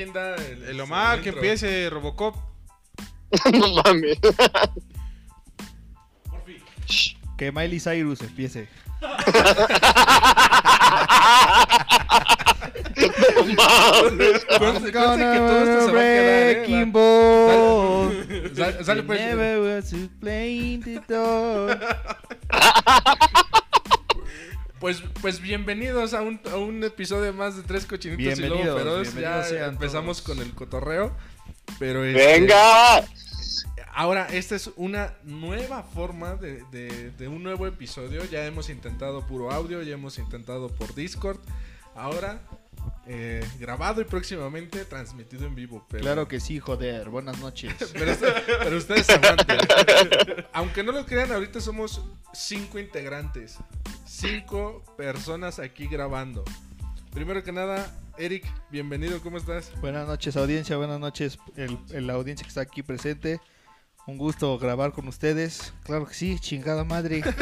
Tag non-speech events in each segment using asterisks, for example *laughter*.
quién da el, El Omar, que empiece Robocop. *laughs* no mames. Que Miley Cyrus empiece. No mames. Conste- conste que todo esto se va a quedar, ¿eh? Breaking Va- Ball. *laughs* Sale, sale, pues. Never was to play the door. Pues, pues bienvenidos a un, a un episodio más de Tres Cochinitos y Lobo Bienvenidos, Feroz. Ya sean empezamos todos. con el cotorreo. Pero este, Venga. Ahora, esta es una nueva forma de, de- de un nuevo episodio. Ya hemos intentado puro audio, ya hemos intentado por Discord. Ahora, eh, grabado y próximamente transmitido en vivo. Pero, Claro que sí, joder. Buenas noches. *laughs* Pero, usted- pero ustedes aguanten. *laughs* Aunque no lo crean, ahorita somos cinco integrantes. Cinco personas aquí grabando. Primero que nada, Eric, bienvenido, ¿cómo estás? Buenas noches, audiencia. Buenas noches, el, el- la audiencia que está aquí presente. Un gusto grabar con ustedes. Claro que sí, chingada madre. *laughs*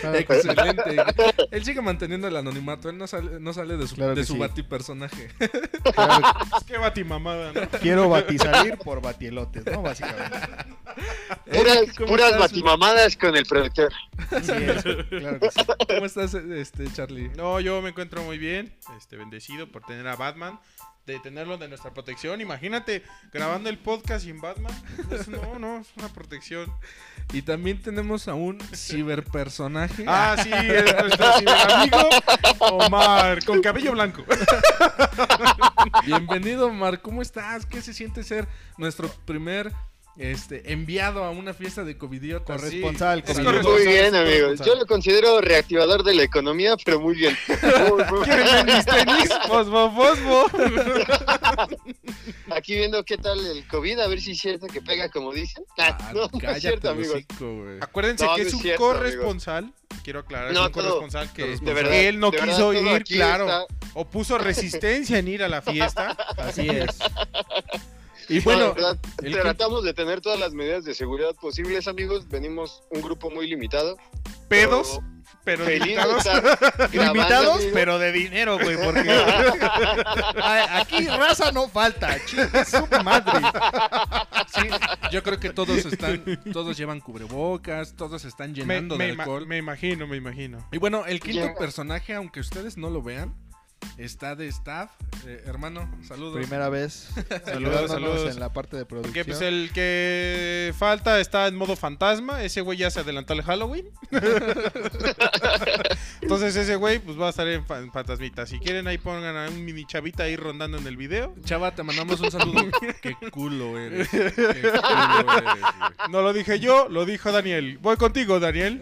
Claro sí. Excelente. Él sigue manteniendo el anonimato, él no sale, no sale de su, Claro de su sí. batipersonaje. Claro Es que *laughs* batimamada, ¿no? quiero batisalir por batielotes, ¿no? Básicamente. *laughs* Puras, Eric, ¿cómo puras batimamadas con el productor. Es, claro que sí. ¿Cómo estás, este, Charlie? No, yo me encuentro muy bien, este, bendecido por tener a Batman, de tenerlo de nuestra protección. Imagínate grabando el podcast sin Batman. No, no, es una protección. Y también tenemos a un ciberpersonaje. Ah, sí, es nuestro amigo Omar, con cabello blanco. Bienvenido, Omar. ¿Cómo estás? ¿Qué se siente ser nuestro primer este, enviado a una fiesta de covidiotas? Corresponsal, es COVID. Muy bien, amigos. Yo lo considero reactivador de la economía, pero muy bien. *laughs* *laughs* Fosfo, fosfo. Aquí viendo qué tal el COVID, a ver si es cierto que pega como dicen. Ah, Ah, no, no es cállate, cierto, amigos. hocico, güey. Acuérdense No, que es un cierto, corresponsal. Quiero aclarar, No, es un todo- corresponsal que de verdad, él no de verdad, quiso todo ir, claro. está- O puso resistencia en ir a la fiesta. *laughs* Así es. Y No, bueno, el tratamos de tener todas las medidas de seguridad posibles, amigos. Venimos un grupo muy limitado. Pedos, pero de limitados. *laughs* Limitados, pero de dinero, güey, porque *laughs* aquí raza no falta, su madre. sí, yo creo que todos están, todos llevan cubrebocas, todos están llenando me de ima- alcohol. me imagino, me imagino. Y bueno, el quinto personaje, aunque ustedes no lo vean, está de staff. Eh, hermano, saludos. Primera vez *laughs* Saludos, saludos. en la parte de producción. Porque pues el que falta está en modo fantasma. Ese güey ya se adelantó al Halloween. *laughs* Entonces ese güey pues va a estar en, fa- en fantasmita. Si quieren ahí pongan a un mini chavita ahí rondando en el video. Chava, te mandamos un saludo. *laughs* Qué culo eres. Qué culo eres. No lo dije yo, lo dijo Daniel. Voy contigo, Daniel.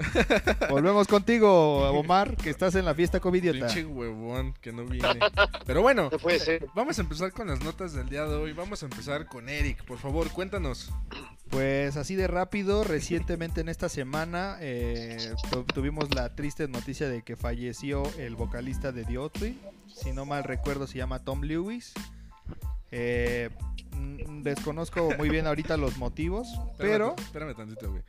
Volvemos contigo, Omar, que estás en la fiesta covidiota. Pinche huevón que no viene. *laughs* Pero bueno, No puede ser. vamos a empezar con las notas del día de hoy. Vamos a empezar con Eric. Por favor, cuéntanos. Pues así de rápido, recientemente en esta semana eh, tu- tuvimos la triste noticia de que falleció el vocalista de The Autry. Si no mal recuerdo se llama Tom Lewis. Eh, desconozco muy bien ahorita los motivos, pero Espérame, espérame tantito, güey.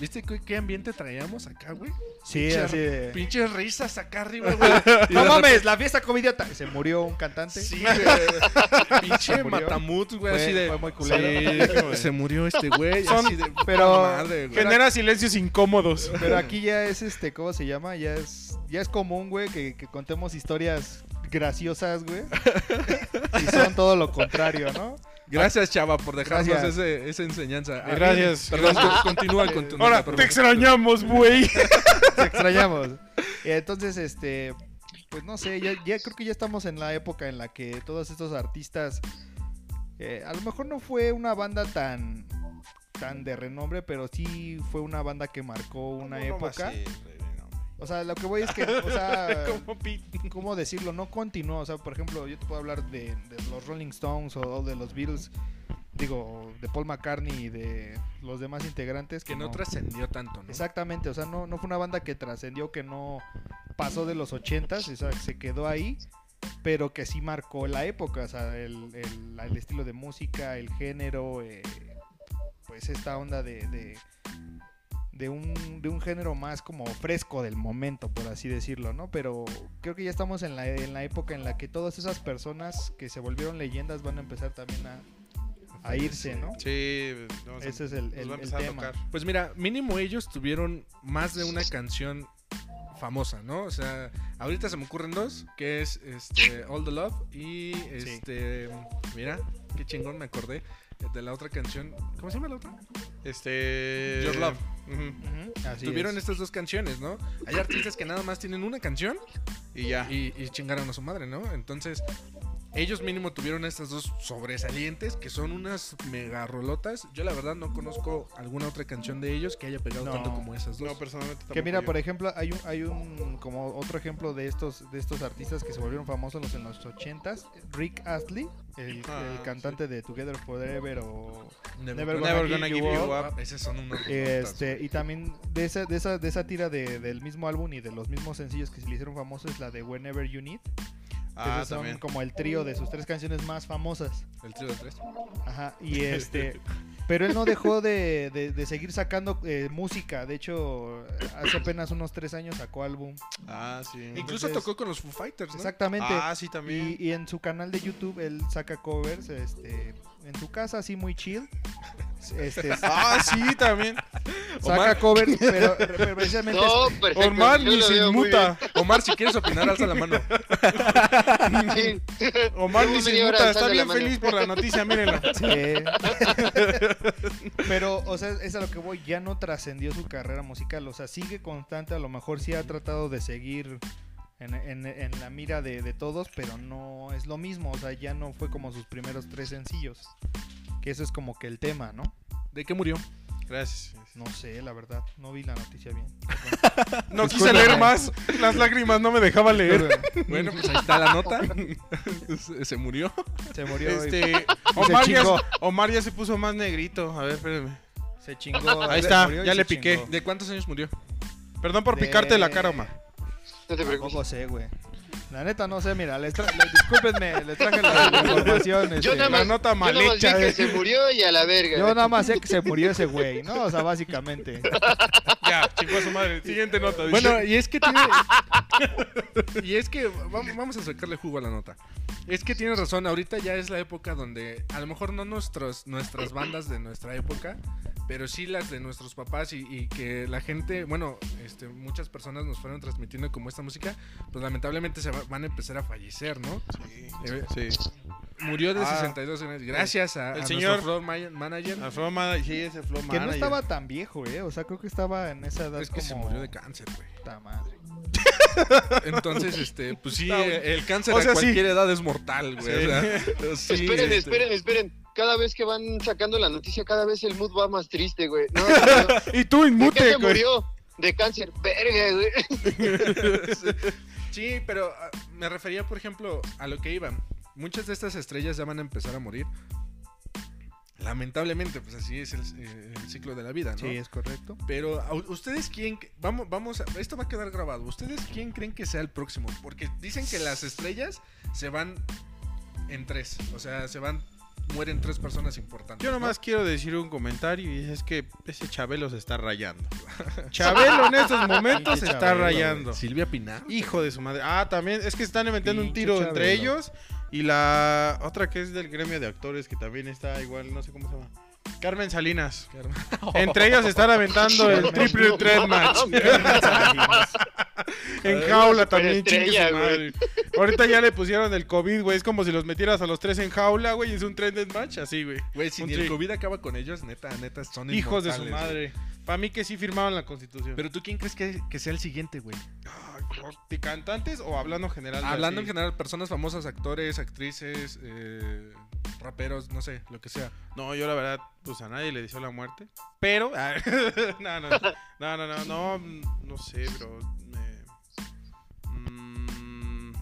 ¿Viste qué, qué ambiente traíamos acá, güey? sí, Pinche- así de... Pinches risas acá arriba, *laughs* güey. No mames, la fiesta covidiota. Se murió un cantante. Sí, *laughs* güey. Pinche Se murió. matamut, güey, Fue- así de. fue muy culero. Sí, se murió este güey. Son- así de. pero- puta madre, güey. Genera silencios incómodos. Pero aquí ya es este, ¿cómo se llama? Ya es, ya es común, güey, que, que contemos historias graciosas, güey. Y son todo lo contrario, ¿no? Gracias, chava, por dejarnos Gracias. ese- esa enseñanza. Ah, Gracias. Perdón, con- continúa con tu Ahora, te extrañamos, güey. *laughs* Te extrañamos. Y entonces, este, pues no sé, ya, ya creo que ya estamos en la época en la que todos estos artistas, eh, a lo mejor no fue una banda tan, tan de renombre, pero sí fue una banda que marcó una época. O sea, lo que voy es que, o sea. *laughs* ¿cómo decirlo? No continuó. O sea, por ejemplo, yo te puedo hablar de, de los Rolling Stones o de los Beatles, digo, de Paul McCartney y de los demás integrantes. Que no trascendió tanto, ¿no? Exactamente, o sea, no, no fue una banda que trascendió, que no pasó de los 80s, o sea, que se quedó ahí, pero que sí marcó la época, o sea, el, el- el estilo de música, el género, eh, pues esta onda de, de, de un, de un género más como fresco del momento, por así decirlo, ¿no? Pero creo que ya estamos en la, en la época en la que todas esas personas que se volvieron leyendas van a empezar también a, a irse, ¿no? Sí, vamos a- Ese es el, el- va a el empezar a tema. tocar. Pues mira, mínimo ellos tuvieron más de una canción famosa, ¿no? O sea, ahorita se me ocurren dos, que es este All the Love y este mira, qué chingón me acordé de la otra canción. ¿Cómo se llama la otra? Este. Your Love. Así Tuvieron es. estas dos canciones, ¿no? Hay artistas que nada más tienen una canción Y ya. y, y chingaron a su madre, ¿no? Entonces, ellos mínimo tuvieron estas dos sobresalientes que son unas mega rolotas. Yo la verdad no conozco alguna otra canción de ellos que haya pegado No. tanto como esas dos. No, personalmente Que mira, yo. por ejemplo, hay un, hay un como otro ejemplo de estos de estos artistas que se volvieron famosos en los 80s, Rick Astley, el, Ah, el cantante de Together Forever o Never, Never Gonna, Never Give Gonna You Give You Up. Up. Esos son unos este y también de esa de esa de esa tira de- del mismo álbum y de los mismos sencillos que se le hicieron famosos es la de Whenever You Need. Que Ah, esos son también. como el trío de sus tres canciones más famosas. El trío de tres. Ajá, y *laughs* este, pero él no dejó de, de- de seguir sacando eh, música. De hecho, hace apenas unos tres años sacó álbum. Ah, sí. Incluso Entonces- tocó con los Foo Fighters, ¿no? Exactamente. Ah, sí, también. y, y en su canal de YouTube él saca covers, este, en su casa así muy chill. Este, *laughs* Ah, sí, también. saca Omar. covers, pero, *laughs* pero precisamente No, perfecto. Omar ni se inmuta. *laughs* Omar, si quieres opinar, alza la mano. Sí. Omar ni se inmuta. Está bien feliz por la noticia, mírenlo. Sí. Pero, o sea, es a lo que voy, ya no trascendió su carrera musical, o sea, sigue constante, a lo mejor sí ha tratado de seguir en, en- en la mira de, de todos, pero no es lo mismo, o sea, ya no fue como sus primeros tres sencillos, que eso es como que el tema, ¿no? ¿De qué murió? Gracias. No sé, la verdad, no vi la noticia bien. *laughs* No quise leer más. Las lágrimas no me dejaban leer. *laughs* Bueno, pues ahí está la nota. *laughs* Se- murió. Se murió, y Este, Omar, ya. Omar ya se puso más negrito. A ver, espérame. se chingó. Ahí está, ya le piqué. chingó. ¿De cuántos años murió? Perdón por De- picarte la cara, Omar. No te preocupes. Tampoco sé, güey. La neta no sé, mira, les tra- les- discúlpenme, les traje *laughs* la, la información. Yo este, nada más, La nota yo nada mal más hecha, vi que eh. se murió y a la verga. Yo nada más sé que se murió ese güey, ¿no? O sea, básicamente. *laughs* Ya, chingó a su madre. Siguiente nota. dice. Bueno, y es que tiene. *laughs* y es que vamos, vamos a sacarle jugo a la nota. Es que tiene razón, ahorita ya es la época donde a lo mejor no nuestros, nuestras bandas de nuestra época, pero sí las de nuestros papás y, y que la gente, bueno, este, muchas personas nos fueron transmitiendo como esta música, pues lamentablemente se va- van a empezar a fallecer, ¿no? Eh, sí. Murió de Ah. 62 años, gracias a, El a señor- nuestro floor ma- manager. Flow manager, sí, ese flow Que manager. no estaba tan viejo, ¿eh? O sea, creo que estaba en esa edad Es que como... se murió de cáncer, güey. Puta madre. *laughs* Entonces, este, pues sí, eh, el cáncer o sea, a sí. cualquier edad es mortal, güey. Sí. O sea, *laughs* sí, esperen, este, esperen, esperen. Cada vez que van sacando la noticia, cada vez el mood va más triste, güey. No, no, no. *laughs* Y tú ¿De qué inmute, se güey. murió? De cáncer. Verga, güey. Sí, pero ah, me refería, por ejemplo, a lo que iban. Muchas de estas estrellas ya van a empezar a morir. Lamentablemente, pues así es el, eh, el ciclo de la vida, ¿no? Sí, es correcto. Pero ¿a- ustedes quién vamos vamos a, esto va a quedar grabado. ¿Ustedes quién creen que sea el próximo? Porque dicen que las estrellas se van en tres, o sea, se van mueren tres personas importantes. Yo ¿no? nomás quiero decir un comentario y es que ese Chabelo se está rayando. *laughs* Chabelo en estos momentos se está rayando. Silvia Pinar. Hijo de su madre. Ah, también es que están inventando un tiro entre ellos y la otra que es del gremio de actores que también está igual, no sé cómo se llama. Carmen Salinas. Entre ellos están aventando el triple threat *laughs* match. en jaula también, chingue su superestrella, madre. Ahorita ya le pusieron el COVID, güey. Es como si los metieras a los tres en jaula, güey. y Es un trend match, así, güey. Güey, si ni el COVID acaba con ellos, neta, neta, son Hijos de su madre. Para mí que sí firmaban la constitución. Pero tú quién crees que, que sea el siguiente, güey? ¿De cantantes o hablando en general? Hablando en así? general, personas famosas, actores, actrices, eh, raperos, no sé, lo que sea. No, yo la verdad, pues a nadie le deseo la muerte. Pero, *laughs* ah, no, no, no, no, no, no, no, sé, bro. me- mm,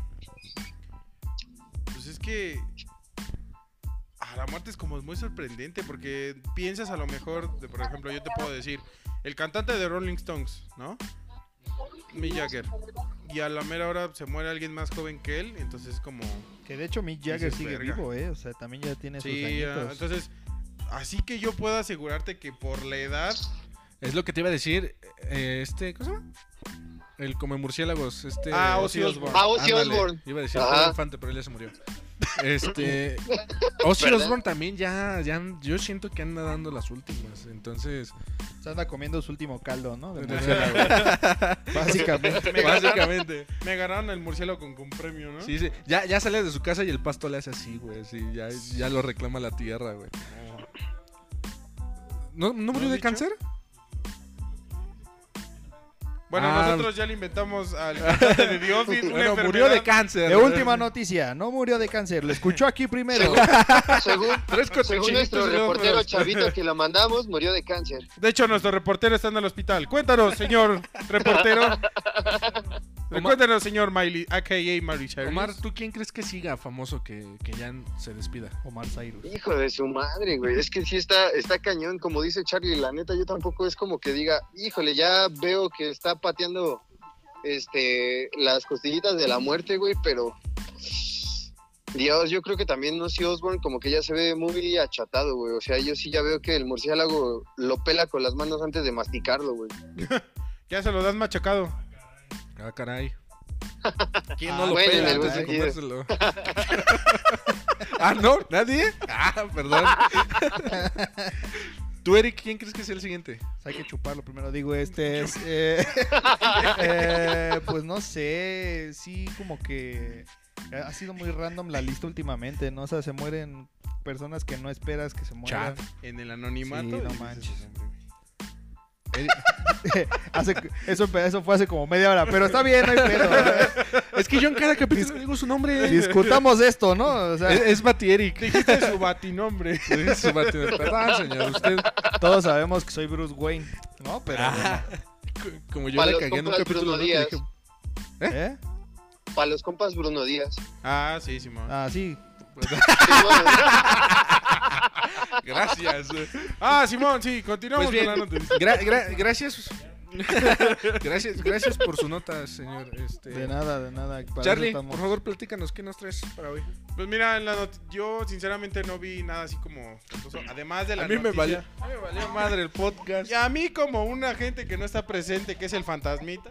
pues es que ah, la muerte es como muy sorprendente porque piensas a lo mejor, de, por ejemplo, yo te puedo decir, el cantante de Rolling Stones, ¿no? Mick Jagger. Y a la mera hora se muere alguien más joven que él, entonces es como... Que de hecho Mick Jagger sigue verga. vivo, ¿eh? O sea, también ya tiene sus Sí, ah, añitos. entonces, así que yo puedo asegurarte que por la edad Es lo que te iba a decir. eh, este, ¿cómo se llama? El come murciélagos. Este, Ah, Ozzy Osbourne. Ah, Ozzy Osbourne. Iba a decir Infante, pero él ya se murió. Este. *laughs* Ozzy. Osbourne también ya, ya. Yo siento que anda dando las últimas. Entonces. Se anda comiendo su último caldo, ¿no? De. *laughs* *laughs* Básicamente. Me ganaron, Básicamente. me ganaron el murciélago con, con premio, ¿no? Sí, sí. Ya, ya sale de su casa y el pasto le hace así, güey. Sí, ya, ya lo reclama la tierra, güey. ¿No, ¿no murió de dicho? cáncer? Bueno, Ah. nosotros ya le inventamos al cantante de The *laughs* Office una Bueno, murió de cáncer. De última noticia, no murió de cáncer. Lo escuchó aquí primero. *laughs* Según, *laughs* Tres según nuestro reportero. Chavito que lo mandamos, murió de cáncer. De hecho, nuestro reportero está en el hospital. Cuéntanos, señor reportero. Cuéntanos, señor Miley, a.k.a. Miley Cyrus. Omar, ¿tú quién crees que siga famoso que, que ya se despida? Omar Cyrus. Hijo de su madre, güey. Es que sí está, está cañón, como dice Charlie. La neta, yo tampoco es como que diga, híjole, ya veo que está pateando este las costillitas de la muerte, güey, pero. Dios, yo creo que también Ozzy Osbourne como que ya se ve muy achatado, güey. O sea, yo sí ya veo que el murciélago lo pela con las manos antes de masticarlo, güey. *laughs* Ya se lo das machacado. Ah, caray. *laughs* ¿Quién Ah, no lo bueno, en pela el antes de comérselo? *laughs* ah, ¿no? ¿Nadie? Ah, perdón. *laughs* ¿Tú, Eric, quién crees que sea el siguiente? Hay que chuparlo primero. Digo, este es. eh, eh, pues no sé. Sí, como que. Ha sido muy random la lista últimamente, ¿no? O sea, se mueren personas que no esperas que se mueran. Chad. En el anonimato. Sí, no manches. *laughs* Hace- eso, eso fue hace como media hora, pero está bien, no hay pedo. Es que yo en cada capítulo digo su nombre. Discutamos esto, ¿no? O sea, Es, es Bati Eric. Dijiste su batinombre. *laughs* Su Perdón, señor. Usted, todos sabemos que soy Bruce Wayne, ¿no? Pero. Ah. como yo le cagué en un dije, ¿Eh? Para los compas Bruno Díaz. Ah, sí, Simón. Ah, sí. Sí, bueno, *laughs* Gracias. Ah, Simón, sí, continuamos Pues bien, con la noticia. gra- gra- gracias. *laughs* gracias. Gracias por su nota, señor. Este, De nada, de nada. para Charlie, estamos. por favor, platícanos qué nos traes para hoy. Pues mira, en la not- yo sinceramente no vi nada así como. Además de la A mí me valió, a mí me valió madre el podcast. Y a mí como una gente que no está presente, que es el fantasmita.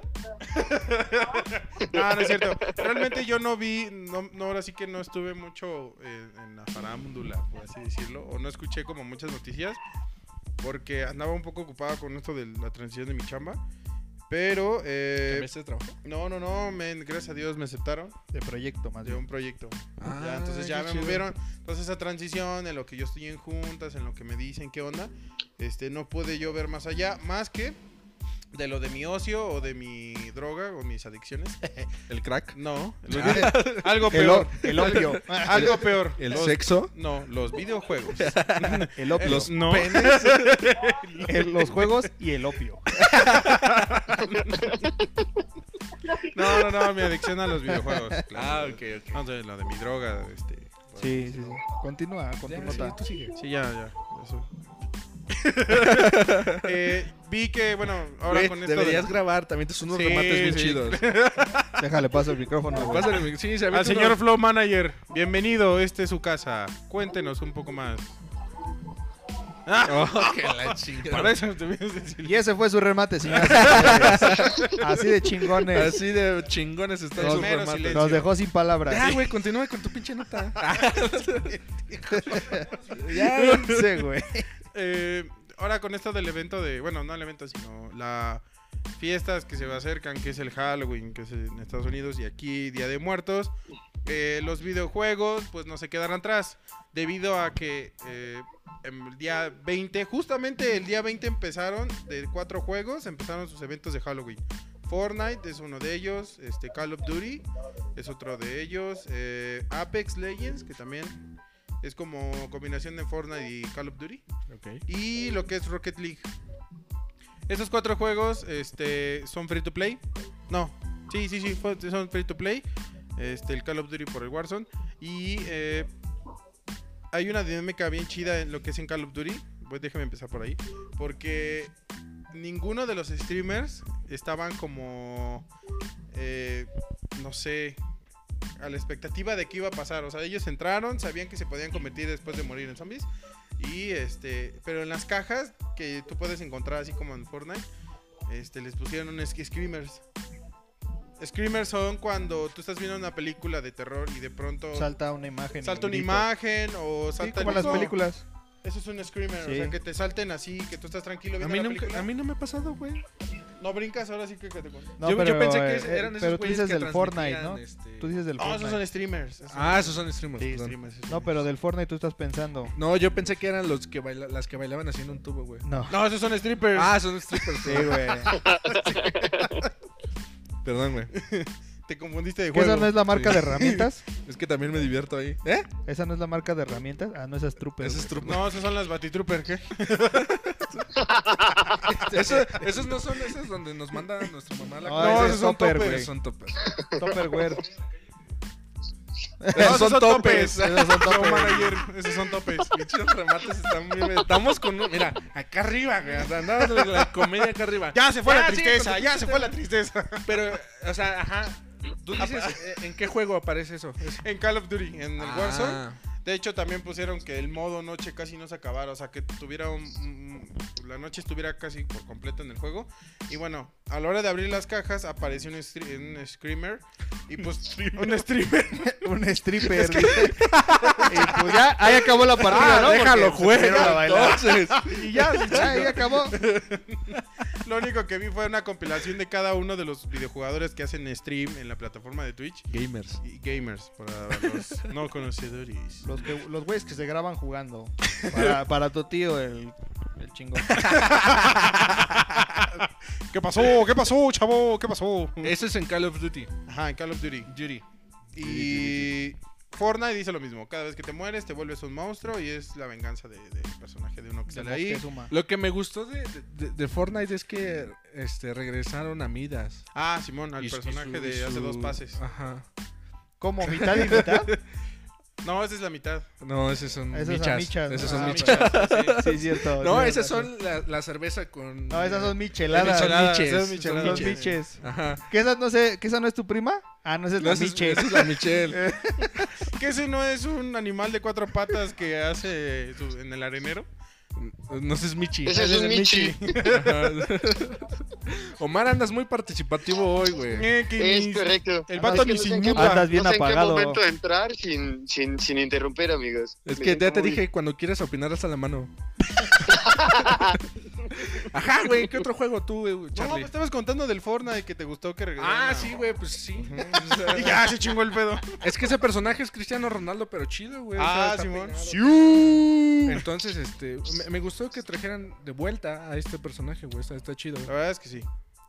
*laughs* no, no es cierto. Realmente yo no vi, no, no ahora sí que no estuve mucho eh, en la farándula, por así decirlo. O no escuché como muchas noticias. Porque andaba un poco ocupado con esto de la transición de mi chamba. Pero, eh, ¿Cambiaste de trabajo? no, no, no, men, gracias a Dios me aceptaron De proyecto, más de bien. un proyecto. Ah, Ya, entonces ya me chido. movieron. Entonces esa transición, en lo que yo estoy en juntas, en lo que me dicen qué onda, este, no pude yo ver más allá, más que de lo de mi ocio o de mi droga o mis adicciones. *laughs* ¿El crack? No, *laughs* algo El, peor. o- el opio. *laughs* Algo peor. ¿El Los- sexo? No, los videojuegos. El opio. Los no. penes. El- los juegos y el opio. No, no, no, mi adicción a los videojuegos. Ah, claro. ok, ok. No, de lo de mi droga, este. Sí, sí, sí. Continúa con tu Ya, sí, tú sigue. Sí, ya, ya. Eso. Eh, vi que, bueno, ahora Güey, con esto. de- deberías grabar, también te unos Sí, remates bien sí. chidos. Déjale paso el micrófono. güey. Pásale mi- sí, se Al señor unos- Flow Manager, bienvenido, este es su casa. Cuéntenos un poco más. Ah, Oh, que la para eso. Y ese fue su remate, señores. Así de chingones. Así de chingones meros remates. silencio. Nos dejó sin palabras. Ya, güey, continúa con tu pinche nota. Ya sé, güey. Eh, ahora con esto del evento de, bueno, no el evento, sino la fiestas que se acercan, que es el Halloween, que es en Estados Unidos y aquí Día de Muertos, eh, los videojuegos pues no se quedan atrás, debido a que eh, el día 20, justamente el día 20 empezaron de cuatro juegos, empezaron sus eventos de Halloween. Fortnite es uno de ellos, este Call of Duty es otro de ellos, Apex Legends, que también es como combinación de Fortnite y Call of Duty y lo que es Rocket League. Esos cuatro juegos este, son free to play. No, sí, sí, sí, son free to play. Este, el Call of Duty por el Warzone. Y eh, hay una dinámica bien chida en lo que es en Call of Duty. Pues déjame empezar por ahí. Porque ninguno de los streamers estaban como, eh, no sé, a la expectativa de qué iba a pasar. O sea, ellos entraron, sabían que se podían convertir después de morir en zombies. Y este, pero en las cajas que tú puedes encontrar así como en Fortnite, este, les pusieron unos screamers. Screamers son cuando tú estás viendo una película de terror y de pronto Salta una imagen. salta un una grito. imagen o Sí, salta como el- las películas. Eso es un screamer, o sea, que te salten así, que tú estás tranquilo A viendo mí, la nunca, película. a mí no me ha pasado, güey. No brincas, ahora sí que, que te No, yo, pensé eh, que eh, eran esos pero tú dices que del Fortnite, ¿no? este- Tú dices del No, esos Fortnite. son streamers. esos Ah, esos son streamers. Sí, perdón. streamers, No, pero del Fortnite tú estás pensando. No, yo pensé que eran los que baila- las que bailaban haciendo un tubo, güey. No. No, esos son strippers. Ah, son strippers. Sí, güey. *laughs* Perdón, güey. Te confundiste de ¿Que juego. esa no es la marca Sí. de herramientas? *laughs* Es que también me divierto ahí. ¿Eh? ¿Esa no es la marca de herramientas? Ah, no, esa es Trooper. Ese es güey. Trooper. No, esos son las Batitrooper, ¿qué? *laughs* *laughs* Eso- esos no son esos donde nos manda nuestra mamá la No, comida. esos es son Topper, güey. son toppers. Tupperware. Esos esos son topes. topes. Esos son No, toppers. manager, esos son topes. Pinches remates están muy bien. Estamos con un- Mira, acá arriba, güey. o sea, Andamos la, la comedia acá arriba. Ya se fue la sí, tristeza, con- ya se fue la tristeza. Pero, o sea, ajá. Tú dices, eh, ¿en qué juego aparece eso? Es- En Call of Duty, en el Warzone. De hecho, también pusieron que el modo noche casi no se acabara, o sea, que tuviera un, un- la noche estuviera casi por completo en el juego. Y bueno, a la hora de abrir las cajas apareció un, stri- un screamer y pues *laughs* un streamer. *laughs* Un stripper. *laughs* y pues ya, ahí acabó la partida, Ah, ¿no? déjalo, juega. Entonces. y ya, ahí acabó. Lo único que vi fue una compilación de cada uno de los videojugadores que hacen stream en la plataforma de Twitch Gamers. y gamers para los no conocedores. Los, que, los güeyes que se graban jugando. Para, *laughs* para tu tío, el, el chingón. *laughs* ¿Qué pasó? ¿Qué pasó, chavo? ¿Qué pasó? Ese es en Call of Duty. Ajá, en Call of Duty. Duty. Y Fortnite dice lo mismo. Cada vez que te mueres te vuelves un monstruo y es la venganza de- del personaje de uno que De sale ahí. Lo que me gustó de, de- de Fortnite es que este, regresaron a Midas. Ah, Simón, al Y personaje y su- de hace dos pases. Ajá. ¿Cómo? ¿Mitad y mitad? *laughs* No, esa es la mitad. No, esos son Esas son michas. michas, Esos ¿no? son Ah, michas. michas, sí. Sí, *laughs* cierto. No, esas son la, la cerveza con... No, esas son micheladas. Micheladas, miches, esas son micheladas. Son miches. miches. Ajá. ¿Que esa no sé, que esa no es tu prima? Ah, no, esa es No, la esa es- miche. esa es la Michelle. *laughs* ¿Que ese no es un animal de cuatro patas que hace su- en el arenero? No sé, es Michi. Ese es Michi. Omar, andas muy participativo hoy, güey. Eh, Es correcto. El Es vato ni sin en Andas bien no sé en apagado. qué momento entrar sin, sin, sin interrumpir, amigos. Es Me que ya te muy- dije, cuando quieras opinar, hasta la mano. *laughs* Ajá, güey, ¿qué otro juego tú, güey, No, Charlie? me estabas contando del Fortnite que te gustó que regresara. ah, sí, güey, pues sí. *laughs* Y ya se chingó el pedo. Es que ese personaje es Cristiano Ronaldo, pero chido, güey. o sea, Ah, Simón. pegado. Entonces, este, me, me gustó que trajeran de vuelta a este personaje, güey. Está, está chido. La verdad es que sí.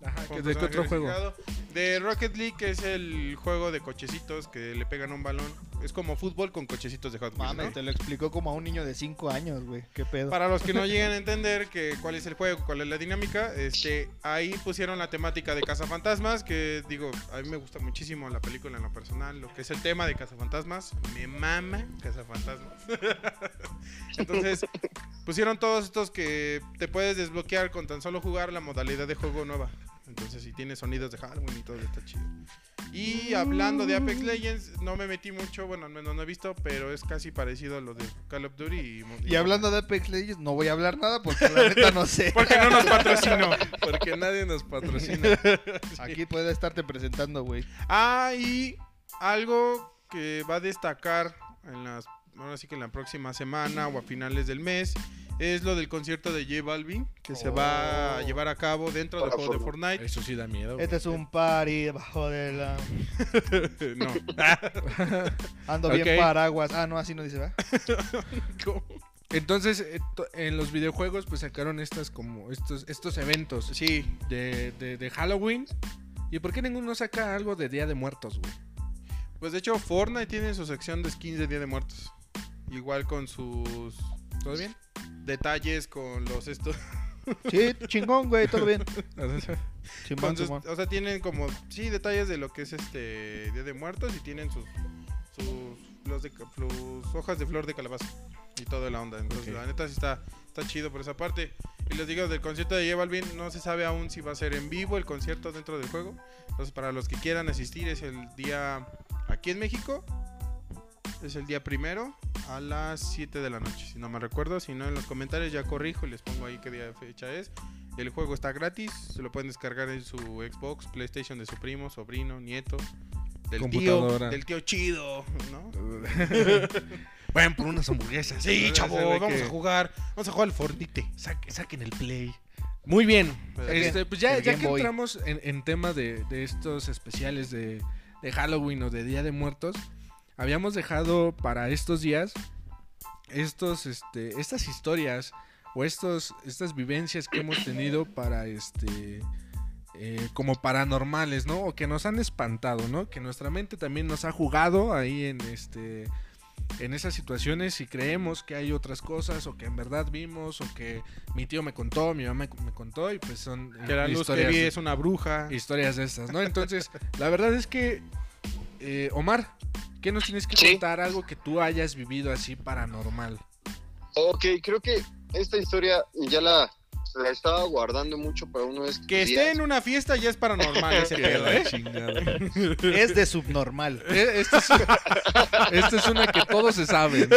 Ajá, que- ¿de qué otro personaje juego? De Rocket League, que es el juego de cochecitos que le pegan a un balón. Es como fútbol con cochecitos de Hot Wheels, Mames, ¿no? te lo explicó como a un niño de 5 años, güey. ¿Qué pedo? Para los que no *laughs* lleguen a entender que cuál es el juego, cuál es la dinámica, este, ahí pusieron la temática de Cazafantasmas, que digo, a mí me gusta muchísimo la película en lo personal, lo que es el tema de Cazafantasmas, me mama Cazafantasmas. *laughs* Entonces, pusieron todos estos que te puedes desbloquear con tan solo jugar la modalidad de juego nueva. Entonces, si tiene sonidos de Halloween y todo, está chido. Y hablando de Apex Legends, no me metí mucho, bueno, al menos no he visto, pero es casi parecido a lo de Call of Duty. Y, Y hablando de Apex Legends, no voy a hablar nada porque la *laughs* neta no sé. Porque no nos patrocinó. Porque nadie nos patrocina. *laughs* Aquí puede estarte presentando, güey. Ah, y algo que va a destacar en las, ahora sí que en la próxima semana o a finales del mes, es lo del concierto de J Balvin, que se va a Oh. llevar a cabo dentro del juego de Fortnite. Eso sí da miedo. Este es un party debajo de la... *laughs* no. *laughs* Ando bien paraguas. Ah, no, así no dice, ¿verdad? *laughs* Entonces, eh, en los videojuegos, pues sacaron estas como estos, estos eventos Sí, de, de, de Halloween. ¿Y por qué ninguno saca algo de Día de Muertos, güey? pues de hecho Fortnite tiene su sección de skins de Día de Muertos. Igual con sus ¿Todo bien? detalles, con los estos... Sí, chingón, güey, todo bien. *laughs* sus- Simón. o sea, tienen como, sí, detalles de lo que es este Día de Muertos y tienen sus, sus, de sus hojas de flor de calabaza y toda la onda. Entonces, la neta sí está, está chido por esa parte. Y les digo, del concierto de J Balvin, no se sabe aún si va a ser en vivo el concierto dentro del juego. Entonces, para los que quieran asistir, es el día aquí en México. Es el día primero a las 7 de la noche, si no me recuerdo. Si no, en los comentarios ya corrijo y les pongo ahí qué día de fecha es. El juego está gratis, se lo pueden descargar en su Xbox, PlayStation de su primo, sobrino, nieto, del tío, del tío chido, ¿no? *laughs* Vayan por unas hamburguesas. Sí, chavo, vamos que- a jugar, vamos a jugar al Fortnite. Saque- saquen el play. Muy bien. Este, pues ya, que Boy. entramos en, en tema de, de estos especiales de, de Halloween o de Día de Muertos, habíamos dejado para estos días estos, este, estas historias o estos, estas vivencias que hemos tenido para este eh, como paranormales, ¿no? O que nos han espantado, ¿no? Que nuestra mente también nos ha jugado ahí en este en esas situaciones y creemos que hay otras cosas o que en verdad vimos o que mi tío me contó, mi mamá me contó y pues son Que la luz que vi es una bruja. historias de estas, ¿no? Entonces, la verdad es que eh, Omar, ¿qué nos tienes que Sí. contar algo que tú hayas vivido así paranormal? Ok, creo que esta historia ya la, la estaba guardando mucho para uno de estos Que días. esté en una fiesta ya es paranormal ese *laughs* pedo, ¿eh? *laughs* Es de subnormal. Eh, Esta es, *laughs* esta es una que todos se saben.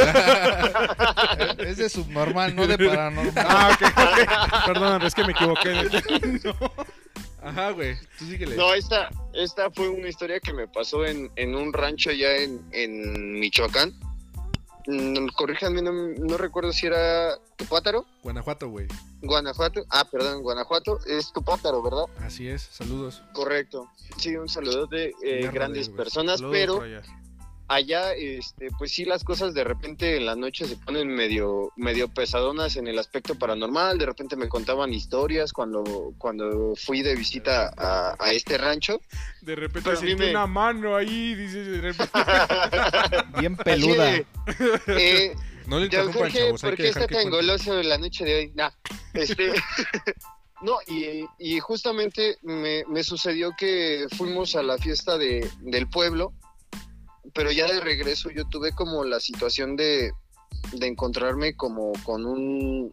Es de subnormal, no de paranormal. Ah, ok, ok. Perdón, es que me equivoqué. Ajá, güey, tú síguele. No, esta, esta fue una historia que me pasó en, en un rancho ya en, en Michoacán. Mm, corríjanme, no, no recuerdo si era Tupátaro, Guanajuato, güey. Guanajuato. Ah, perdón, Guanajuato. Es Tupátaro, ¿verdad? Así es, saludos. Correcto. Sí, un saludo de eh, grandes personas, Saludos pero allá. este, pues sí, las cosas de repente en la noche se ponen medio, medio pesadonas en el aspecto paranormal. De repente me contaban historias cuando, cuando fui de visita a, a este rancho. De repente sentí me- una mano ahí, dices, de repente. *laughs* Bien peluda. Eh, No le Jorge, ¿por qué está tan goloso la noche de hoy? Nah, este... *laughs* no, y, y justamente me, me sucedió que fuimos a la fiesta de, del pueblo, pero ya de regreso yo tuve como la situación de, de encontrarme como con un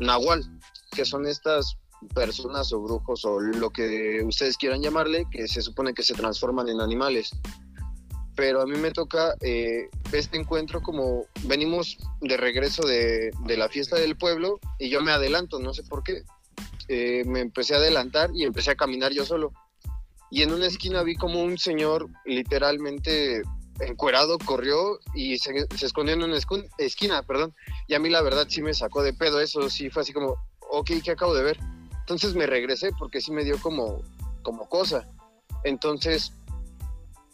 nahual, que son estas personas o brujos o lo que ustedes quieran llamarle, que se supone que se transforman en animales pero a mí me toca eh, este encuentro como venimos de regreso de, de la fiesta del pueblo y yo me adelanto, no sé por qué. Eh, me empecé a adelantar y empecé a caminar yo solo. Y en una esquina vi como un señor literalmente encuerado corrió y se, se escondió en una esquina, perdón. Y a mí la verdad sí me sacó de pedo eso, sí fue así como, ok, ¿qué acabo de ver? Entonces me regresé porque sí me dio como, como cosa. Entonces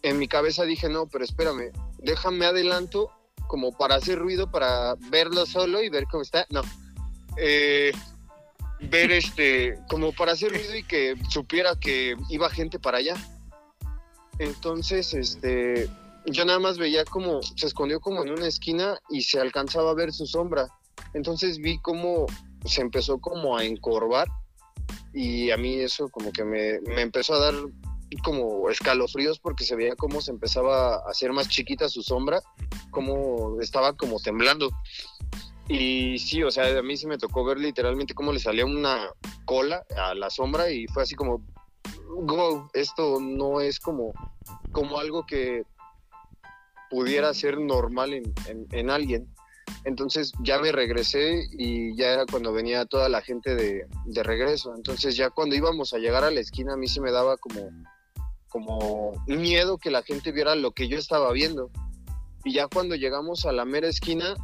en mi cabeza dije, no, pero espérame, déjame adelanto como para hacer ruido, para verlo solo y ver cómo está. No. Eh, ver *laughs* este, como para hacer ruido y que supiera que iba gente para allá. Entonces, este, yo nada más veía como se escondió como en una esquina y se alcanzaba a ver su sombra. Entonces vi como se empezó como a encorvar y a mí eso como que me, me empezó a dar como escalofríos porque se veía cómo se empezaba a hacer más chiquita su sombra, cómo estaba como temblando. Y sí, o sea, a mí sí me tocó ver literalmente cómo le salía una cola a la sombra y fue así como, go, esto no es como, como algo que pudiera ser normal en, en- en alguien. Entonces ya me regresé y ya era cuando venía toda la gente de, de regreso. Entonces ya cuando íbamos a llegar a la esquina a mí sí me daba como, como miedo que la gente viera lo que yo estaba viendo. Y ya cuando llegamos a la mera esquina,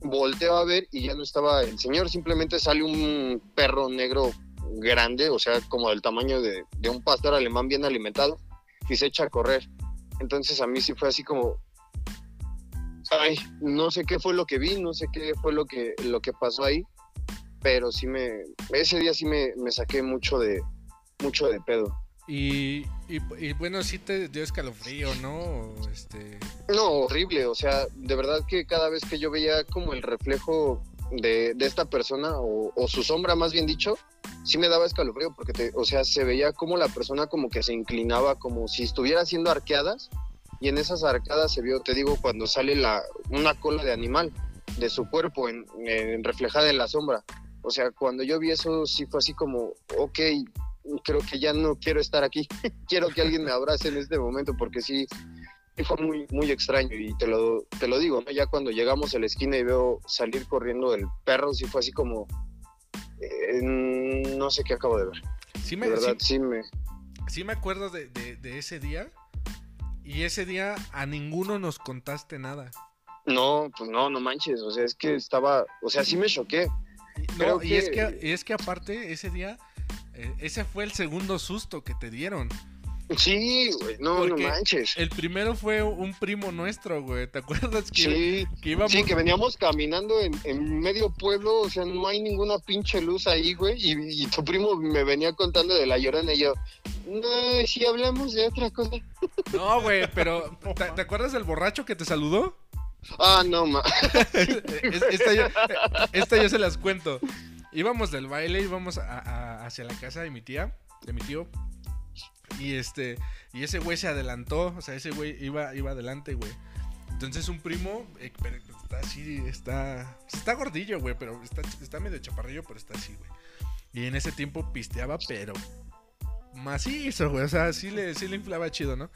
volteo a ver y ya no estaba el señor, simplemente sale un perro negro grande, o sea, como del tamaño de, de un pastor alemán bien alimentado, y se echa a correr. Entonces a mí sí fue así como, ay, no sé qué fue lo que vi, no sé qué fue lo que, lo que pasó ahí, pero sí me, ese día sí me, me saqué mucho de, mucho de pedo. Y, y, y bueno, sí te dio escalofrío, ¿no? Este, No, horrible, o sea, de verdad que cada vez que yo veía como el reflejo de, de esta persona, o, o su sombra más bien dicho, sí me daba escalofrío, porque, te, o sea, se veía como la persona como que se inclinaba, como si estuviera haciendo arqueadas, y en esas arcadas se vio, te digo, cuando sale la, una cola de animal de su cuerpo en, en- reflejada en la sombra. O sea, cuando yo vi eso, sí fue así como, ok, creo que ya no quiero estar aquí, *laughs* quiero que alguien me abrace en este momento, porque sí, fue muy, muy extraño y te lo, te lo digo, ¿no? Ya cuando llegamos a la esquina y veo salir corriendo el perro, sí fue así como, eh, no sé qué acabo de ver. Sí De me, verdad, sí, sí me... sí me acuerdo de, de- de ese día. Y ese día a ninguno nos contaste nada. No, pues no, no manches, o sea, es que estaba, o sea, sí me choqué. No, y es que- que, y es que aparte, ese día, eh, ese fue el segundo susto que te dieron. Sí, güey, no, manches. El primero fue un primo nuestro, güey. ¿Te acuerdas que, Sí, que íbamos? sí, que veníamos caminando en, en medio pueblo, o sea, no hay ninguna pinche luz ahí, güey, y, y tu primo me venía contando de la llorona y yo, no, si hablamos de otra cosa. No, güey, pero ¿te, te acuerdas del borracho que te saludó? Ah, no, ma. *laughs* Es- esta, yo, esta yo se las cuento. Íbamos del baile, íbamos a- a- hacia la casa de mi tía, de mi tío. Y este, y ese güey se adelantó, o sea, ese güey iba, iba adelante, güey. Entonces un primo, eh, está así, está, está gordillo, güey, pero está, está medio chaparrillo, pero está así, güey. Y en ese tiempo pisteaba, pero macizo, güey, o sea, sí le, sí le inflaba chido, ¿no?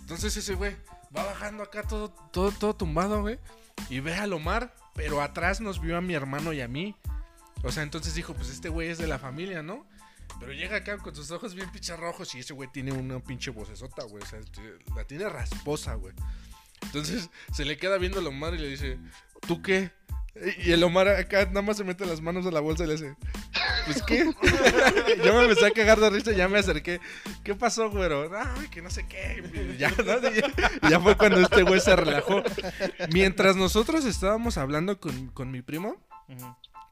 Entonces ese güey va bajando acá todo, todo, todo tumbado, güey. Y ve a Lomar, pero atrás nos vio a mi hermano y a mí. O sea, entonces dijo, pues este güey es de la familia, ¿no? Pero llega acá con sus ojos bien pinches rojos y ese güey tiene una pinche vocesota, güey. O sea, t- la tiene rasposa, güey. Entonces se le queda viendo a Lomar y le dice, ¿tú qué? Y el Omar acá nada más se mete las manos a la bolsa y le dice, ¿pues qué? *laughs* Yo me empecé a cagar de risa y ya me acerqué. ¿Qué pasó, güero? Ay, que no sé qué. Ya, ¿no? Ya- fue cuando este güey se relajó. Mientras nosotros estábamos hablando con, con mi primo.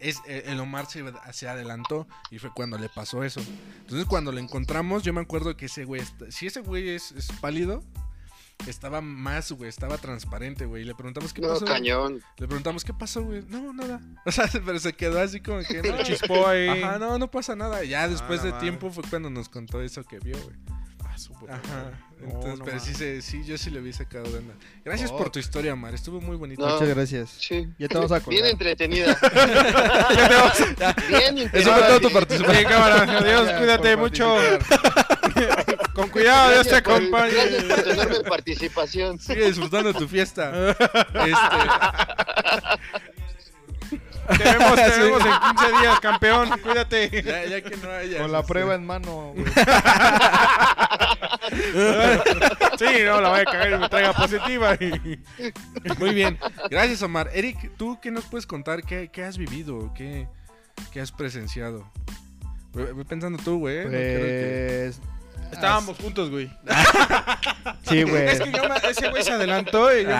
Es, eh, el Omar se, se adelantó y fue cuando le pasó eso. Entonces cuando lo encontramos, yo me acuerdo que ese güey, si ese güey es, es pálido, estaba más, güey, estaba transparente, güey. Y le preguntamos qué No, pasó. cañón. Le preguntamos qué pasó, güey. No, nada. *laughs* O sea, pero se quedó así como que *laughs* no. Chispó ahí. Ajá, no, no pasa nada. Ya después la de madre. tiempo fue cuando nos contó eso que vio, güey. Ah, su puta Ajá. No, Entonces, no pero sí, se, sí, yo sí le vi sacado de onda. Gracias Oh. por tu historia, Mar. Estuvo muy bonito. No. Muchas gracias. Sí. Ya te vamos a *laughs* Bien entretenida. *laughs* Bien Eso fue toda tu participación. Sí, cámara. Adiós, Gracias cuídate por mucho. *laughs* Con cuidado, Dios te Gracias por- acompañe. Gracias por tenerme participación. Sigue disfrutando tu fiesta. Este, Te vemos, te *laughs* vemos en 15 días, campeón. Cuídate. ya, ya que no haya. Con la este, prueba en mano. güey. *laughs* Sí, no, la voy a cagar y me traiga positiva. *laughs* Muy bien. Gracias, Omar. Eric, ¿tú qué nos puedes contar? ¿Qué, qué has vivido? ¿Qué, qué has presenciado? Ve pensando tú, güey. no quiero que- Pues. Estábamos juntos, güey. *laughs* Sí, güey. Es que yo me- ese güey se adelantó y yo me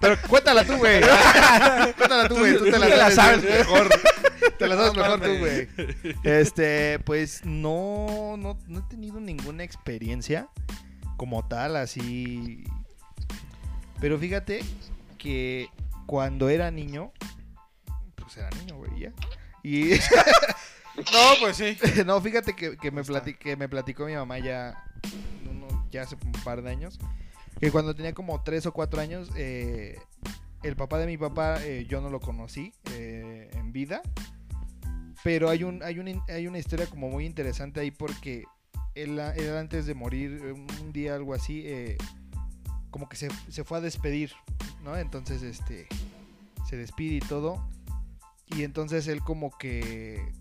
Pero cuéntala tú, güey. cuéntala tú, güey. Tú te la, sabes mejor. Te la sabes mejor tú, güey. Este, pues no, no, no he tenido ninguna experiencia como tal, así. Pero fíjate que cuando era niño, pues era niño, güey, ya. Y *laughs* No, pues sí. *laughs* no, fíjate que, que me plati- que me platicó mi mamá ya, uno- ya hace un par de años, que cuando tenía como tres o cuatro años, eh, el papá de mi papá eh, yo no lo conocí eh, en vida, pero hay, un, hay, un, hay una historia como muy interesante ahí porque él, él antes de morir, un día algo así, como que se, se fue a despedir, ¿no? Entonces, este, se despide y todo. Y entonces él como que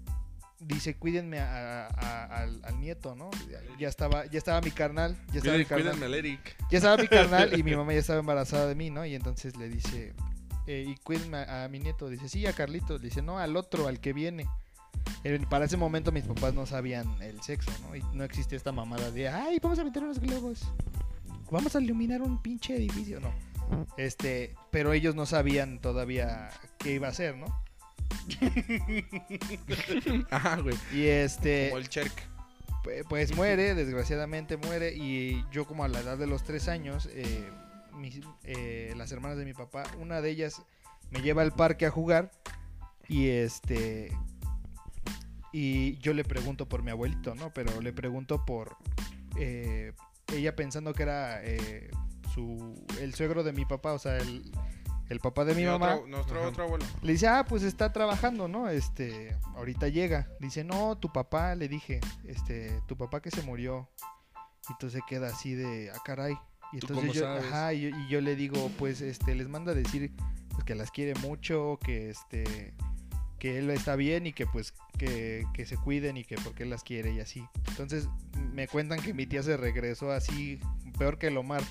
dice, cuídenme a- a- al, al nieto, ¿no? Ya, estaba, ya estaba mi carnal, ya estaba mi carnal. cuídenme al Eric. Ya estaba mi carnal y mi *laughs* mamá ya estaba embarazada de mí, ¿no? Y entonces le dice, eh, y cuídenme a, mi nieto. Dice, sí, a Carlitos. Dice, no, al otro, al que viene. Eh, para ese momento mis papás no sabían el sexo, ¿no? Y no existe esta mamada de, ay, vamos a meter unos globos. Vamos a iluminar un pinche edificio, no. Este, pero ellos no sabían todavía qué iba a hacer, ¿no? *laughs* Ajá, güey. Y este... Como el Cherk. Pu- pues muere, desgraciadamente muere, y yo como a la edad de los tres años, eh, mis- eh, las hermanas de mi papá, una de ellas me lleva al parque a jugar, y este, y yo le pregunto por mi abuelito, ¿no? Pero le pregunto por, eh, ella pensando que era su, el suegro de mi papá, o sea, el, el papá de mi Y mamá. otro- nuestro Ajá. otro abuelo. Le dice, ah, pues está trabajando, ¿no? Este, ahorita llega. Dice, no, tu papá, le dije, este, tu papá que se murió. Y entonces se queda así de, ah, caray. Y ¿Tú entonces cómo yo, sabes? ajá, y yo, y yo le digo, pues, este, les manda a decir pues, que las quiere mucho, que este, que él está bien y que pues que, que se cuiden y que porque él las quiere y así. Entonces me cuentan que mi tía se regresó así, peor que el Omar.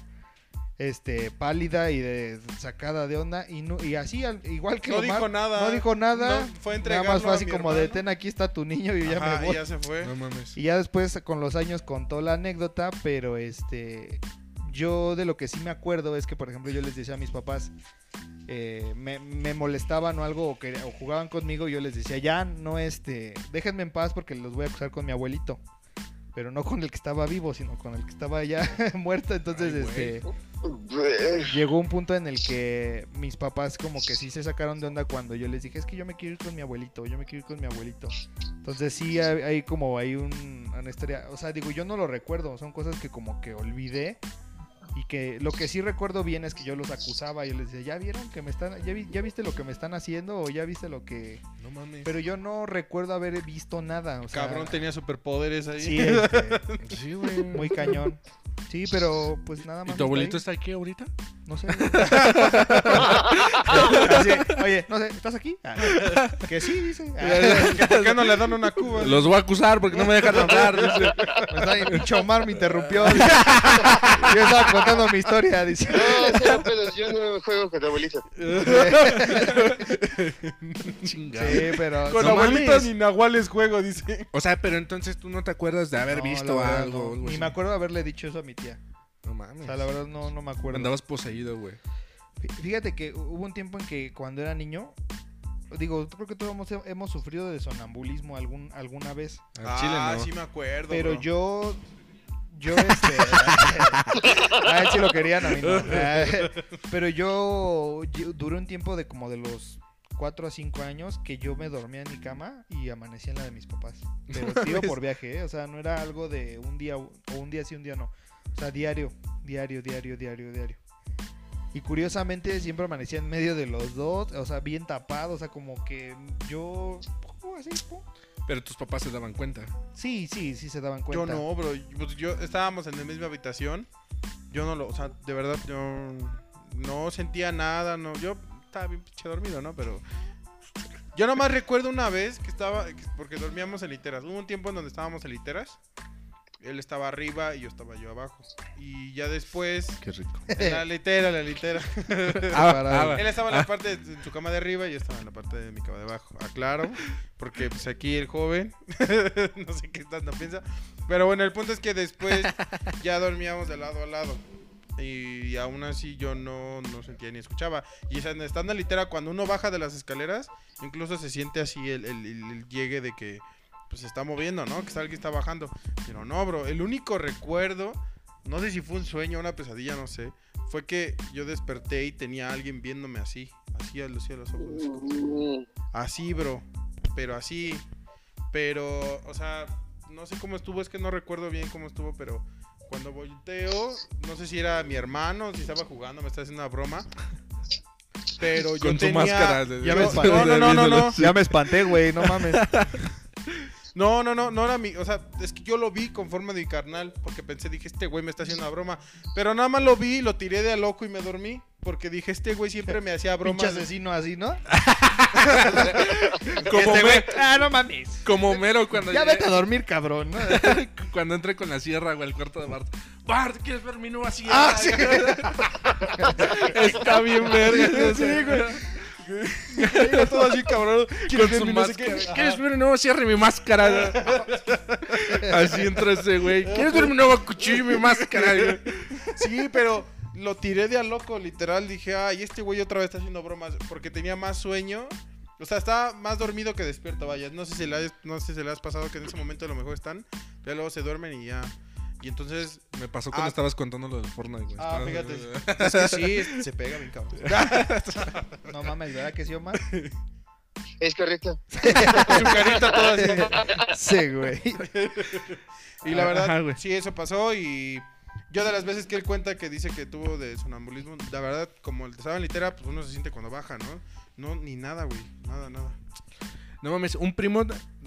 Este, pálida y de sacada de onda y, no, y así al- igual que No Omar, dijo nada. no dijo nada, No, fue nada más fue a así mi como de hermano. ten aquí está tu niño y ya Ajá, me y voy. ya se fue. No mames. Y ya después con los años contó la anécdota, pero este yo de lo que sí me acuerdo es que por ejemplo yo les decía a mis papás eh, me, me molestaban o algo o, que, o jugaban conmigo, yo les decía ya no este déjenme en paz porque los voy a acusar con mi abuelito. Pero no con el que estaba vivo, sino con el que estaba ya *laughs* muerto. Entonces, Ay, este. Llegó un punto en el que mis papás como que sí se sacaron de onda cuando yo les dije, es que yo me quiero ir con mi abuelito, yo me quiero ir con mi abuelito. Entonces sí hay, hay como hay un, una historia, o sea, digo, yo no lo recuerdo, son cosas que como que olvidé y que lo que sí recuerdo bien es que yo los acusaba, yo les decía, ya vieron que me están, ya, vi- ya viste lo que me están haciendo o ya viste lo que... No mames. Pero yo no recuerdo haber visto nada, o sea... Cabrón tenía superpoderes ahí. Sí, este, *laughs* Sí, güey. muy cañón. Sí, pero pues nada ¿Y más. tu está abuelito está aquí ahorita? No sé. *laughs* Así, Oye, no sé, ¿estás aquí? Ah, que sí, dice. Ah, ¿Que ¿Por qué no le dan una cuba? Los voy a acusar porque no me dejan hablar. dice. pinche Omar me interrumpió. dice. Yo estaba contando mi historia, dice. No, pedos, yo no juego con tu abuelita. *laughs* Chingado. Sí, pero. Con No abuelito mames. ni nahuales juego, dice. O sea, pero entonces tú no te acuerdas de haber No, visto algo. Ni me acuerdo de haberle dicho eso a mi tía. No O mames. sea, la verdad no, no me acuerdo. Andabas poseído, güey. Fí- Fíjate que hubo un tiempo en que cuando era niño. Digo, creo que todos hemos, hemos sufrido de sonambulismo algún, alguna vez. Ah, chile no. sí me acuerdo. Pero bro. yo. Yo, este. *laughs* a él sí lo querían, a mí no. *laughs* Pero yo, yo duré un tiempo de como de los 4 a 5 años que yo me dormía en mi cama y amanecía en la de mis papás. Pero *laughs* tiro por viaje, ¿eh? O sea, no era algo de un día o un día sí, un día no. O sea, diario, diario, diario, diario, diario. Y curiosamente siempre amanecía en medio de los dos, o sea, bien tapado, o sea, como que yo. Así. Pero tus papás se daban cuenta. Sí, sí, sí se daban Yo cuenta. no, bro. Pues yo estábamos en la misma habitación. Yo no lo, o sea, de verdad, yo no sentía nada, no. Yo estaba bien pinche dormido, ¿no? Pero yo nomás recuerdo una vez que estaba, que- porque dormíamos en literas. Hubo un tiempo en donde estábamos en literas. Él estaba arriba y yo estaba yo abajo. Y ya después, Qué rico. en la litera, la litera. *laughs* Ah, Él estaba en la parte de su cama de arriba y yo estaba en la parte de mi cama de abajo. Aclaro, porque pues aquí el joven, *laughs* no sé qué tanto piensa. Pero bueno, el punto es que después ya dormíamos de lado a lado. Y aún así yo no, no sentía ni escuchaba. Y estando en litera, cuando uno baja de las escaleras, incluso se siente así el, el- el- el llegue de que pues se está moviendo, ¿no? Que alguien está bajando. Pero no, bro, el único recuerdo, no sé si fue un sueño o una pesadilla, no sé, fue que yo desperté y tenía a alguien viéndome así, así a los, ojos. así como- Así, bro. Pero así. Pero, o sea, no sé cómo estuvo, es que no recuerdo bien cómo estuvo, pero cuando volteo, no sé si era mi hermano, si estaba jugando, me estaba haciendo una broma. Pero yo Con tu tenía... máscara. Ya me espanté. *laughs* no, no, no, no, no. Ya me espanté, güey, no mames. *laughs* No, no, no, no era mi, o sea, es que yo lo vi con forma de mi carnal, porque pensé, dije, este güey me está haciendo una broma, pero nada más lo vi, lo tiré de a loco y me dormí, porque dije, este güey siempre me hacía Pinche bromas. asesino así, ¿no? *laughs* Como, Este güey, Me- Ah, no mames. como Mero cuando Ya llegué- vete a dormir, cabrón. ¿no? *laughs* cuando entré con la sierra, güey, al cuarto de Bart. Bart, ¿quieres ver mi nueva sierra? Ah, sí. *laughs* Está bien verga. Sí, güey. Llega todo así, cabrón. Con su máscara. ¿Quieres ver mi nueva sierra y mi máscara? Así entra ese güey. ¿Quieres ver mi nuevo cuchillo y mi máscara? Sí, pero lo tiré de a loco, literal. Dije, ay, este güey otra vez está haciendo bromas. Porque tenía más sueño. O sea, estaba más dormido que despierto, vaya. No sé si le has, no sé si le has pasado que en ese momento a lo mejor están. Ya luego se duermen y ya. Y entonces. Me pasó cuando Ah. estabas contando lo del Fortnite, güey. Ah, fíjate. Es que sí, *laughs* se pega bien cabrón. *laughs* No mames, ¿verdad que sí, Omar? Es correcto. Su carita toda así. Sí, güey. Y la verdad, Ajá, güey. sí, eso pasó. Y yo de las veces que él cuenta que dice que tuvo de sonambulismo, la verdad, como estaba en litera, pues uno se siente cuando baja, ¿no? No, ni nada, güey. Nada, nada. No mames, un primo,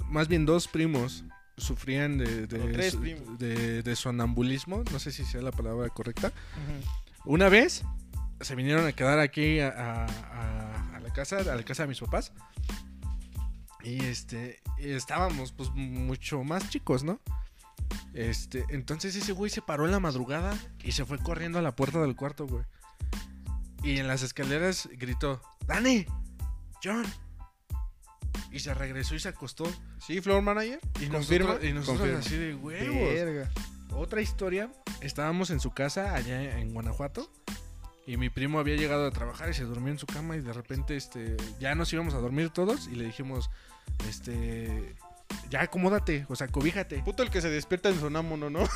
más bien dos primos, sufrían de, de, tres su- primos. de- de sonambulismo, no sé si sea la palabra correcta. Una vez se vinieron a quedar aquí a, a- la casa, a la casa de mis papás. Y este, estábamos pues mucho más chicos, ¿no? Este, entonces ese güey se paró en la madrugada y se fue corriendo a la puerta del cuarto, güey. Y en las escaleras gritó, Dani, John. Y se regresó y se acostó. Sí, Floor Manager. Y Confirma. nosotros, y nosotros Confirma. así de huevos. Verga. Otra historia, estábamos en su casa allá en Guanajuato y mi primo había llegado a trabajar y se durmió en su cama y de repente este ya nos íbamos a dormir todos y le dijimos este ya acomódate, o sea, cobíjate Puto el que se despierta en sonámbulo, ¿no? *laughs*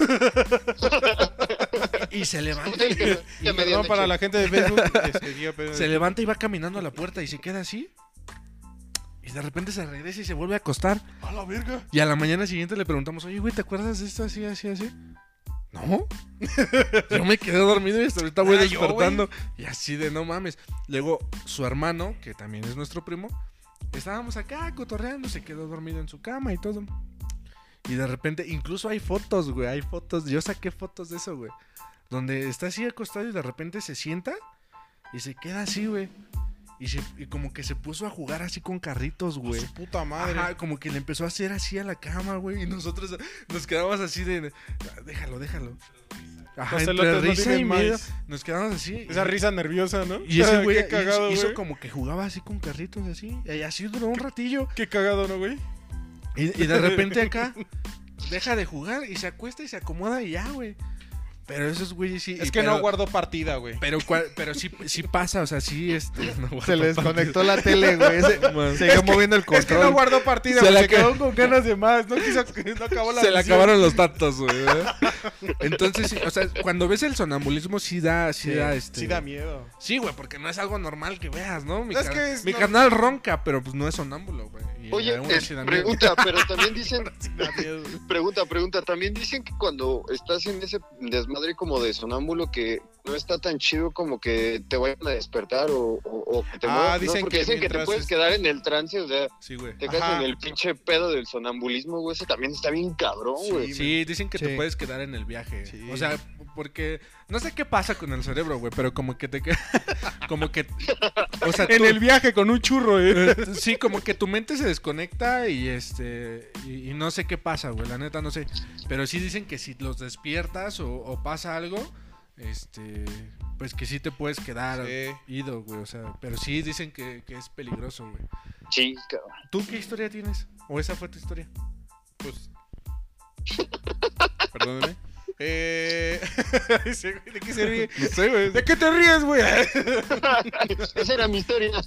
y se levanta que- Y perdón para la gente de Facebook. este, yo apenas- se levanta y va caminando a la puerta y se queda así. Y de repente se regresa y se vuelve a acostar. A la verga. Y a la mañana siguiente le preguntamos, oye, güey, ¿te acuerdas de esto así, así, así? No. *laughs* Yo me quedé dormido y hasta ahorita voy Ah, yo, despertando. y así de no mames. Luego, su hermano, que también es nuestro primo, estábamos acá cotorreando, se quedó dormido en su cama y todo. Y de repente, incluso hay fotos, güey, hay fotos. Yo saqué fotos de eso, güey. Donde está así acostado y de repente se sienta y se queda así, güey. Y, se- y como que se puso a jugar así con carritos, güey. Su puta madre. Ajá, como que le empezó a hacer así a la cama, güey. Y nosotros nos quedamos así de. Déjalo, déjalo. Ajá, Los entre elotes no risa y miedo. Nos quedamos así. Esa risa nerviosa, ¿no? Y ese *laughs* güey hizo- como que jugaba así con carritos así. Y así duró un ratillo. Qué cagado, ¿no, güey? Y, y de repente *laughs* acá deja de jugar y se acuesta y se acomoda y ya, güey. Pero esos güeyes sí. Es que pero- no guardó partida, güey. Pero, pero sí, sí pasa, o sea, sí, este. *laughs* no Se les partido. desconectó la tele, güey. Se, *laughs* que- moviendo el Es que no control. guardó partida, Se güey. la Se ca- quedó con ganas de más. No quiso, no acabó la Se le acabaron los *laughs* datos, güey. Entonces, sí, o sea, cuando ves el sonambulismo, sí da, sí, Sí, da, este... sí da miedo. Sí, güey, porque no es algo normal que veas, ¿no? Mi, Es que es mi no- carnal ronca, pero pues no es sonámbulo, güey. Oye, pregunta, pero también *laughs* dicen, *laughs* pregunta, pregunta, también dicen que cuando estás en ese desmadre como de sonámbulo que no está tan chido como que te vayan a despertar o, o- o que te Ah, ¿no? dicen Porque que dicen que te puedes es- quedar en el trance, o sea, Sí, te quedas Ajá. en el pinche pedo del sonambulismo, güey, ese también está bien cabrón, güey. Sí, dicen que te puedes quedar en el viaje. Sí. O sea, porque no sé qué pasa con el cerebro, güey, pero como que te queda como que *laughs* o sea, En tú- el viaje con un churro, eh. Eh, Sí, como que tu mente se desconecta y este y, y no sé qué pasa, güey, la neta no sé. Pero sí dicen que si los despiertas o, o pasa algo, este, pues que sí te puedes quedar Sí. ido, güey, o sea, pero sí dicen que, que es peligroso, güey. Sí, cabrón. ¿Tú qué historia tienes? ¿O esa fue tu historia? Pues. *laughs* Perdóneme. Eh... *laughs* güey, ¿De qué se ríe? No sé, güey. ¿De qué te ríes, güey? *laughs* Esa era mi historia. *laughs*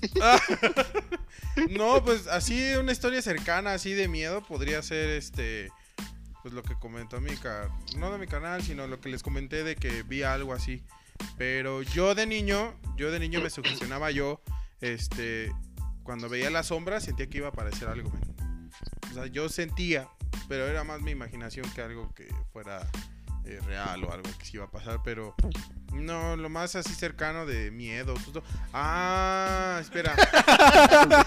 No, pues así una historia cercana, así de miedo, podría ser este. Pues lo que comentó mi car... No de mi canal, sino lo que les comenté de que vi algo así. Pero yo de niño, yo de niño me sugestionaba yo, este. Cuando veía la sombra sentía que iba a aparecer algo, men. O sea, yo sentía, pero era más mi imaginación que algo que fuera eh, real o algo que sí iba a pasar, pero no, lo más así cercano de miedo, susto. Ah, espera. *laughs*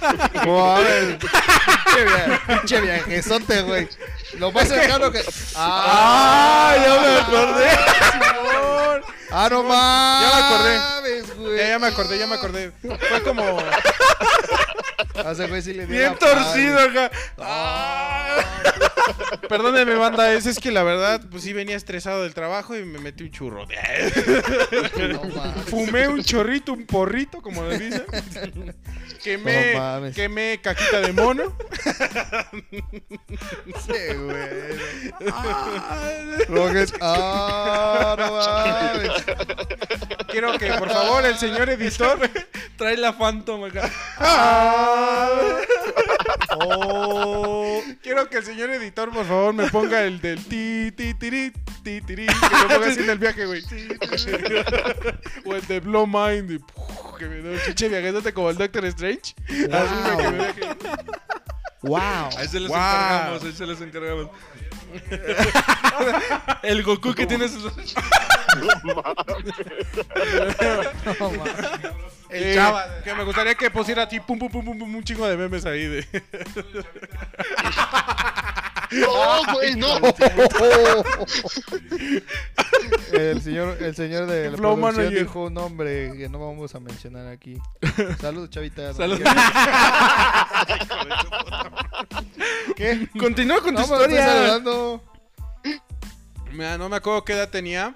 Ver. Pinche via- Pinche viajezote, güey. Lo más cercano que. ¡Ah! ya me acordé. ¡Ah, no Ya me acordé. Ya, ya me acordé, ya me acordé. Fue como Güey sí le dio bien la torcido acá. Ah. Perdóneme, banda, es, es que la verdad, pues sí venía estresado del trabajo y me metí un churro. No. Fumé un chorrito, un porrito, como le dicen. Quemé, No mames. quemé caquita de mono. *laughs* Sí, güey. Rogues. ¡Ah, no mames! Quiero que, por favor, el señor editor. Trae la Phantom acá. ¡Oh! Quiero que el señor editor, por favor, me ponga el del ti, ti, tiri, ti, tiri, que me ponga así en el viaje, güey. o el de Blow Mind, y, puf, que me dé un chiche viajezote como el Doctor Strange. Que me deje. ¡Wow! Ahí se Wow. encargamos, ahí se encargamos. *laughs* El Goku que tiene sus... *laughs* No mames. *laughs* El Eh, Chava. Que me gustaría que pusiera a ti pum, pum, pum, pum, pum, un chingo de memes ahí de. No, güey, no. El señor, el señor de la Flow producción manager. dijo un nombre que no vamos a mencionar aquí. Saludos, chavita. *laughs* Saludos. ¿Qué? Continúa con tu No, me historia. saludando. Mira, no me acuerdo qué edad tenía.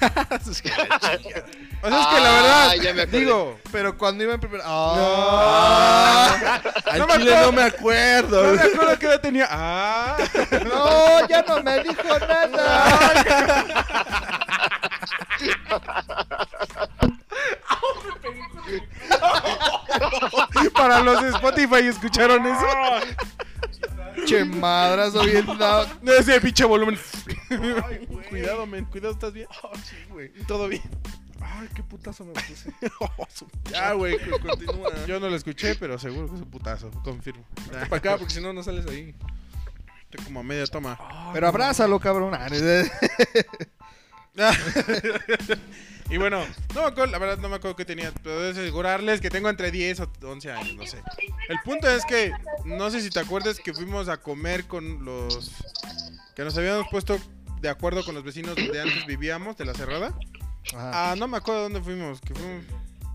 *laughs* Es que- O sea, es que la Ah, verdad, ya me acordé. digo, Pero cuando iba en primer... ¡Ah! Al No me chile acuerdo. no me acuerdo. no me acuerdo qué edad tenía. Ah, No, ya no me dijo nada. para los de Spotify escucharon eso. che madrazo bien dado. No ese pinche volumen. cuidado, men, cuidado, ¿estás bien? Todo bien. Ay, qué putazo me puse. *laughs* Ya, güey, co- continúa. Yo no lo escuché, pero seguro que es un putazo, confirmo. Para acá, porque si no, no sales ahí. Estoy como a media toma. Pero abrázalo, cabrón. Ah, *laughs* y bueno, no me acuerdo, la verdad no me acuerdo qué tenía, pero debo asegurarles que tengo entre 10 o 11 años, no sé. El punto es que, no sé si te acuerdas que fuimos a comer con los... que nos habíamos puesto de acuerdo con los vecinos donde antes vivíamos, de la cerrada. Ajá. Ah, no me acuerdo dónde fuimos, que fuimos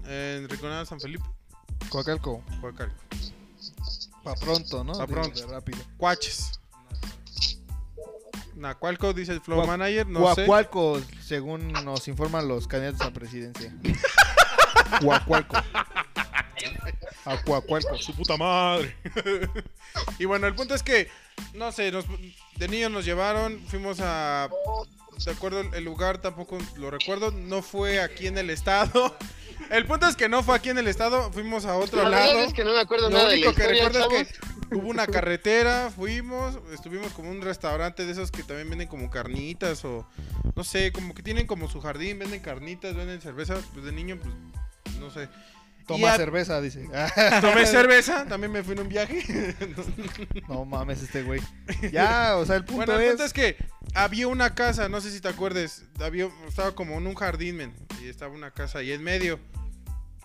en Riconada San Felipe, Coacalco. Coacalco. Pa' pronto, ¿no? Pa' De- pronto. de rápido. Cuaches. Nacualco, dice el flow Guac- manager, no sé. Guacualco, según nos informan los candidatos a presidencia. *laughs* Guacualco. *laughs* Acuacualco. Su puta madre. *laughs* y bueno, el punto es que, no sé, nos- de niños nos llevaron, fuimos a... De acuerdo, el lugar tampoco lo recuerdo, no fue aquí en el estado. *laughs* El punto es que no fue aquí en el estado, fuimos a otro La lado. es que no me acuerdo Lo nada de la único que recuerdo es que hubo una carretera, fuimos, estuvimos como un restaurante de esos que también venden como carnitas o no sé, como que tienen como su jardín, venden carnitas, venden cerveza, pues de niño pues no sé. Toma a- cerveza, dice. *laughs* Tomé *laughs* cerveza, también me fui en un viaje. *laughs* No mames, este güey. Ya, o sea, el punto bueno, el es. punto es que había una casa, no sé si te acuerdes, había, estaba como en un jardín, men, y estaba una casa ahí en medio.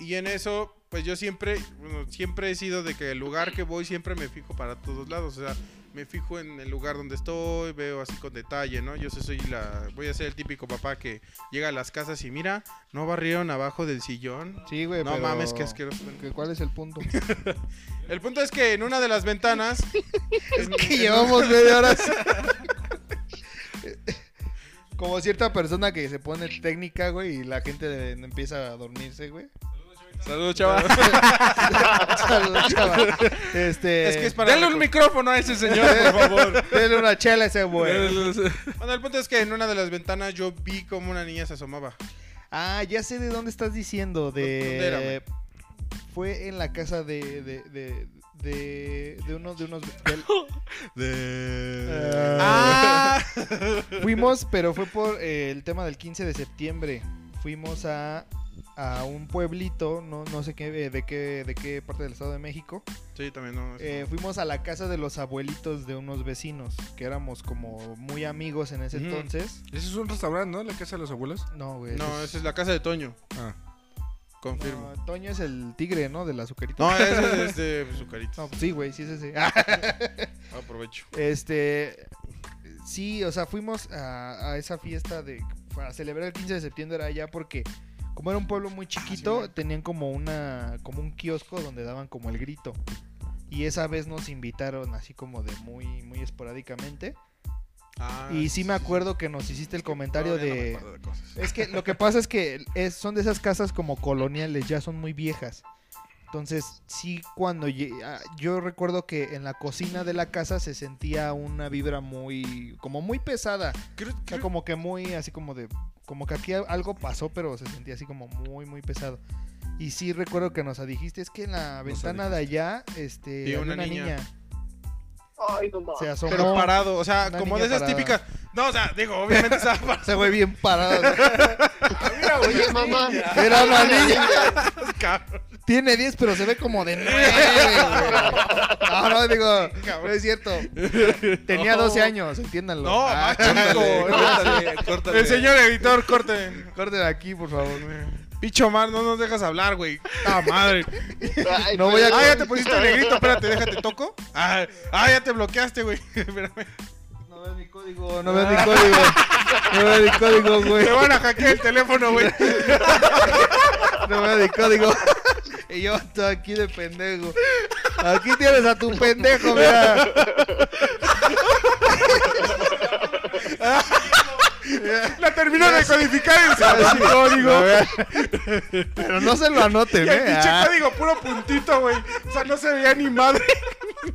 Y en eso, pues yo siempre, bueno, siempre he sido de que el lugar que voy siempre me fijo para todos lados, o sea, me fijo en el lugar donde estoy, veo así con detalle, ¿no? Yo soy la, voy a ser el típico papá que llega a las casas y mira, no barrieron abajo del sillón. Sí, güey, No pero- mames, qué asqueroso. ¿Qué- ¿Cuál es el punto? *laughs* El punto es que en una de las ventanas... *laughs* en- que llevamos media hora. *laughs* Como cierta persona que se pone técnica, güey, y la gente de- empieza a dormirse, güey. Saludos, chaval. Saludos, *laughs* chaval. Este. Es que es para... Denle un micrófono a ese señor, por favor. Denle una chela a ese güey. Bueno, el punto es que en una de las ventanas yo vi como una niña se asomaba. Ah, ya sé de dónde estás diciendo. De. ¿Dónde era, güey? Fue en la casa de. de. de. de, de unos. de unos. De... *laughs* ¡Ah! *laughs* Fuimos, pero fue por eh, el tema del 15 de septiembre. Fuimos a, a un pueblito, no, no sé qué, eh, de qué, de qué parte del Estado de México. Sí, también no. Eh, fuimos a la casa de los abuelitos de unos vecinos, que éramos como muy amigos en ese entonces. Ese es un restaurante, ¿no? La casa de los abuelos. No, güey. no, esa es la casa de Toño. Ah. Confirmo. no, Toño es el tigre, ¿no? De la azucarita. No, ese es *laughs* de Zucaritas. No, pues sí, güey, sí es ese. *laughs* Aprovecho. Este. Sí, o sea, fuimos a, a esa fiesta de. Para celebrar el 15 de septiembre era allá porque. Como era un pueblo muy chiquito, tenían como una. como un kiosco donde daban como el grito. Y esa vez nos invitaron así como de muy, muy esporádicamente. Ah, Y sí me acuerdo que nos hiciste el comentario no de. de. Es que lo que pasa es que es, son de esas casas como coloniales, ya son muy viejas. Entonces, sí, cuando ah, yo recuerdo que en la cocina de la casa se sentía una vibra muy, como muy pesada. Creo- O sea, creo- como que muy, así como de, como que aquí algo pasó, pero se sentía así como muy, muy pesado. Y sí recuerdo que nos dijiste, es que en la ventana de allá, este, Vi había una una, niña. niña. Ay, no mames. se asomó. Pero parado, o sea, Una como niña de esas parada. típicas. No, o sea, digo, obviamente estaba parado. *laughs* Se fue bien parado. *laughs* Oye, mamá. Era una niña. *laughs* cabrón. Tiene 10, pero se ve como de 9, *laughs* güey. No, no, digo, no es cierto. Tenía 12 años, entiéndanlo. No, Ah. Córtale, córtale, córtale. El señor editor, corten. Corten aquí, por favor. Picho Omar, no nos dejas hablar, güey. ¡Ah, madre! Ay, No voy a-. Ah, ya te pusiste negrito, espérate, déjate, toco. Ah, ah, ya te bloqueaste, güey. *laughs* Espérame. No ves mi código, no ves mi código. No ves mi código, güey. Te van a hackear el teléfono, güey. *laughs* No ves mi código. *laughs* Y yo estoy aquí de pendejo. Aquí tienes a tu pendejo, mira. *laughs* La terminó de codificar en su código. Pero no se lo anoten, Y el eh. pinche Ah, código puro puntito, güey. O sea, no se veía ni madre.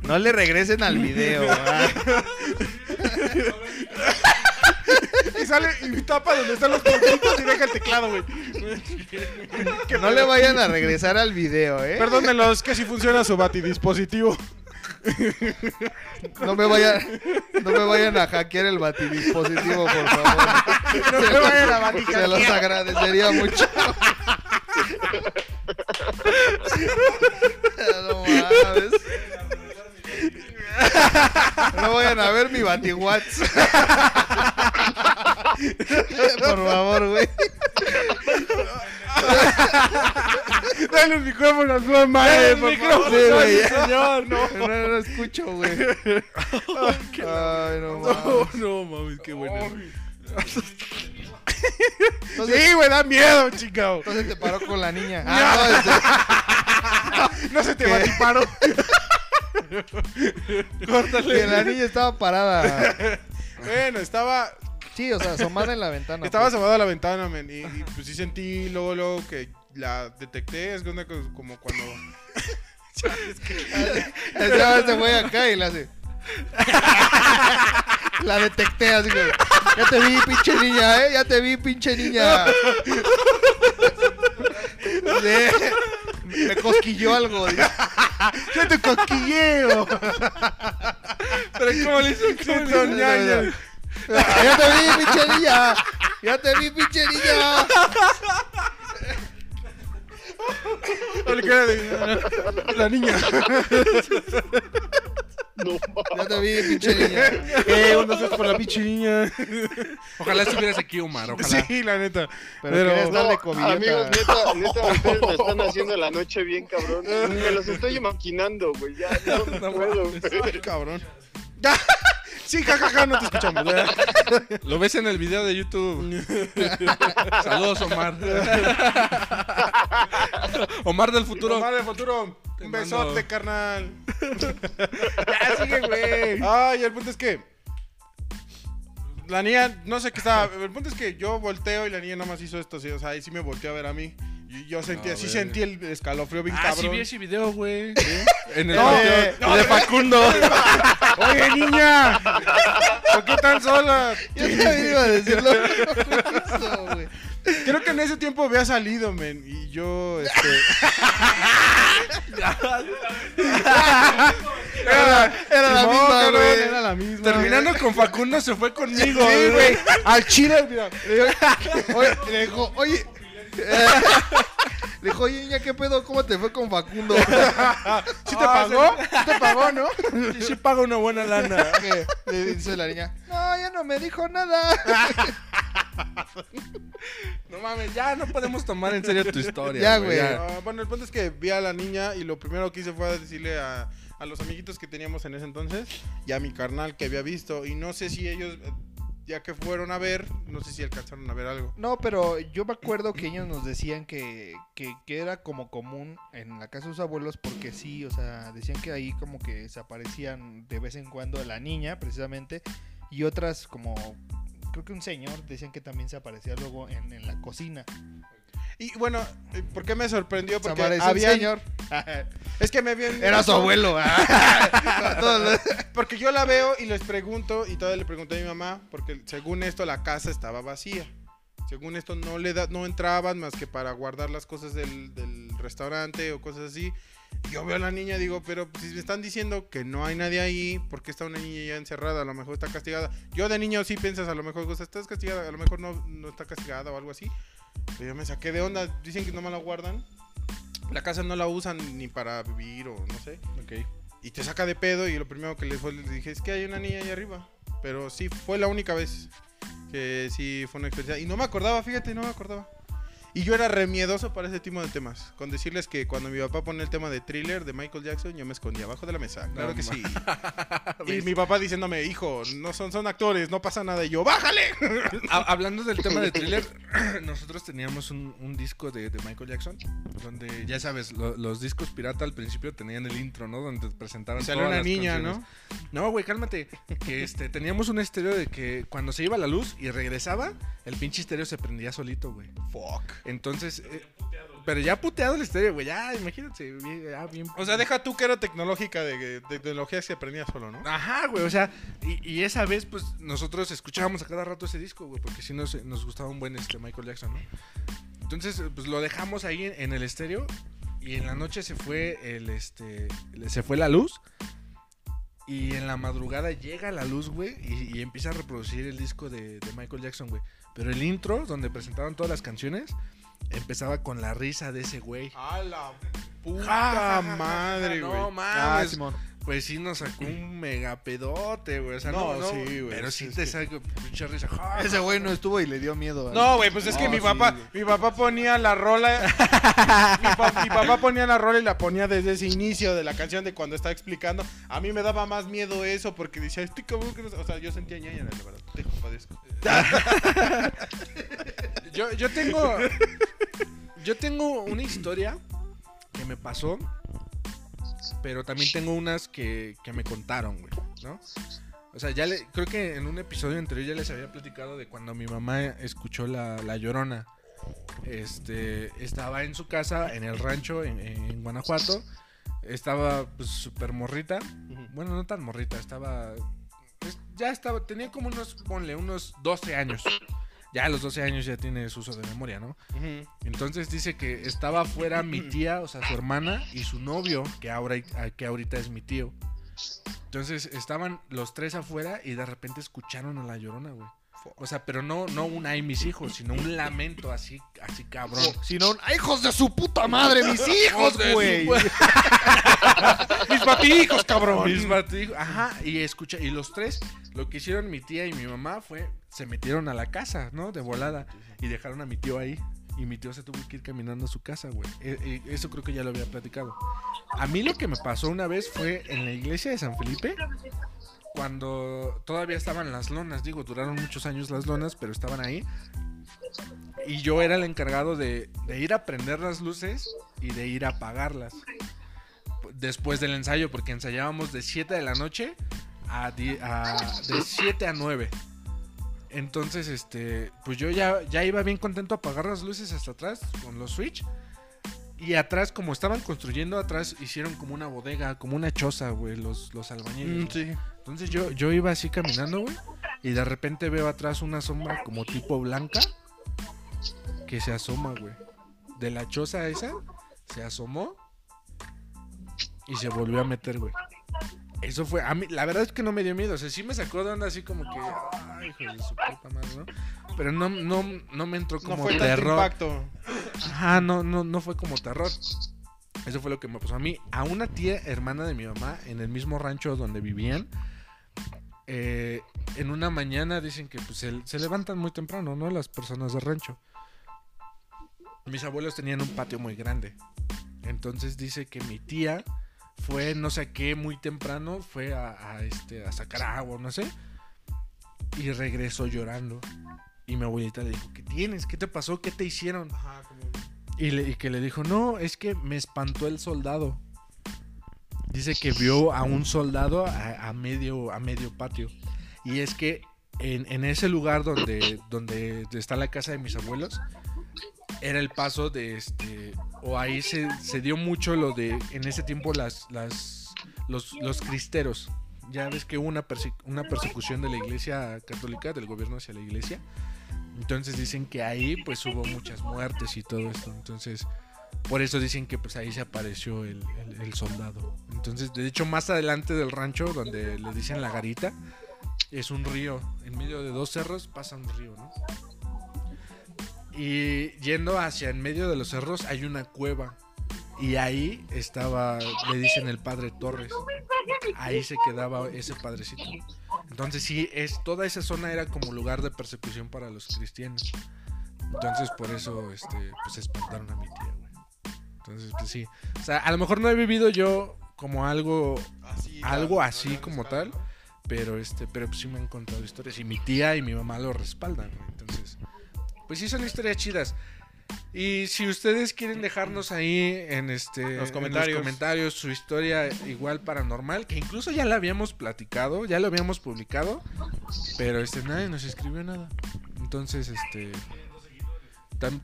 No le regresen al video. ah. *laughs* *laughs* Y sale y tapa donde están los puntitos y deja el teclado, güey. Que no le vayan a regresar al video, eh. Perdónenlos, que si funciona su batidispositivo. No me vayan, no me vayan a hackear el batidispositivo, por favor. No me vayan a Se los agradecería mucho. *laughs* *laughs* No mames. No vayan a ver mi batiwatts. Por favor, güey. Dale el micrófono al Juan Madre, por favor. Sí, güey. Señor, no. No, no escucho, güey. *laughs* Ay, no mames. No, no mames, qué bueno. Entonces, Sí, güey, da miedo, chingado. entonces te paró con la niña. Ah, *laughs* No se te va a. *laughs* *laughs* que la niña estaba parada. Bueno, estaba, Sí, o sea, asomada en la ventana. *laughs* estaba pues. asomado a la ventana, men. Y, y, pues sí sentí luego, luego que la detecté. Es que una cosa como cuando. Estaba este güey acá y la hace. *laughs* La detecté así como. Ya te vi, pinche niña, eh. Ya te vi, pinche niña. Me cosquilló algo. ¡Ya te cosquilleo! Pero ¿cómo le. Son ñañas. Ah, Ya te vi, pinche niña. Ya te vi, de- La niña. No, Ya te vi, pinche *laughs* niña. Eh, uno se por la pinche niña. *laughs* Ojalá estuvieras aquí, Omar. Ojalá. Sí, la neta. Pero, Pero- quieres darle No, cobilleta. amigos, neta, neta, ustedes me están haciendo la noche bien, cabrón. Me los estoy imaginando, güey. Ya no, *laughs* No puedo. cabrón. Sí, jajaja, no te escuchamos. *laughs* Lo ves en el video de YouTube. *laughs* Saludos, Omar. *laughs* Omar del futuro. Omar del futuro. Te Un mando- besote, carnal. Ya sigue, güey. Ay, el punto es que. La niña, no sé qué estaba. El punto es que yo volteo y la niña nada más hizo esto. sí, o sea, ahí sí me volteó a ver a mí. Y yo sentí, así ver. sentí el escalofrío bien Ah, sí cabrón. vi ese video, güey. En el No, video no, de no, Facundo. *laughs* Oye, niña. ¿Por qué tan sola? Yo también iba a decirlo. Güey. Creo que en ese tiempo había salido, men. Y yo, este. *laughs* Era, era la misma, cabrón, güey. Era la misma. Terminando con Facundo se fue conmigo. Sí, güey. Al chile, mira. *laughs* Oye, le dijo, oye. *laughs* le dijo, oye, niña, ¿qué pedo? ¿Cómo te fue con Facundo? *laughs* ¿Sí te pagó? ¿Sí te pagó, no? Sí, sí paga una buena lana. *laughs* Le dice la niña, no, ya no me dijo nada. No mames, ya no podemos tomar en serio tu historia. Ya, güey. Ah, bueno, el punto es que vi a la niña y lo primero que hice fue decirle a, a los amiguitos que teníamos en ese entonces y a mi carnal que había visto. Y no sé si ellos, ya que fueron a ver, no sé si alcanzaron a ver algo. No, pero yo me acuerdo que ellos nos decían que, que, que era como común en la casa de sus abuelos porque sí, o sea, decían que ahí como que se aparecían de vez en cuando la niña, precisamente, y otras como, creo que un señor, decían que también se aparecía luego en, en la cocina. Y bueno, eh, ¿por qué me sorprendió? Porque un señor. *laughs* Es que me habían... Era su abuelo. ah. *laughs* Porque yo la veo y les pregunto, y todavía le pregunté a mi mamá, porque según esto la casa estaba vacía. Según esto no le da, no entraban más que para guardar las cosas del, del restaurante o cosas así. Yo veo a la niña y digo, pero si me están diciendo que no hay nadie ahí, ¿por qué está una niña ya encerrada? A lo mejor está castigada. Yo de niño sí piensas, a lo mejor, o sea, estás castigada, a lo mejor no, no está castigada o algo así. Pero yo me saqué de onda, dicen que no me la guardan. La casa no la usan ni para vivir o no sé. Ok. Y te saca de pedo y lo primero que les, fue, les dije es que hay una niña ahí arriba. Pero sí, fue la única vez que sí fue una experiencia. Y no me acordaba, fíjate, no me acordaba. Y yo era re miedoso para ese tipo de temas. Con decirles que cuando mi papá ponía el tema de thriller de Michael Jackson, yo me escondía abajo de la mesa. Claro No que sí. *laughs* y mi papá diciéndome, hijo, no son, son actores, no pasa nada. Y yo, ¡bájale! *laughs* Ha- Hablando del tema de thriller, *clears throat* nosotros teníamos un, un disco de, de Michael Jackson, donde ya sabes, lo- los discos pirata al principio tenían el intro, ¿no? Donde te presentaron salió una las niña, canciones. No, güey, cálmate. Que este, teníamos un estéreo de que cuando se iba la luz y regresaba, el pinche estéreo se prendía solito, güey. Fuck. Entonces, eh, pero ya puteado el estéreo, güey. Ya, imagínate, bien- ya bien. O sea, deja tú que era tecnológica de, de tecnología que se aprendía solo, ¿no? Ajá, güey, o sea, y, y esa vez, pues, nosotros escuchábamos a cada rato ese disco, güey, porque sí nos, nos gustaba un buen este Michael Jackson, ¿no? Entonces, pues, lo dejamos ahí en, en el estéreo y en la noche se fue el, este, se fue la luz y en la madrugada llega la luz, güey, y, y empieza a reproducir el disco de, de Michael Jackson, güey. Pero el intro, donde presentaban todas las canciones, empezaba con la risa de ese güey. A la puta *laughs* madre, güey. No Ah, mames, Simón. Pues sí nos sacó un mega pedote, güey. O sea, no, No, no, sí, güey, Pero sí te saca pinche risa. *laughs* Ese güey no estuvo y le dio miedo. No, güey, pues es que No, mi sí, papá, güey. mi papá ponía la rola, *laughs* mi, pa- mi papá ponía la rola y la ponía desde ese inicio de la canción de cuando estaba explicando. A mí me daba más miedo eso porque decía, estoy cabrón que no sé". O sea, yo sentía ñaña, la verdad. Te compadezco. *laughs* Yo, yo tengo. Yo tengo una historia que me pasó. Pero también tengo unas que, que me contaron, güey, ¿no? O sea, ya le, creo que en un episodio anterior ya les había platicado de cuando mi mamá escuchó la, la llorona. Este, estaba en su casa, en el rancho, en, en Guanajuato. Estaba pues súper morrita. Bueno, no tan morrita, estaba. pues, ya estaba, tenía como unos, ponle, unos 12 años. Ya a los 12 años ya tiene su uso de memoria, ¿no? Entonces dice que estaba afuera mi *clears throat* tía, o sea, su hermana y su novio, que, ahora, que ahorita es mi tío. Entonces estaban los tres afuera y de repente escucharon a la llorona, güey. O sea, pero no, no un ay mis hijos, sino un lamento así, así cabrón. Si no, ¡ay, hijos de su puta madre, mis *laughs* hijos, güey! *laughs* *laughs* Mis papijos, cabrón. Mis batijos, Ajá, y escucha, y los tres, lo que hicieron mi tía y mi mamá fue, se metieron a la casa, ¿no? De volada, y dejaron a mi tío ahí. Y mi tío se tuvo que ir caminando a su casa, güey. E- e- eso creo que ya lo había platicado. A mí lo que me pasó una vez fue en la iglesia de San Felipe, cuando todavía estaban las lonas, digo, duraron muchos años las lonas, pero estaban ahí. Y yo era el encargado de, de ir a prender las luces y de ir a apagarlas. Después del ensayo, porque ensayábamos de 7 de la noche a, di- a- de 7 a 9. Entonces, este, pues yo ya, ya iba bien contento a apagar las luces hasta atrás con los switch. Y atrás, como estaban construyendo, atrás hicieron como una bodega, como una choza, güey, los, los albañiles. Mm, sí. Entonces yo, yo iba así caminando, güey. Y de repente veo atrás una sombra como tipo blanca que se asoma, güey. De la choza esa, se asomó y se volvió a meter, güey. Eso fue, a mí, la verdad es que no me dio miedo. O sea, sí me sacó de onda así como que, ay, hijo de su puta madre, ¿no? Pero no, no, no me entró No como fue tanto terror. impacto. Ajá, no, no, no fue como terror. Eso fue lo que me pasó a mí. A una tía hermana de mi mamá, en el mismo rancho donde vivían, eh, en una mañana dicen que pues, se, se levantan muy temprano, ¿no? Las personas del rancho. Mis abuelos tenían un patio muy grande. Entonces dice que mi tía fue no sé qué muy temprano, fue a, a, este, a sacar agua, no sé. Y regresó llorando. Y mi abuelita le dijo, ¿qué tienes? ¿Qué te pasó? ¿Qué te hicieron? Ajá, como... Y, le- y que le dijo, no, es que me espantó el soldado. Dice que vio a un soldado a, medio, a medio patio. Y es que en, en ese lugar donde, donde está la casa de mis abuelos, era el paso de este. O ahí se, se dio mucho lo de. En ese tiempo, las, las, los, los cristeros. Ya ves que hubo una, una persecución de la iglesia católica, del gobierno hacia la iglesia. Entonces dicen que ahí pues hubo muchas muertes y todo esto. Entonces, por eso dicen que pues ahí se apareció el, soldado. Entonces, de hecho, más adelante del rancho, donde le dicen la garita, es un río. En medio de dos cerros pasa un río, ¿no? Y yendo hacia en medio de los cerros hay una cueva. Y ahí estaba, le dicen el padre Torres. Ahí se quedaba ese padrecito. Entonces sí, es, toda esa zona era como lugar de persecución para los cristianos. Entonces, por eso, este, pues espantaron a mi tía. Entonces, pues sí. O sea, a lo mejor no he vivido yo como algo, Así, algo así como tal. Pero este, pero pues sí me han contado historias. Y mi tía y mi mamá lo respaldan. Entonces, pues sí son historias chidas. Y si ustedes quieren dejarnos ahí en este Los en comentarios. comentarios su historia igual paranormal, que incluso ya la habíamos platicado, ya lo habíamos publicado, pero este nadie nos escribió nada. Entonces, este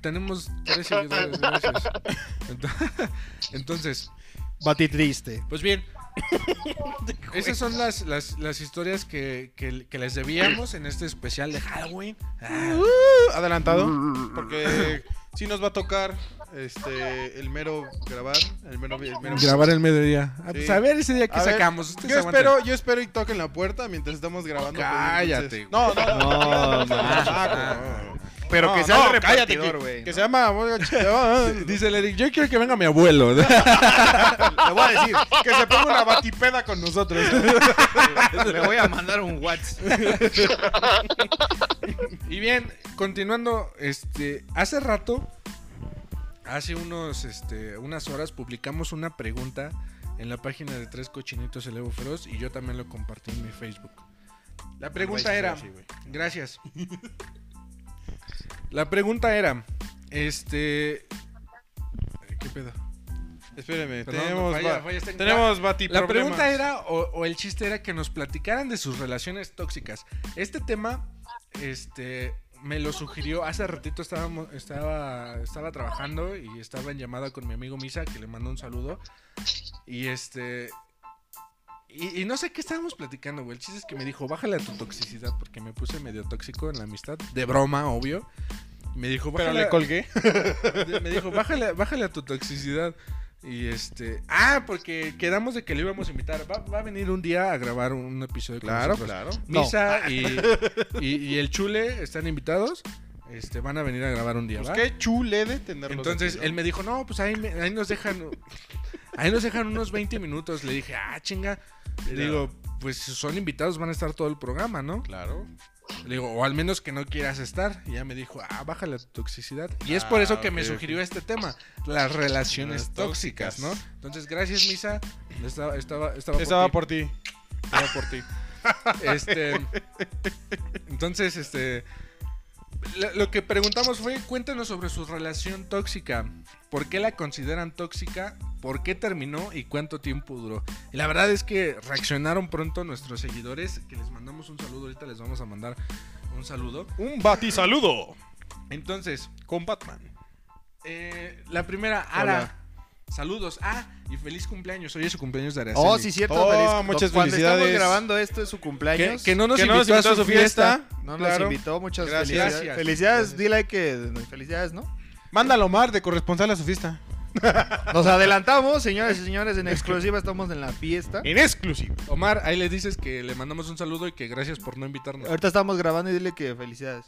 tenemos tres seguidores, gracias. Ento- Entonces, Bati triste. pues bien, esas son las, las, las historias que, que- que les debíamos en este especial de Halloween. Ah, adelantado porque sí nos va a tocar este el mero grabar el mero, el mero- grabar el mediodía. Ah, pues Sí. a ver ese día que A sacamos. Yo espero yo espero y toquen la puerta mientras estamos grabando pues, Cállate, entonces- no no no, No, no. Ah, Pero no, que sea no, el cállate, repartidor, que- güey. que ¿no? se llama *laughs* Dice el Eric, yo quiero que venga mi abuelo. *laughs* Le voy a decir, que se ponga una batipeda con nosotros le voy a mandar un WhatsApp. y bien, continuando, este, hace rato, hace unos, este, unas horas publicamos una pregunta en la página de Tres Cochinitos el Evo Feroz y yo también lo compartí en mi Facebook. La pregunta era, gracias. La pregunta era, este, ¿qué pedo? espéreme Perdón, tenemos falla- ba- tenemos bati La pregunta era, o, o el chiste era que nos platicaran de sus relaciones tóxicas. Este tema, este, me lo sugirió, hace ratito estábamos, estaba, estaba trabajando y estaba en llamada con mi amigo Misa, que le mando un saludo. Y este... Y, y no sé qué estábamos platicando, güey. El chiste es que me dijo, bájale a tu toxicidad, porque me puse medio tóxico en la amistad. De broma, obvio. Me dijo, pero bájale, le colgué de- me dijo, bájale, bájale a tu toxicidad. Y este. Ah, porque quedamos de que le íbamos a invitar. Va, va a venir un día a grabar un episodio con claro nosotros. claro Misa y, y, y el Chule están invitados. Este, van a venir a grabar un día. pues ¿va? qué chulede tenerlos Entonces aquí, ¿no? él me dijo, no, pues ahí, me- ahí nos dejan. Ahí nos dejan unos 20 minutos. Le dije, ah, chinga. Le Mira. digo, pues si son invitados, van a estar todo el programa, ¿no? claro Le digo, o al menos que no quieras estar. Y ya me dijo, ah, baja la toxicidad. Y es por Ah, eso que me sugirió este tema, las relaciones Las tóxicas, ¿no? Entonces, gracias, Misa. Estaba, estaba, estaba, por estaba ti. por ti Estaba por ti. *laughs* Este. Entonces, este. Lo, que preguntamos fue: cuéntanos sobre su relación tóxica. ¿Por qué la consideran tóxica? ¿Por qué terminó y cuánto tiempo duró? Y la verdad es que reaccionaron pronto nuestros seguidores, que les mandamos un saludo. Ahorita les vamos a mandar un saludo. un bati saludo Entonces, con Batman eh, la primera, Ara. Saludos. Ah, y feliz cumpleaños. Hoy es su cumpleaños de Araceli. Oh, sí, cierto. Oh, feliz- muchas Cuando felicidades. estamos grabando esto es su cumpleaños. que no nos Que no invitó, nos invitó a su fiesta. No nos Claro. invitó, muchas Gracias. felicidades. Gracias. Felicidades, Gracias. dile que felicidades, ¿no? mándalo Omar de corresponsal a su fiesta *laughs* Nos adelantamos, señores y señores, en exclusiva estamos en la fiesta. en exclusivo Omar, ahí le dices que le mandamos un saludo y que gracias por no invitarnos. Ahorita estamos grabando y dile que felicidades.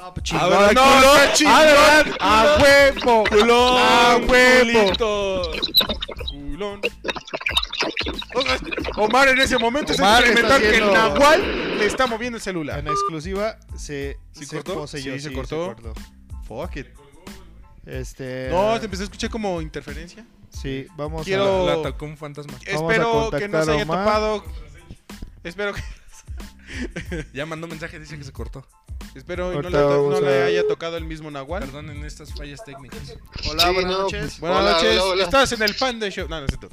No, pues A chingón. ver, no, culón. qué chingón, A ver, a huevo. culón A huevo. culón Omar en ese momento está Omar está experimentando que el Nahual le está moviendo el celular En exclusiva se, ¿Sí se cortó? poseyó, Sí, se cortó. cortó. Fuck it. Este. No, te empecé a escuchar como interferencia. Sí, vamos Quiero- La atacó un fantasma. A Espero que no se a haya topado. Espero que, Ya mandó mensaje, dice que se cortó. Espero y no, no le haya tocado el mismo Nahual. Perdonen estas fallas técnicas. Hola, Sí, buenas no, noches. pues, Buenas Hola, noches. hola, hola. Estás en el Panda Show. No, no es cierto.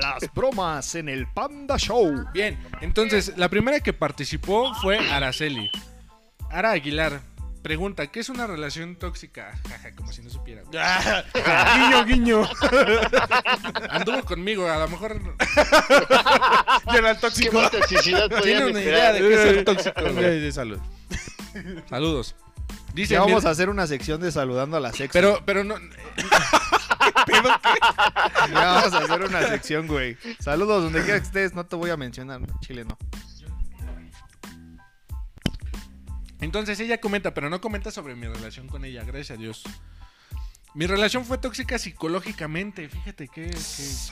Las bromas en el Panda Show. Bien, entonces, la primera que participó fue Araceli. Ara Aguilar pregunta, ¿qué es una relación tóxica? Jaja, Como si no supiera. güey. guiño, guiño. Anduvo conmigo, a lo mejor *laughs* Y era el ¿Qué tóxico. más toxicidad tiene una idea de qué es ser tóxico. salud. Saludos. Dice, Ya vamos a hacer una sección de saludando a la sex. Pero, pero no. Ya vamos a hacer una sección, güey. Saludos donde quiera que estés, no te voy a mencionar. Chile no. Entonces ella comenta, pero no comenta sobre mi relación con ella, gracias a Dios. Mi relación fue tóxica psicológicamente, fíjate que...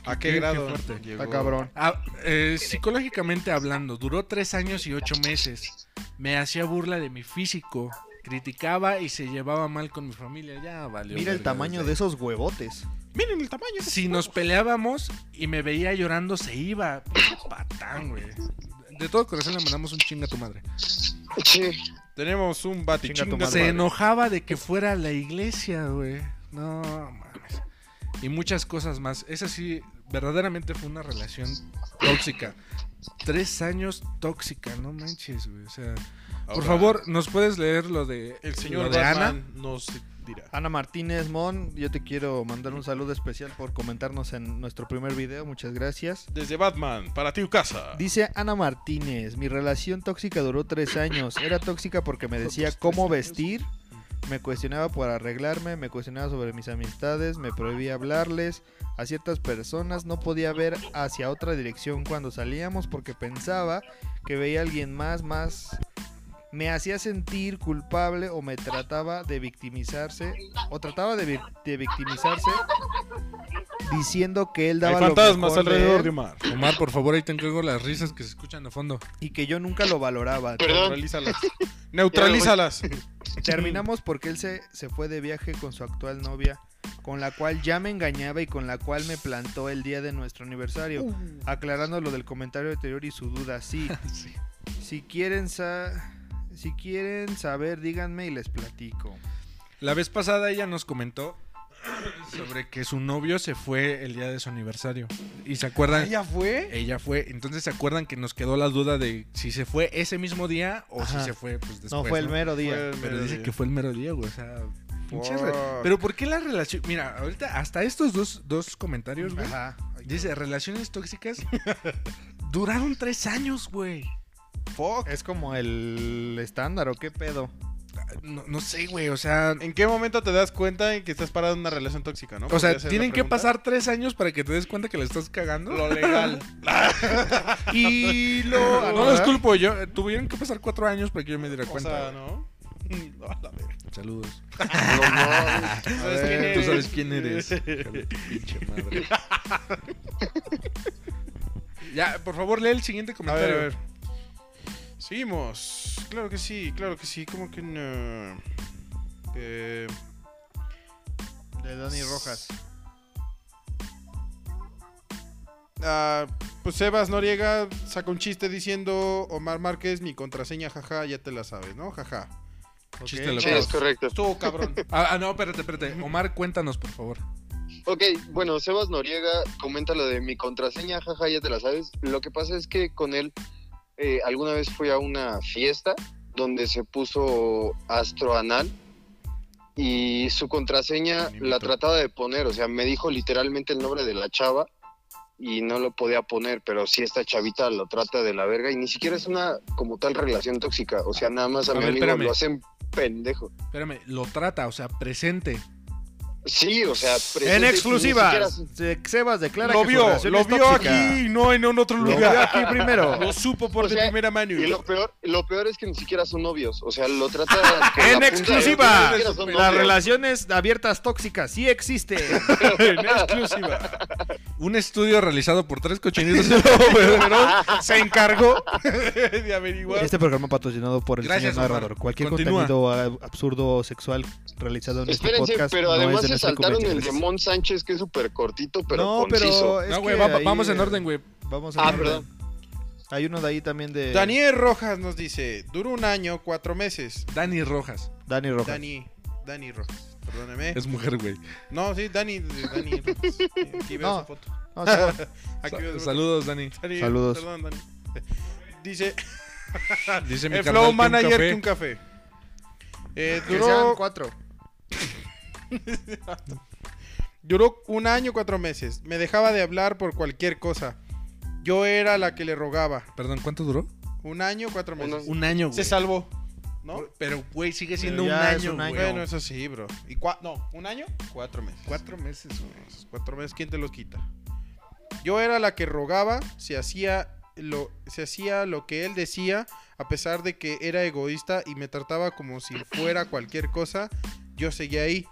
¿A qué grado? llegó? Está cabrón. Ah, eh, psicológicamente hablando, duró tres años y ocho meses. Me hacía burla de mi físico, criticaba y se llevaba mal con mi familia. Ya valió. Mira el tamaño de esos huevotes. Miren el tamaño. de Si nos peleábamos y me veía llorando, se iba. Patán, güey. De todo corazón le mandamos un chinga a tu madre. Sí. Tenemos un bati Chinga. Se enojaba de que fuera a la iglesia, güey. No mames. Y muchas cosas más. Esa sí, verdaderamente fue una relación tóxica. Tres años tóxica, no manches, güey. O sea, por favor, ¿nos puedes leer lo de El lo señor de Ana? Nos dirá. Ana Martínez Mon, yo te quiero mandar un saludo especial por comentarnos en nuestro primer video. Muchas gracias. Desde Batman, para ti casa. Dice Ana Martínez, mi relación tóxica duró tres años. Era tóxica porque me decía cómo vestir, me cuestionaba por arreglarme, me cuestionaba sobre mis amistades, me prohibía hablarles a ciertas personas, no podía ver hacia otra dirección cuando salíamos porque pensaba que veía a alguien más, más... Me hacía sentir culpable o me trataba de victimizarse o trataba de, vi- de victimizarse diciendo que él Hay daba lo fantasmas de alrededor él de Omar. Omar, por favor, ahí te encargo las risas que se escuchan de fondo. y que yo nunca lo valoraba. Perdón. Neutralízalas. Neutralízalas. Terminamos porque él se, se fue de viaje con su actual novia, con la cual ya me engañaba y con la cual me plantó el día de nuestro aniversario, aclarando lo del comentario anterior y su duda. *laughs* Sí, si quieren sa- si quieren saber, díganme y les platico. La vez pasada ella nos comentó sobre que su novio se fue el día de su aniversario. ¿Y se acuerdan? ¿Ella fue? Ella fue. Entonces se acuerdan que nos quedó la duda de si se fue ese mismo día o Ajá. si se fue pues después. no fue el mero día. El Pero mero dice día. que fue el mero día, güey. O sea, pinche re-. Pero ¿por qué la relación? Mira, ahorita hasta estos dos, dos comentarios, güey. Ajá. Dice, relaciones tóxicas *laughs* duraron tres años, güey. Fuck. Es como el estándar o qué pedo. No, no sé, güey. O sea, ¿En qué momento te das cuenta en que estás parado en una relación tóxica, no? o sea, tienen que pasar tres años para que te des cuenta que le estás cagando. lo legal. *laughs* Y lo *laughs* No los culpo yo. Tuvieron que pasar cuatro años para que yo me diera o cuenta. sea, ¿no? *laughs* No, a la verga. Saludos. No mames. *laughs* ¿Sabes Tú sabes quién eres. *laughs* Pinche madre. ya, por favor, lee el siguiente A comentario. ver, a ver. Seguimos. Claro que sí, claro que sí. ¿Cómo que no? Eh, de Dani Rojas. ah, pues Sebas Noriega saca un chiste diciendo Omar Márquez, mi contraseña, jaja, ya te la sabes, ¿no? Jaja. Chiste Ok. local. Sí, es correcto. Estuvo cabrón. *laughs* Ah, ah, no, espérate, espérate. Omar, cuéntanos, por favor. Ok, bueno, Sebas Noriega comenta lo de mi contraseña, jaja, ya te la sabes. Lo que pasa es que con él eh, alguna vez fui a una fiesta donde se puso astroanal y su contraseña la trataba de poner, o sea, me dijo literalmente el nombre de la chava y no lo podía poner, pero sí esta chavita lo trata de la verga y ni siquiera es una como tal relación tóxica, o sea, nada más a, A mi ver, amigo espérame. lo hacen pendejo. Espérame, lo trata, o sea, presente. Sí, o sea, presente, En exclusiva, siquiera- se- Sebas declara lo vio, lo vio tóxica. aquí, no en un otro Lo vio lugar. aquí primero. Lo supo por O de sea, primera mano. Y lo peor, lo peor es que ni siquiera son novios. O sea, lo trata. *laughs* En la exclusiva, de- ni siquiera son las novios. relaciones abiertas tóxicas sí existen. *laughs* en exclusiva. Un estudio realizado por tres cochinitos. Se encargó *laughs* de averiguar. Este programa patrocinado por el Gracias, señor narrador. Cualquier Continúa. contenido ah, absurdo o sexual realizado en este Espérense, podcast pero no además es de saltaron el de Mon Sánchez, que es súper cortito, pero no, conciso. pero es no, güey, va- ahí, vamos en orden, güey. Vamos en Ah, orden. perdón. Hay uno de ahí también de Daniel Rojas nos dice, duró un año, cuatro meses. Dani Rojas. Dani Rojas. Dani, Dani Rojas, perdóneme. Es mujer, güey. No, sí, Dani, Dani Rojas. *laughs* Aquí veo No. su foto. No, sí, *laughs* Aquí veo foto. saludos, Dani. Dani, Saludos. Perdón, Dani. Dice, Dice *laughs* mi el flow que un manager café. que un café. Eh, que sean duró, cuatro. *laughs* duró un año, cuatro meses. Me dejaba de hablar por cualquier cosa. Yo era la que le rogaba. Perdón, ¿cuánto duró? Un año, cuatro meses. Un año, güey. Se salvó. ¿No? Pero, güey, sigue siendo un año, un año. güey. Bueno, eso sí, bro. ¿Y cua- no, ¿un año? Cuatro meses. Cuatro meses, güey. Cuatro meses, ¿quién te los quita? Yo era la que rogaba, se hacía lo, se hacía lo que él decía, a pesar de que era egoísta y me trataba como si fuera cualquier cosa. Yo seguía ahí.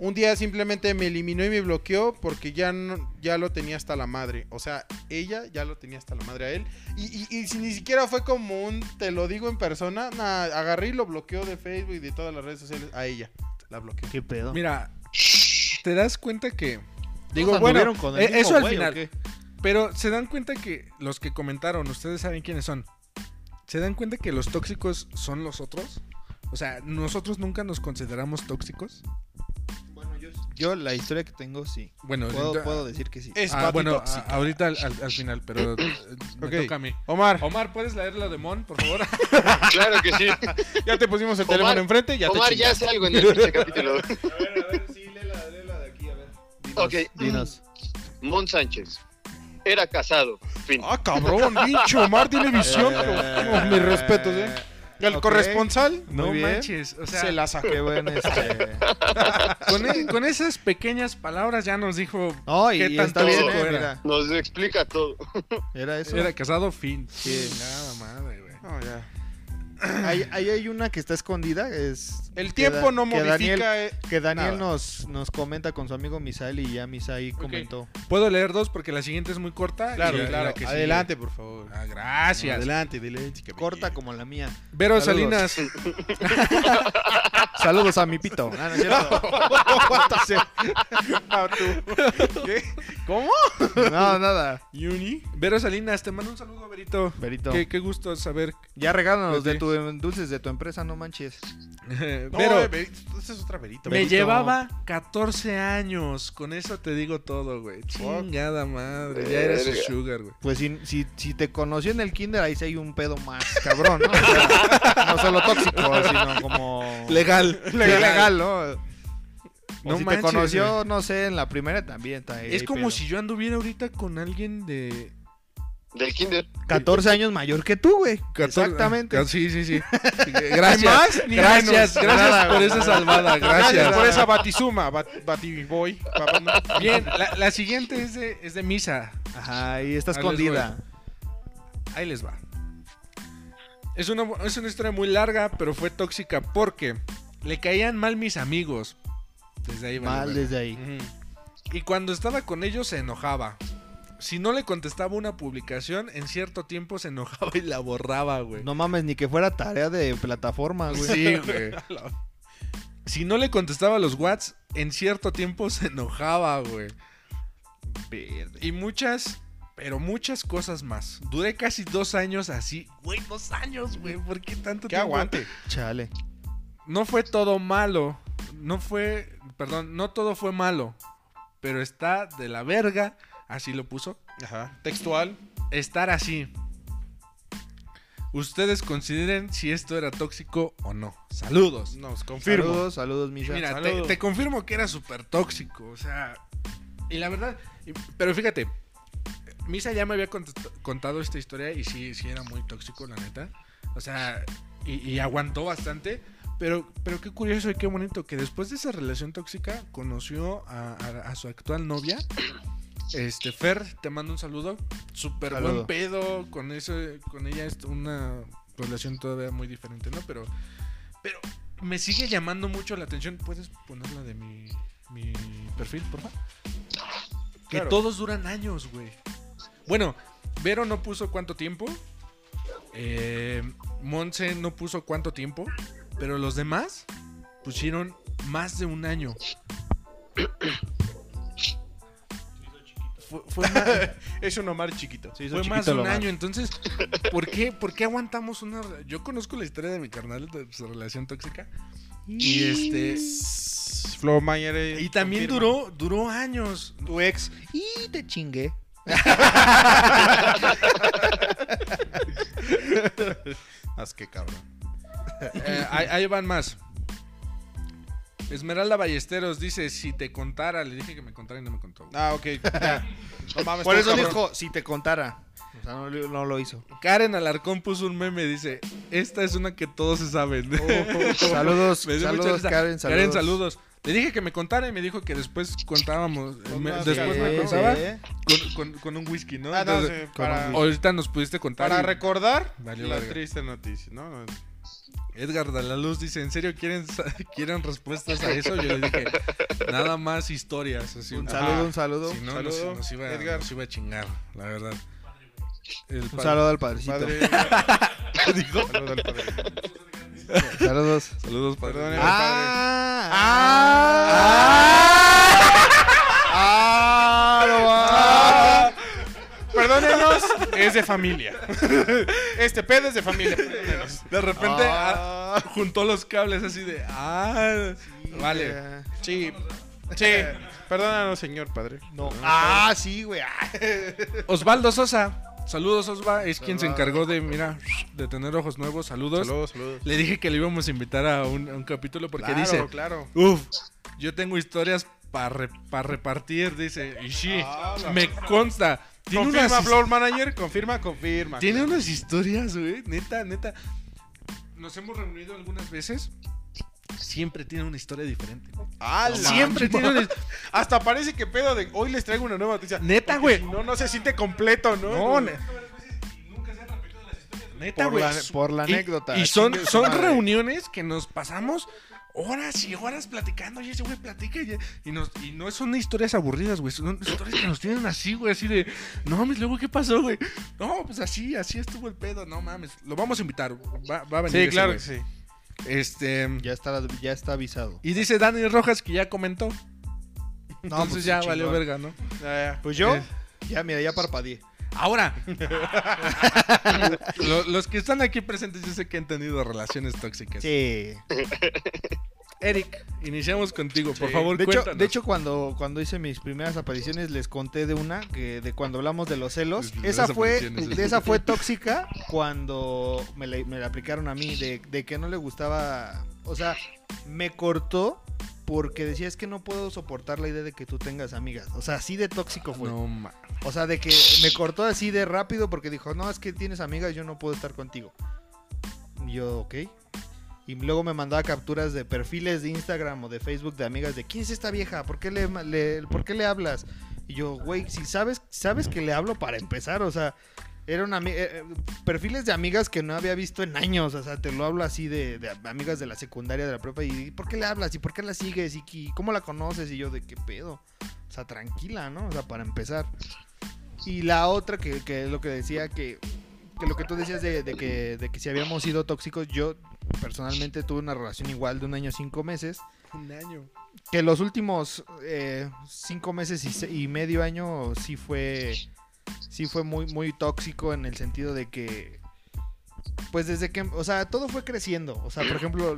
Un día simplemente me eliminó y me bloqueó porque ya no, ya lo tenía hasta la madre. O sea, ella ya lo tenía hasta la madre a él. Y, y- y si ni siquiera fue como un te lo digo en persona, agarré y lo bloqueó de Facebook y de todas las redes sociales a ella. La bloqueó. ¿Qué pedo? Mira, te das cuenta que. Digo, ¿Todos bueno, con el eh, mismo eso al final. Pero se dan cuenta que los que comentaron, ustedes saben quiénes son. ¿Se dan cuenta que los tóxicos son los otros? O sea, nosotros nunca nos consideramos tóxicos. Yo, la historia que tengo, sí. Bueno, Puedo, puedo decir que sí. Es ah, bueno, a- ahorita al, al- al final, pero eh, me Ok. toca a mí. Omar, Omar, ¿puedes leer lo de Mon, por favor? *laughs* Claro que sí. *laughs* ya te pusimos el Omar- teléfono enfrente, ya Omar te ya hace algo en el pinche *laughs* capítulo. A ver, a ver, sí, léela, léela de aquí, a ver. Dinos, Ok. Dinos. Mon Sánchez. Era casado. Fin. Ah, cabrón, bicho, Omar tiene visión. Eh, Oh, mis respetos, eh. El ok. corresponsal No Muy bien. manches, o sea, se la sacó. Qué bueno, este... *laughs* con, e- con esas pequeñas palabras ya nos dijo y, ¿Qué y tan está bien, eh, era? mira. Nos explica todo. Era eso. era casado, fin. Sí. Nada madre, güey. No, ya. Ahí, ahí hay una que está escondida. Es El que tiempo Da- no que modifica. Daniel, eh, que Daniel nada. nos, nos comenta con su amigo Misael y ya Misael comentó. Puedo leer dos porque la siguiente es muy corta. Claro, y claro. la que sigue- Adelante, por favor. Ah, gracias. Adelante, chica Corta como la mía. Vero Saludos. Salinas. *laughs* Saludos a mi pito. Ah, no *laughs* tú. *laughs* ¿Qué? ¿Cómo? No, nada. ¿Uni? Vero Salinas, te mando un saludo, Verito. Verito. Qué, qué gusto saber. Ya regálanos de tu dulces de tu empresa, no manches. *laughs* No, Pero eh, Verito, esa es otra Verito. me Verito. llevaba 14 años. Con eso te digo todo, güey. Chingada madre. Ya eres sugar, güey. Pues si, si, si te conoció en el kinder, ahí sí hay un pedo más cabrón, ¿no? O sea, no solo tóxico, sino como... Legal. Sí, legal, ¿no? No No si manches, te conoció, no sé, en la primera también está ahí. Es como si yo anduviera ahorita con alguien de. Del kinder. 14 años mayor que tú, güey. 14 Exactamente. Ah, Sí, sí, sí. *laughs* Gracias. Más gracias, gracias Nada, por esa salvada. Gracias Gracias. por esa batisuma, bat, batiboy. Bien, la, la siguiente es de, es de misa. Ajá, y está escondida. Ahí les va. Es una, es una historia muy larga, pero fue tóxica porque le caían mal mis amigos. Desde ahí Mal desde ahí. Y cuando estaba con ellos se enojaba. Si no le contestaba una publicación, en cierto tiempo se enojaba *laughs* y la borraba, güey. No mames, ni que fuera tarea de plataforma, güey. Sí, *laughs* güey. Si no le contestaba los whats, en cierto tiempo se enojaba, güey. Y muchas, pero muchas cosas más. Duré casi dos años así. Güey, dos años, güey. ¿Por qué tanto Que tiempo? aguante. Chale. No fue todo malo. No fue, perdón, no todo fue malo. Pero está de la verga, así lo puso. Ajá. Textual. Estar así. Ustedes consideren si esto era tóxico o no. Saludos. Nos confirmo. Saludos, saludos, Misa. Mira, te, Saludos. te confirmo que era súper tóxico, o sea, y la verdad, y- pero fíjate, Misa ya me había contado esta historia y sí, sí era muy tóxico, la neta, o sea, y, y aguantó bastante, pero, pero qué curioso y qué bonito que después de esa relación tóxica conoció a, a- a su actual novia. Este, Fer, te mando un saludo. Súper buen pedo. Con eso, con ella es una relación todavía muy diferente, ¿no? Pero, pero me sigue llamando mucho la atención. ¿Puedes ponerla de mi, mi perfil, por favor? Que todos duran años, güey. Bueno, Vero no puso cuánto tiempo. Eh, Monse no puso cuánto tiempo. Pero los demás pusieron más de un año. Fue, fue ma- *laughs* Es un Omar chiquito. Fue chiquito más de un Omar. año. Entonces, ¿por qué, ¿por qué aguantamos una... Yo conozco la historia de mi carnal de su relación tóxica. Y este... Flo Mayer. eh, Y también confirma. duró, duró años. Tu ex. Y te chingué. *laughs* *laughs* Haz que cabrón. Eh, ahí, ahí van más. Esmeralda Ballesteros dice, si te contara, le dije que me contara y no me contó. Ah, ok. Ya. No mames, Por eso cabrón. dijo, si te contara. O sea, no, no lo hizo. Karen Alarcón puso un meme, dice, esta es una que todos se saben. Saludos, *laughs* Me dio mucha saludos, risa. Karen, saludos. Karen, saludos. Le dije que me contara y me dijo que después contábamos. Me- después me contaba sí. con, con- con un whisky, ¿no? Ah, no, Entonces, sí, para, Ahorita nos pudiste contar. para y- recordar Valió la verga. triste noticia, ¿no? Edgar de la Luz dice, ¿en serio quieren, *laughs* quieren respuestas a eso? Yo le dije, nada más historias. Así, Un Ajá. saludo, un saludo. Si no, Saludo, nos, nos iba, Edgar. nos iba a chingar, la verdad. El Un saludo al padrecito. Padre. ¿Qué *laughs* dijo? *laughs* Saludo al padre. Saludos. Saludos, padre. Perdón, Ah, Ah, es de familia. *laughs* Este pedo es de familia. De repente Ah. ah, juntó los cables así de, ah, vale. Sí, sí. Perdónanos, señor padre. No. Ah, sí, güey. Ah. Osvaldo Sosa. Saludos, Osva. Es quien se encargó de, mira, de tener ojos nuevos. Saludos. Saludos, saludos. Le dije que le íbamos a invitar a un, a un capítulo porque Claro, dice, claro. uff, yo tengo historias para repartir, dice. Y sí, Ah, me consta. Tiene Confirma, unas, Floor Manager. Confirma, confirma. tiene unas historias, güey. Neta, neta. Nos hemos reunido algunas veces. Siempre tiene una historia diferente. Ah, la Siempre tiene una... Hasta parece que pedo de hoy les traigo una nueva noticia. Neta, güey. Si no, no se siente completo, ¿no? No, ne- Neta, Por güey. la, por la Y- anécdota. Y, son, su son madre. reuniones que nos pasamos horas y horas platicando. Y ese güey platica. Y, y nos, y no son historias aburridas, güey. Son historias que nos tienen así, güey. Así de, no mames, luego, ¿qué pasó, güey? No, pues así, así estuvo el pedo. No mames. Lo vamos a invitar. Va, va a venir. Sí, ese claro que sí. Este. Ya está, ya está avisado. Y dice Dani Rojas que ya comentó. *laughs* No, Entonces pues, ya valió verga, ¿no? Ya, ya. Pues yo, Eh. ya, mira, ya parpadeé. Ahora, *laughs* lo- los que están aquí presentes, yo sé que han tenido relaciones tóxicas. Sí. Eric, iniciamos contigo, por Sí. favor, De hecho, cuéntanos. de hecho cuando, cuando hice mis primeras apariciones les conté de una, que de cuando hablamos de los celos. Esa fue, apariciones. de esa fue tóxica cuando me la, me la aplicaron a mí, de, de que no le gustaba, o sea, me cortó porque decía es que no puedo soportar la idea de que tú tengas amigas. O sea, así de tóxico fue. No, O sea, de que me cortó así de rápido porque dijo, no, es que tienes amigas, yo no puedo estar contigo. Y yo, ok. Y luego me mandaba capturas de perfiles de Instagram o de Facebook de amigas de, ¿quién es esta vieja? ¿Por qué le, le- ¿por qué le hablas? Y yo, güey, si sabes, sabes que le hablo para empezar, o sea, era una ami- eh, eh, perfiles de amigas que no había visto en años, o sea, te lo hablo así de, de amigas de la secundaria, de la prepa, y ¿por qué le hablas? ¿Y por qué la sigues? ¿Y, y cómo la conoces? Y yo, ¿de qué pedo? O sea, tranquila, ¿no? O sea, para empezar. Y la otra que, que es lo que decía que, que lo que tú decías de, de que, de que si habíamos sido tóxicos, yo personalmente tuve una relación igual de un año cinco meses. un año. Que los últimos eh, cinco meses y, se- y medio año sí fue sí fue muy muy tóxico en el sentido de que pues desde que o sea todo fue creciendo o sea por ejemplo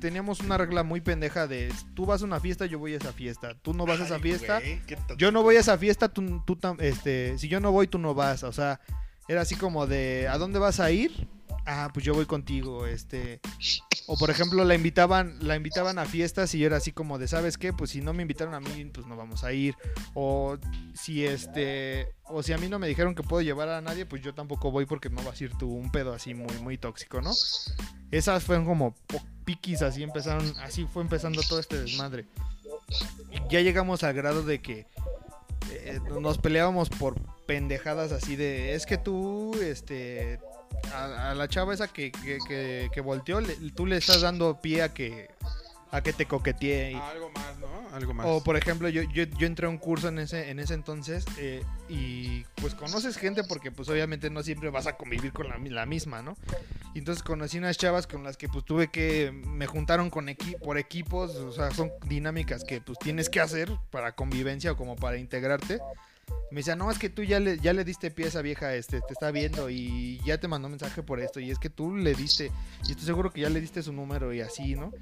teníamos una regla muy pendeja de tú vas a una fiesta yo voy a esa fiesta tú no vas a esa Ay, fiesta güey, yo no voy a esa fiesta, tú, tú tam- este, si yo no voy, tú no vas. O sea, era así como de, ¿a dónde vas a ir? Ah, pues yo voy contigo, este. O por ejemplo, la invitaban, la invitaban a fiestas y yo era así como de, ¿sabes qué? Pues si no me invitaron a mí, pues no vamos a ir. O si este, o si a mí no me dijeron que puedo llevar a nadie, pues yo tampoco voy porque no vas a ir tú, un pedo así muy, muy tóxico, ¿no? Esas fueron como piquis, así empezaron, así fue empezando todo este desmadre. Ya llegamos al grado de que eh, nos peleábamos por pendejadas así de es que tú este a, a la chava esa que, que, que- que volteó le- tú le estás dando pie a que a que te coquetee y- Ah, algo más, ¿no? Algo más. o por ejemplo yo, yo, yo entré a un curso en ese en ese entonces eh, y pues conoces gente porque pues obviamente no siempre vas a convivir con la misma no y entonces conocí unas chavas con las que pues tuve que me juntaron con equi por equipos o sea son dinámicas que pues tienes que hacer para convivencia o como para integrarte me decía, no, es que tú ya le, ya le diste pie a esa vieja, este, te está viendo y ya te mandó mensaje por esto. Y es que tú le diste, y estoy seguro que ya le diste su número y así, ¿no?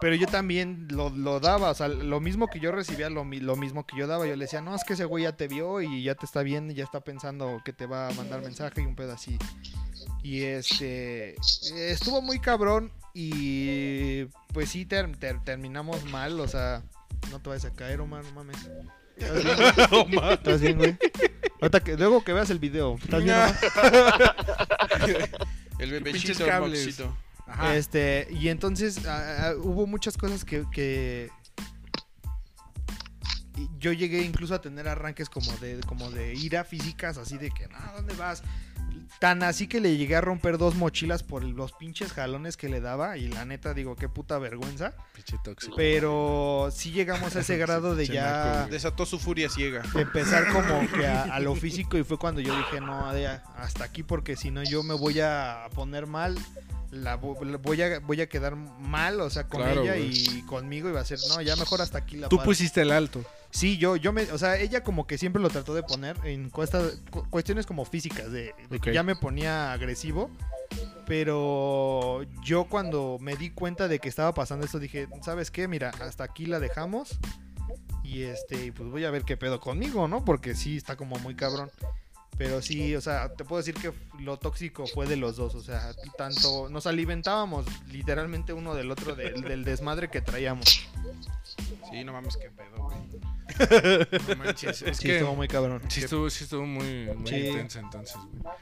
Pero yo también lo, lo daba, o sea, lo mismo que yo recibía, lo, lo mismo que yo daba. Yo le decía, no, es que ese güey ya te vio y ya te está viendo y ya está pensando que te va a mandar mensaje y un así. Y este, estuvo muy cabrón y pues sí, ter- terminamos mal, o sea, no te vayas a caer, Omar, no mames. ¿Estás bien, güey? Luego que veas el video, ¿estás bien? *laughs* El bebecito, cables. Ajá. Este, y entonces ah, ah, hubo muchas cosas que, yo llegué incluso a tener arranques como de, como de ira físicas, así de que, no, ¿dónde vas? Tan así que le llegué a romper dos mochilas por los pinches jalones que le daba. Y la neta, digo, qué puta vergüenza. Pinche tóxico. Pero sí llegamos a ese *laughs* grado de ya Desató su furia ciega. empezar como que a, a lo físico. Y fue cuando yo dije, no, hasta aquí, porque si no, yo me voy a poner mal. La, vo- la voy, a, voy a quedar mal, o sea, con Claro, ella y conmigo. Y va a ser, no, ya mejor hasta aquí la Tú paro". pusiste el alto. Sí, yo, yo me, o sea, ella como que siempre lo trató de poner en cuesta- cu- cuestiones como físicas, de, de que Ok. ya me ponía agresivo. Pero yo cuando me di cuenta de que estaba pasando esto dije, ¿sabes qué? Mira, hasta aquí la dejamos. Y este, pues voy a ver qué pedo conmigo, ¿no? Porque sí está como muy cabrón. Pero sí, o sea, te puedo decir que lo tóxico fue de los dos. O sea, tanto nos alimentábamos literalmente uno del otro del, del desmadre que traíamos. Sí, no mames, qué pedo, güey. *laughs* No manches, es Sí, que estuvo muy cabrón. Sí estuvo, sí estuvo muy, muy Sí. intensa entonces, güey.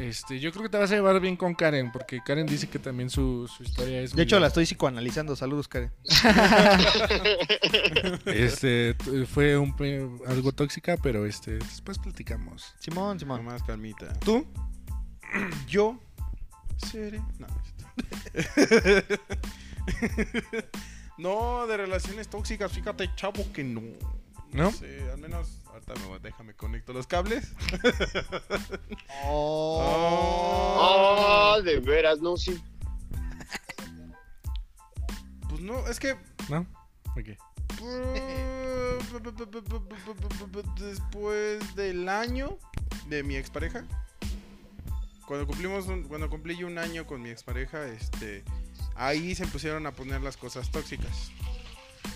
Este, yo creo que te vas a llevar bien con Karen, porque Karen dice que también su, su historia es De hecho, la estoy psicoanalizando. Saludos, Karen. *laughs* Este, fue un pe- algo tóxica, pero este, después platicamos. Simón, Simón. Nomás calmita. ¿Tú? *clears throat* Yo seré. No, *laughs* *laughs* no, de relaciones tóxicas, fíjate, chavo, que no. ¿No? sé, al menos. Ahorita me voy- déjame conecto los cables. Oh, *laughs* de veras, no, sí. Pues no, es que. ¿No? Ok. *laughs* Después del año de mi expareja. Cuando cumplimos un- cuando cumplí yo un año con mi expareja, este ahí se pusieron a poner las cosas tóxicas.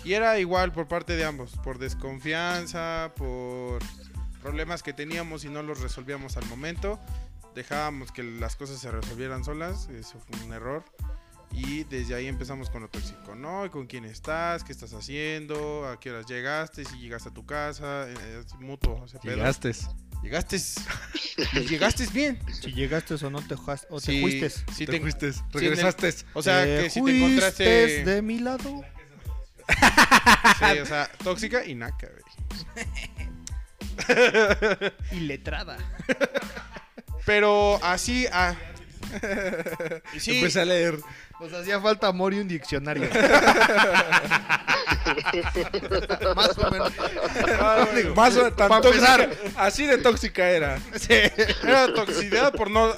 Y era igual por parte de ambos, por desconfianza, por problemas que teníamos y no los resolvíamos al momento. Dejábamos que las cosas se resolvieran solas, eso fue un error. Y desde ahí empezamos con lo tóxico, ¿no? ¿Con quién estás? ¿Qué estás haciendo? ¿A qué horas llegaste? Si llegaste a tu casa, eh, es mutuo ese pedo. Llegaste. Llegaste. *laughs* llegaste bien. Si llegaste o no te, o te fuiste. sí te te- fuiste. el- Regresaste. O sea, ¿Te que si te fuiste encontraste. de mi lado. Sí, o sea, *laughs* tóxica y naca, güey. Y letrada. Pero así. ah, y *laughs* sí, Empecé a leer. Nos hacía falta amor y un diccionario. *laughs* Más o menos. Más o tan Pa' tóxica- Así de tóxica era. era toxicidad por no.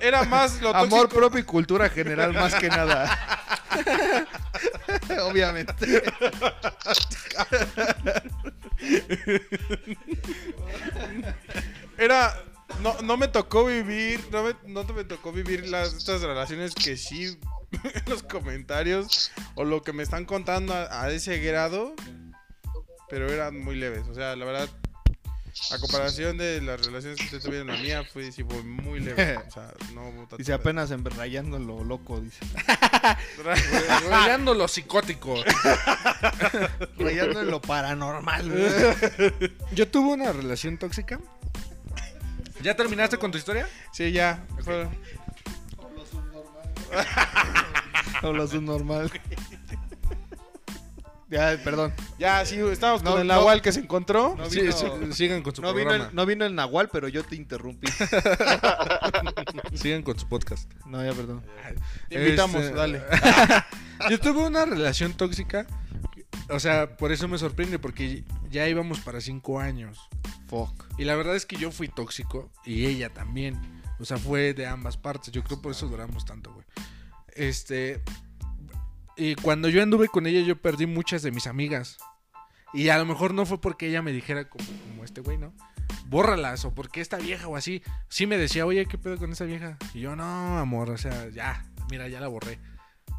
Era más lo tóxico. Amor propio y cultura general, más que nada. Obviamente. Era. No, no me tocó vivir. No me, no me tocó vivir las, estas relaciones que sí. *laughs* en los comentarios. O lo que me están contando a, a ese grado. Pero eran muy leves. O sea, la verdad. A comparación de las relaciones que ustedes tuvieron, la mía fue, sí, fue muy leve. O sea, no *laughs* Dice apenas en- rayando lo loco, dice. *laughs* Rayando lo psicótico. Rayando en lo paranormal. Yo tuve una relación tóxica. ¿Ya terminaste con tu historia? Sí, ya. fue- *laughs* No lo normal. *laughs* Ya, perdón. Ya, sí, estábamos No, con el no. Nahual que se encontró. No vino- sí, sigan con su No vino, programa. el, no vino el Nahual, pero yo te interrumpí. *laughs* Sigan con su podcast. No, ya, perdón. Te invitamos, Este, dale. Yo tuve una relación tóxica. O sea, por eso me sorprende, porque ya íbamos para cinco años. Fuck. Y la verdad es que yo fui tóxico y ella también. O sea, fue de ambas partes. Yo creo por eso duramos tanto, güey. Este. Y cuando yo anduve con ella, yo perdí muchas de mis amigas. Y a lo mejor no fue porque ella me dijera como, este güey, ¿no? Bórralas o porque esta vieja o así. Sí me decía, oye, ¿qué pedo con esa vieja? Y yo, no, amor, o sea, ya, mira, ya la borré.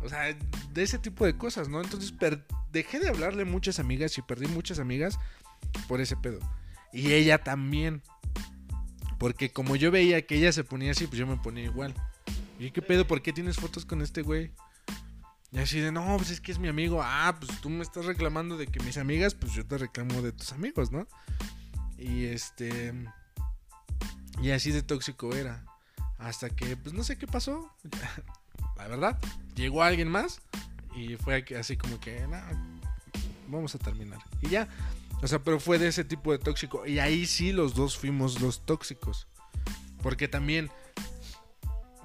O sea, de ese tipo de cosas, ¿no? Entonces dejé de hablarle muchas amigas y perdí muchas amigas por ese pedo. Y ella también. Porque como yo veía que ella se ponía así, pues yo me ponía igual. Y qué pedo, ¿por qué tienes fotos con este güey? Y así de, no, pues es que es mi amigo. Ah, pues tú me estás reclamando de que mis amigas, pues yo te reclamo de tus amigos, ¿no? Y este... Y así de tóxico era. Hasta que, pues no sé qué pasó. *laughs* La verdad, llegó alguien más y fue así como que, "No, vamos a terminar. Y ya. O sea, pero fue de ese tipo de tóxico. Y ahí sí los dos fuimos los tóxicos. Porque también.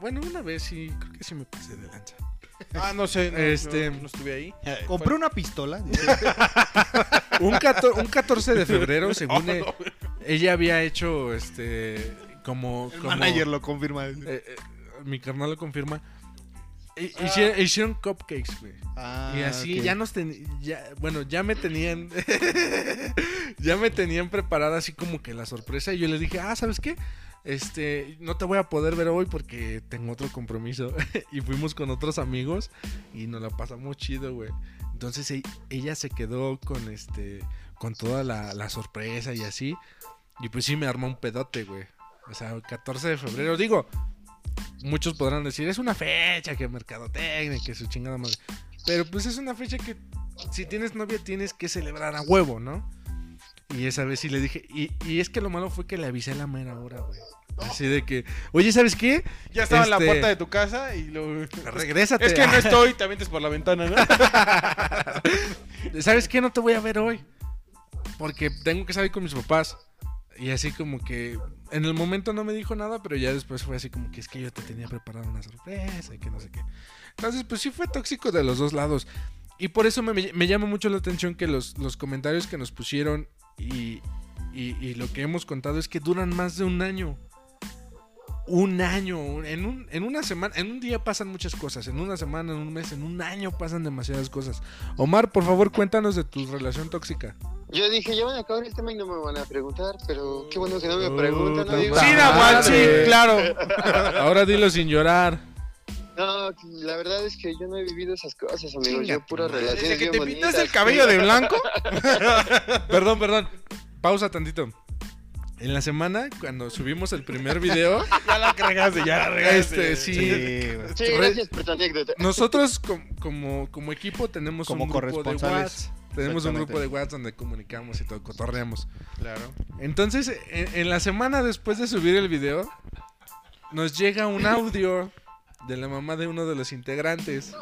Bueno, una vez sí, creo que sí me pasé de lanza. Ah, no sé. No, Este- no, no estuve ahí. Compré una pistola. *laughs* Un, cato- un 14 de febrero, *laughs* según e- ella había hecho este. Como. El como- manager lo confirma. eh, eh, mi carnal lo confirma. Hici- Hicieron, cupcakes, güey. Ah, Y así ya nos ten- ya bueno, ya me tenían *laughs* ya me tenían preparada así como que la sorpresa y yo les dije, "Ah, ¿sabes qué? Este, no te voy a poder ver hoy porque tengo otro compromiso." *laughs* y fuimos con otros amigos y nos la pasamos chido, güey. Entonces e- ella se quedó con este con toda la, la sorpresa y así. Y pues sí me armó un pedote, güey. O sea, el 14 de febrero, digo, muchos podrán decir, es una fecha que mercadotecnia, que su chingada madre. Pero pues es una fecha que si tienes novia tienes que celebrar a huevo, ¿no? Y esa vez sí le dije, y, y es que lo malo fue que le avisé a la mera hora, güey. Así de que, oye, ¿sabes qué? Ya estaba en la Este- puerta de tu casa y lo... Regrésate. Es que no *laughs* estoy, te avientes por la ventana, ¿no? *laughs* ¿Sabes qué? No te voy a ver hoy. Porque tengo que salir con mis papás. Y así como que en el momento no me dijo nada, pero ya después fue así como que es que yo te tenía preparado una sorpresa y que no sé qué. Entonces, pues sí fue tóxico de los dos lados. Y por eso me, me llama mucho la atención que los, los comentarios que nos pusieron y, y- y lo que hemos contado es que duran más de un año. Un año. En, un, en una semana, en un día pasan muchas cosas. En una semana, en un mes, en un año pasan demasiadas cosas. Omar, por favor, cuéntanos de tu relación tóxica. Yo dije, ya van a acabar el tema y no me van a preguntar, pero qué bueno que no me Oh, preguntan. ¿no? Digo, Sí, Nahual, sí, claro. *laughs* Ahora dilo sin llorar. No, la verdad es que yo no he vivido esas cosas, amigos. Yo puras relaciones Desde que te pintas el cabello de blanco. *laughs* Perdón, perdón. Pausa tantito. En la semana, cuando subimos el primer video, *laughs* Ya la regaste, ya la regaste. este, sí, Sí. Sí, gracias por tu anécdota. Nosotros com- como, como equipo tenemos Como un grupo de. WhatsApp. Tenemos un grupo de WhatsApp donde comunicamos y todo, cotorreamos. Claro. Entonces, en, en la semana después de subir el video, nos llega un audio de la mamá de uno de los integrantes.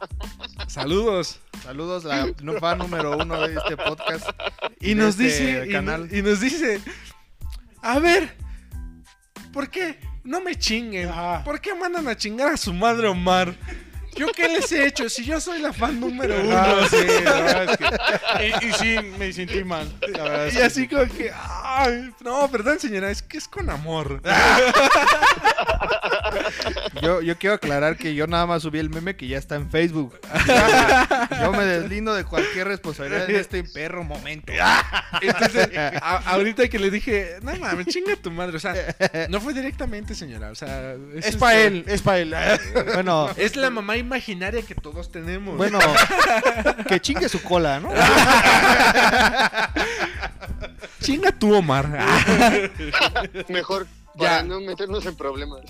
*laughs* Saludos. Saludos, la fan número uno de este podcast. Y nos este dice, canal. y nos dice, a ver, ¿por qué? No me chinguen. Ajá. ¿Por qué mandan a chingar a su madre Omar? ¿Yo qué les he hecho? Si yo soy la fan número uno. Ah, sí, la verdad es que... Y, y sí, me sentí mal. La verdad es Y que así como que, ay, no, perdón señora, es que es con amor. *laughs* Yo, yo quiero aclarar que yo nada más subí el meme que ya está en Facebook. Yo me deslindo de cualquier responsabilidad en este perro momento. Entonces, a- ahorita que le dije, no mames, chinga tu madre. O sea, no fue directamente, señora. O sea, Es este- para él, es para él. Bueno, Es la mamá imaginaria que todos tenemos. bueno, que chingue su cola, ¿no? *laughs* chinga tú, Omar. *laughs* Mejor Ya. para no meternos en problemas.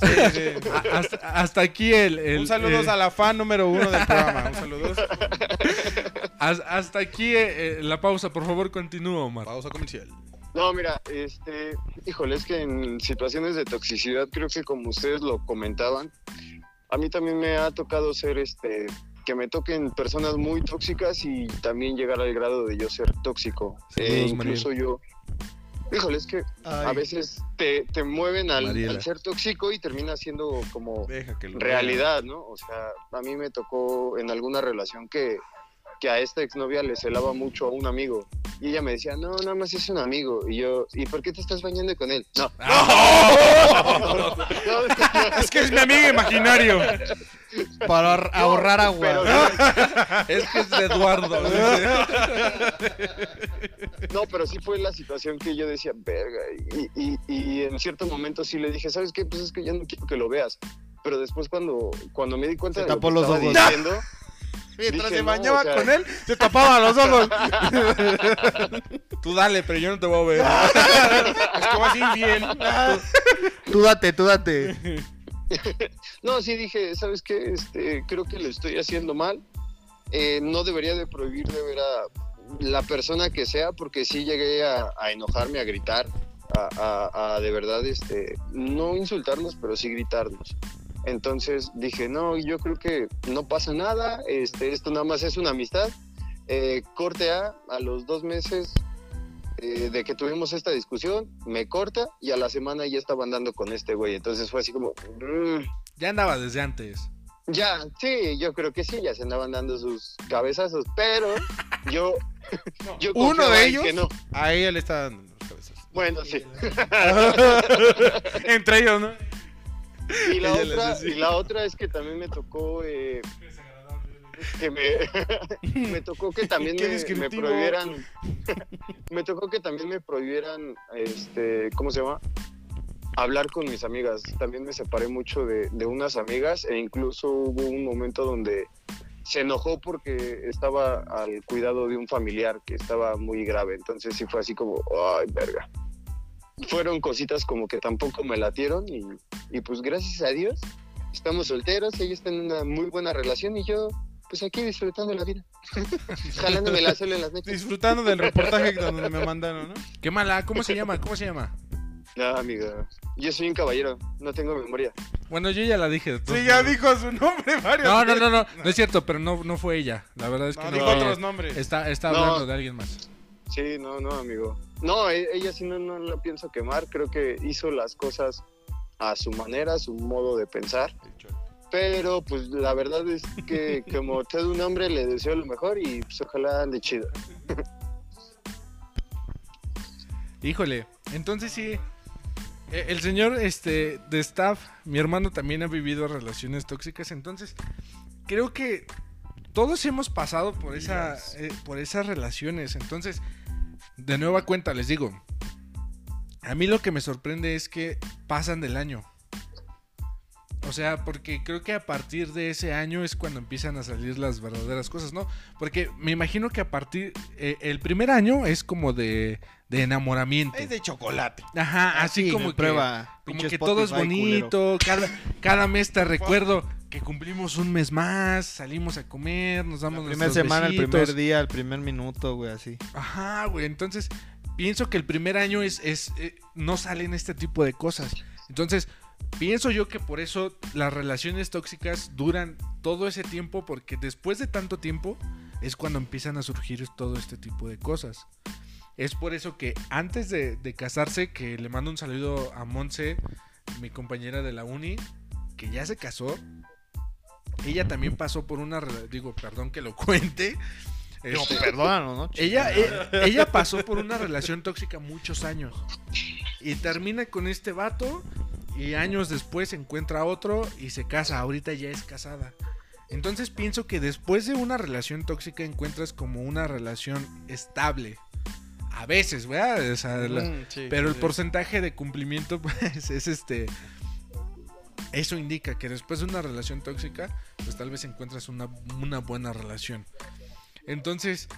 Hasta, hasta aquí el, el- Un saludo eh, a la fan número uno del programa. Un saludo. has- hasta aquí eh, eh, la pausa, por favor, continúa, Omar. Pausa comercial. No, mira, este, híjole, es que en situaciones de toxicidad, creo que como ustedes lo comentaban, a mí también me ha tocado ser, este, que me toquen personas muy tóxicas y también llegar al grado de yo ser tóxico. Eh, incluso yo, híjole, es que a Ay, veces te, te mueven al, al ser tóxico y termina siendo como realidad, ¿no? O sea, a mí me tocó en alguna relación que, que a esta exnovia le celaba mucho a un amigo. Y ella me decía, no, nada más es un amigo. Y yo, ¿y por qué te estás bañando con él? No. *laughs* No, *laughs* *laughs* Es que es mi amigo imaginario. para ahor- ahorrar agua. Pero, *laughs* Es que es de Eduardo. no, pero sí fue la situación que yo decía, verga. Y, y, y en cierto momento sí le dije, ¿sabes qué? Pues es que ya no quiero que lo veas. Pero después cuando, cuando me di cuenta Se de lo tapó que los estaba ojos. diciendo, *laughs* Mientras Dije, se no, bañaba o sea- con él, se tapaba los ojos. Tú dale, pero yo no te voy a ver. Es que va así bien. Tú date, tú date. *laughs* No, sí dije, ¿sabes qué? Este, creo que lo estoy haciendo mal. Eh, no debería de prohibir de ver a la persona que sea, porque sí llegué a, enojarme, a gritar, a de verdad, este, no insultarnos, pero sí gritarnos. Entonces dije, no, yo creo que no pasa nada, este, esto nada más es una amistad. Eh, corte A, a los dos meses eh, de que tuvimos esta discusión, me corta y a la semana ya estaba andando con este güey. Entonces fue así como, mm, Ya andaba desde antes. ya, sí, yo creo que sí, ya se andaban dando sus cabezazos, pero *laughs* yo, yo Uno de ellos que no. A ella le está dando los cabezazos. Bueno, sí. *laughs* Entre ellos, ¿no? Y la otra, y la otra es que también me tocó eh, que me, *laughs* me tocó que *laughs* también me, prohibieran *laughs* me tocó que también me prohibieran este cómo se llama hablar con mis amigas. También me separé mucho de, de unas amigas e incluso hubo un momento donde se enojó porque estaba al cuidado de un familiar que estaba muy grave. Entonces sí fue así como ay verga fueron cositas como que tampoco me latieron y, y pues gracias a Dios estamos solteros, ella está en una muy buena relación y yo pues aquí disfrutando la vida, *laughs* jalándome la en las noches. Disfrutando del reportaje donde me mandaron, ¿no? Qué mala, ¿cómo se llama? ¿Cómo se llama? No, amiga, yo soy un caballero, no tengo memoria. Bueno, yo ya la dije. Sí, ya dijo su nombre varios No, no, no, no, no es cierto, pero no, no fue ella. La verdad es que No, no. dijo otros nombres. Está, está No. hablando de alguien más. Sí, no, no, amigo. No, e- ella sí no, no la pienso quemar, creo que hizo las cosas a su manera, a su modo de pensar. Pero pues la verdad es que *laughs* como todo un hombre le deseo lo mejor y pues ojalá ande chido. Híjole, entonces sí. eh, El señor este, de staff, mi hermano también ha vivido relaciones tóxicas, entonces creo que todos hemos pasado por, esa, eh, por esas relaciones. Entonces, de nueva cuenta, les digo, a mí lo que me sorprende es que pasan del año. O sea, porque creo que a partir de ese año es cuando empiezan a salir las verdaderas cosas, ¿no? Porque me imagino que a partir, eh, el primer año es como de, de enamoramiento. Es de chocolate. Ajá, así Sí, como que, prueba. como que todo es culero. bonito. Cada, cada mes te recuerdo que cumplimos un mes más, salimos a comer, nos damos La primera semana, el primer día, el primer minuto, güey, así. Ajá, güey. Entonces, pienso que el primer año es, es eh, no salen este tipo de cosas. Entonces, pienso yo que por eso las relaciones tóxicas duran todo ese tiempo, porque después de tanto tiempo es cuando empiezan a surgir todo este tipo de cosas. Es por eso que antes de, de casarse, que le mando un saludo a Monse, mi compañera de la uni, que ya se casó. Ella también pasó por una... Digo, perdón que lo *laughs* cuente. Digo, Este, perdónanos, ¿no? ella, e- ella pasó por una relación tóxica muchos años. Y termina con este vato. Y años después encuentra otro y se casa. Ahorita ya es casada. Entonces pienso que después de una relación tóxica encuentras como una relación estable. A veces, ¿verdad? O sea, la- sí, pero el porcentaje de cumplimiento, *laughs* pues, es este. Eso indica que después de una relación tóxica, pues tal vez encuentras una, una buena relación. Entonces,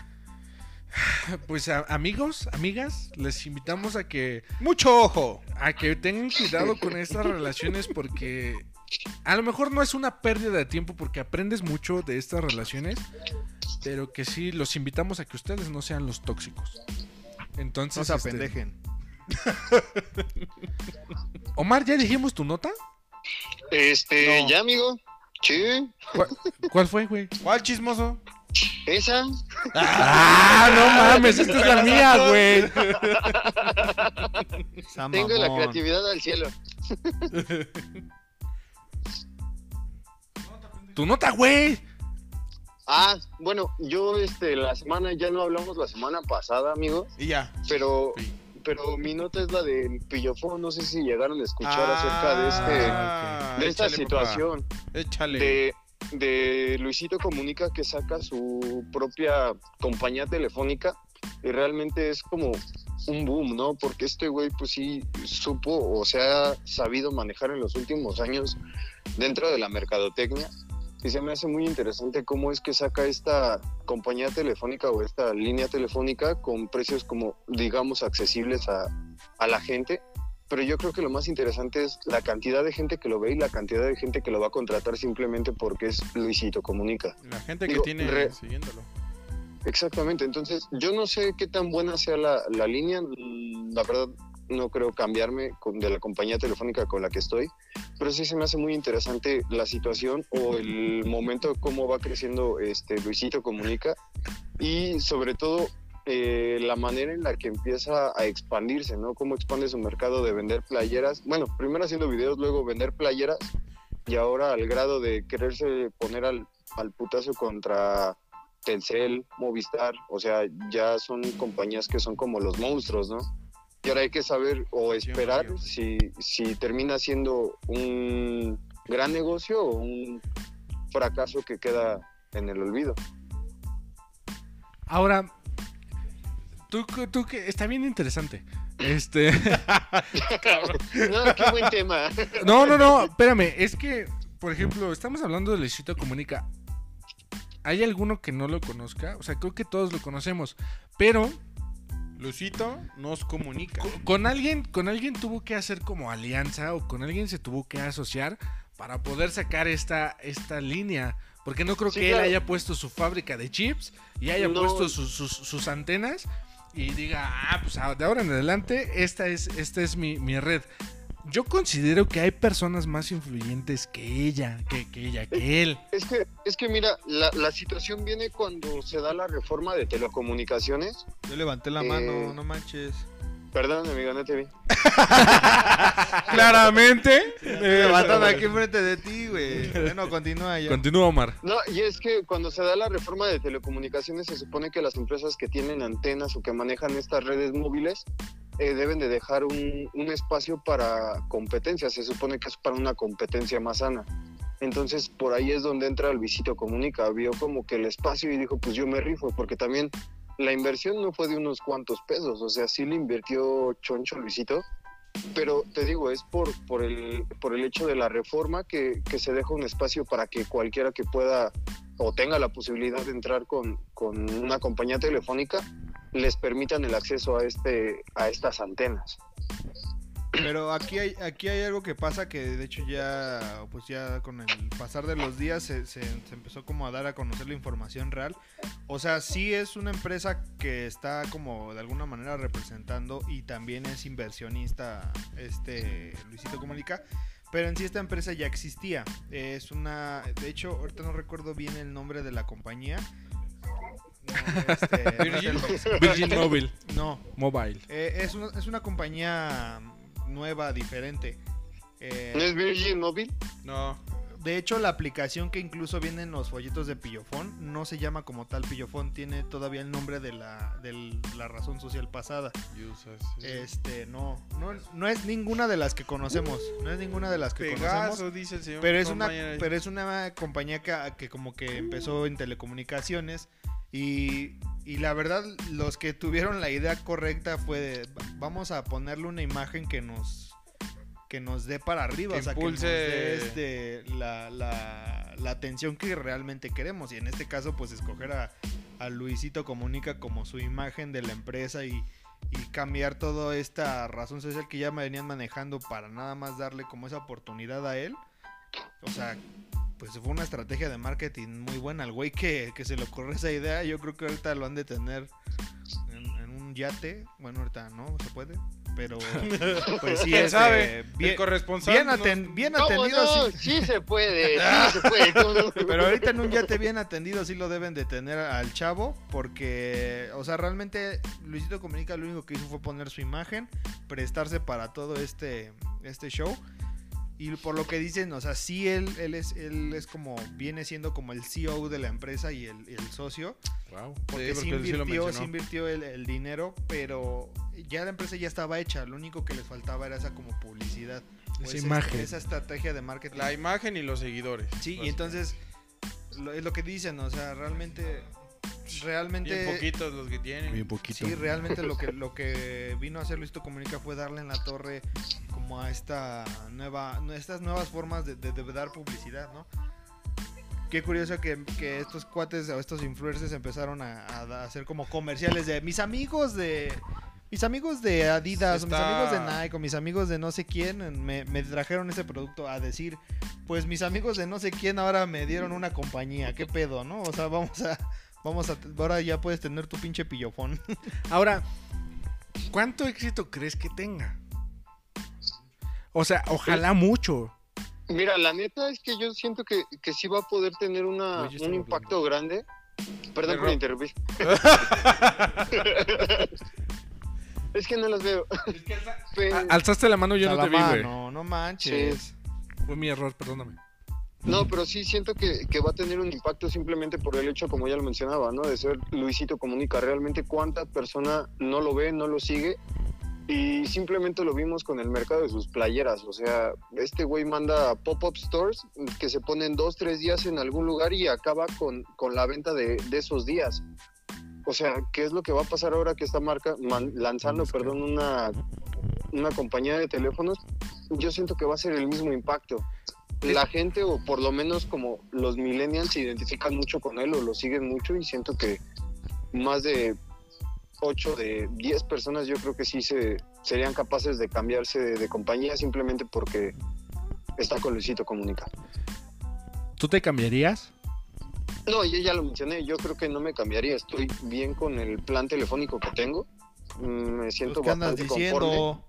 pues a- amigos, amigas, les invitamos a que, Mucho ojo. a que tengan cuidado con estas relaciones porque a lo mejor no es una pérdida de tiempo porque aprendes mucho de estas relaciones, pero que sí los invitamos a que ustedes no sean los tóxicos. Entonces, No se este, apendejen. *laughs* Omar, ¿ya dijimos tu nota? Este, No. ya amigo, sí, ¿Cuál fue, güey? ¿Cuál chismoso? Esa. ¡Ah, no *laughs* mames! Esta es la mía, güey. Tengo la creatividad al cielo. *laughs* Tu nota, güey. Ah, bueno, yo este la semana ya no hablamos la semana pasada, amigo, Y ya. pero Sí. pero mi nota es la del pillofón, no sé si llegaron a escuchar acerca de este Ah, de esta échale, papá. situación Échale. de de Luisito Comunica que saca su propia compañía telefónica y realmente es como un boom, ¿no? Porque este güey pues sí supo o se ha sabido manejar en los últimos años dentro de la mercadotecnia y se me hace muy interesante cómo es que saca esta compañía telefónica o esta línea telefónica con precios como digamos accesibles a, a la gente. Pero yo creo que lo más interesante es la cantidad de gente que lo ve y la cantidad de gente que lo va a contratar simplemente porque es Luisito Comunica. La gente que tiene re- siguiéndolo. Exactamente, entonces yo no sé qué tan buena sea la, la línea, la verdad no creo cambiarme con- de la compañía telefónica con la que estoy, pero sí se me hace muy interesante la situación o el momento cómo va creciendo este Luisito Comunica y sobre todo eh, la manera en la que empieza a expandirse, ¿no? Cómo expande su mercado de vender playeras. Bueno, primero haciendo videos, luego vender playeras y ahora al grado de quererse poner al, al putazo contra Telcel, Movistar, o sea, ya son compañías que son como los monstruos, ¿no? Y ahora hay que saber o esperar si, si termina siendo un gran negocio o un fracaso que queda en el olvido. Ahora, tú, tú que está bien interesante. Este. *laughs* no, qué buen tema. no, no, no, espérame. Es que, por ejemplo, estamos hablando de Luisito Comunica. ¿Hay alguno que no lo conozca? O sea, creo que todos lo conocemos. Pero Lucito nos comunica. con, con alguien, con alguien tuvo que hacer como alianza o con alguien se tuvo que asociar para poder sacar esta, esta línea. Porque no creo Sí, que él haya puesto su fábrica de chips y haya No. puesto sus, sus- sus antenas y diga, ah, pues ah, de ahora en adelante esta es, esta es mi, mi red. Yo considero que hay personas más influyentes que ella, que, que ella, que él. Es que, es que mira, la, la situación viene cuando se da la reforma de telecomunicaciones. Yo levanté la Eh, mano, no manches. Perdón, amigo, no te vi. *laughs* Claramente. Levantando aquí enfrente de ti, güey. Bueno, continúa ya. Continúa, Omar. No, y es que cuando se da la reforma de telecomunicaciones se supone que las empresas que tienen antenas o que manejan estas redes móviles eh, deben de dejar un, un espacio para competencia. Se supone que es para una competencia más sana. Entonces por ahí es donde entra Luisito Comunica. Vio como que el espacio y dijo, pues yo me rifo, porque también la inversión no fue de unos cuantos pesos. O sea, sí le invirtió choncho Luisito. Pero te digo, es por, por, el, por el hecho de la reforma que, que se deja un espacio para que cualquiera que pueda o tenga la posibilidad de entrar con, con una compañía telefónica les permitan el acceso a, este, a estas antenas. Pero aquí hay, aquí hay algo que pasa que de hecho ya, pues ya con el pasar de los días se, se- se empezó como a dar a conocer la información real. O sea, sí es una empresa que está como de alguna manera representando y también es inversionista este Luisito Comunica. Pero en sí esta empresa ya existía. Es una, de hecho, ahorita no recuerdo bien el nombre de la compañía. No, este, *laughs* Virgin. Virgin Mobile. No, Mobile. eh, es, una, es una compañía nueva, diferente. Eh, ¿No es Virgin Mobile? No. de hecho, la aplicación que incluso viene en los folletos de Pillofón no se llama como tal Pillofón, tiene todavía el nombre de la, de la razón social pasada. Usas. Este, no, no, no es ninguna de las que conocemos, no es ninguna de las que conocemos. Pegaso, dice el señor. Pero es una, pero es una compañía que, que como que empezó en telecomunicaciones y, y la verdad los que tuvieron la idea correcta fue de, vamos a ponerle una imagen que nos que nos dé para arriba, Que o sea, impulse- que nos dé este, la, la, la atención que realmente queremos y en este caso pues escoger a, a Luisito Comunica como su imagen de la empresa y, y cambiar toda esta razón social que ya me venían manejando para nada más darle como esa oportunidad a él. O sea, pues fue una estrategia de marketing muy buena. Al güey que, que se le ocurrió esa idea, yo creo que ahorita lo han de tener en, en un yate. Bueno, ahorita no se puede, pero *laughs* pues sí, ¿Quién este, sabe? bien, el corresponsal. bien, nos- aten- bien ¿Cómo atendido. no? sí. Sí se puede, sí *laughs* se puede. ¿cómo no? Pero ahorita en un yate bien atendido sí lo deben de tener al chavo porque, o sea, realmente Luisito Comunica lo único que hizo fue poner su imagen, prestarse para todo este, este show. Y por lo que dicen, o sea, sí él, él, es, él es como, viene siendo como el CEO de la empresa y el, socio. Wow. Porque Sí, porque invirtió, sí invirtió el, el dinero, pero ya la empresa ya estaba hecha. Lo único que les faltaba era esa como publicidad. Esa ese- imagen. Esa estrategia de marketing. La imagen y los seguidores. Sí, y entonces lo- es lo que dicen, o sea, realmente realmente Bien poquitos los que tienen. Bien poquito. sí, realmente lo que lo que vino a hacer Luisito Comunica fue darle en la torre como a esta nueva estas nuevas formas de, de- de dar publicidad, ¿no? Qué curioso que, que estos cuates o estos influencers empezaron a, a hacer como comerciales de mis amigos de mis amigos de Adidas, o mis amigos de Nike, o mis amigos de no sé quién, me, me trajeron ese producto a decir, pues mis amigos de no sé quién ahora me dieron una compañía, qué pedo, ¿no? O sea, vamos a, vamos a, ahora ya puedes tener tu pinche pillofón. *laughs* Ahora, ¿cuánto éxito crees que tenga? O sea, ojalá mucho. Mira, la neta es que yo siento que, que sí va a poder tener una, Oye, un impacto grande Perdón Pero- por interrumpir. *laughs* es que no las veo. Pero- Alzaste la mano, yo no te vi, güey. no, no manches. Fue mi error, perdóname. No, pero sí siento que, que va a tener un impacto simplemente por el hecho, como ya lo mencionaba, ¿no? De ser Luisito Comunica. Realmente cuánta persona no lo ve, no lo sigue. Y simplemente lo vimos con el mercado de sus playeras. O sea, este güey manda pop-up stores que se ponen dos, tres días en algún lugar y acaba con, con la venta de, de esos días. O sea, ¿qué es lo que va a pasar ahora que esta marca lanzando, perdón, una, una compañía de teléfonos? Yo siento que va a ser el mismo impacto la gente, o por lo menos como los millennials, se identifican mucho con él o lo siguen mucho y siento que más de 8 de 10 personas yo creo que sí se serían capaces de cambiarse de, de compañía simplemente porque está con Luisito Comunica. ¿Tú te cambiarías? No, yo ya lo mencioné, yo creo que no me cambiaría, estoy bien con el plan telefónico que tengo. Mm, Me siento Pues, ¿Qué andas bastante conforme. diciendo?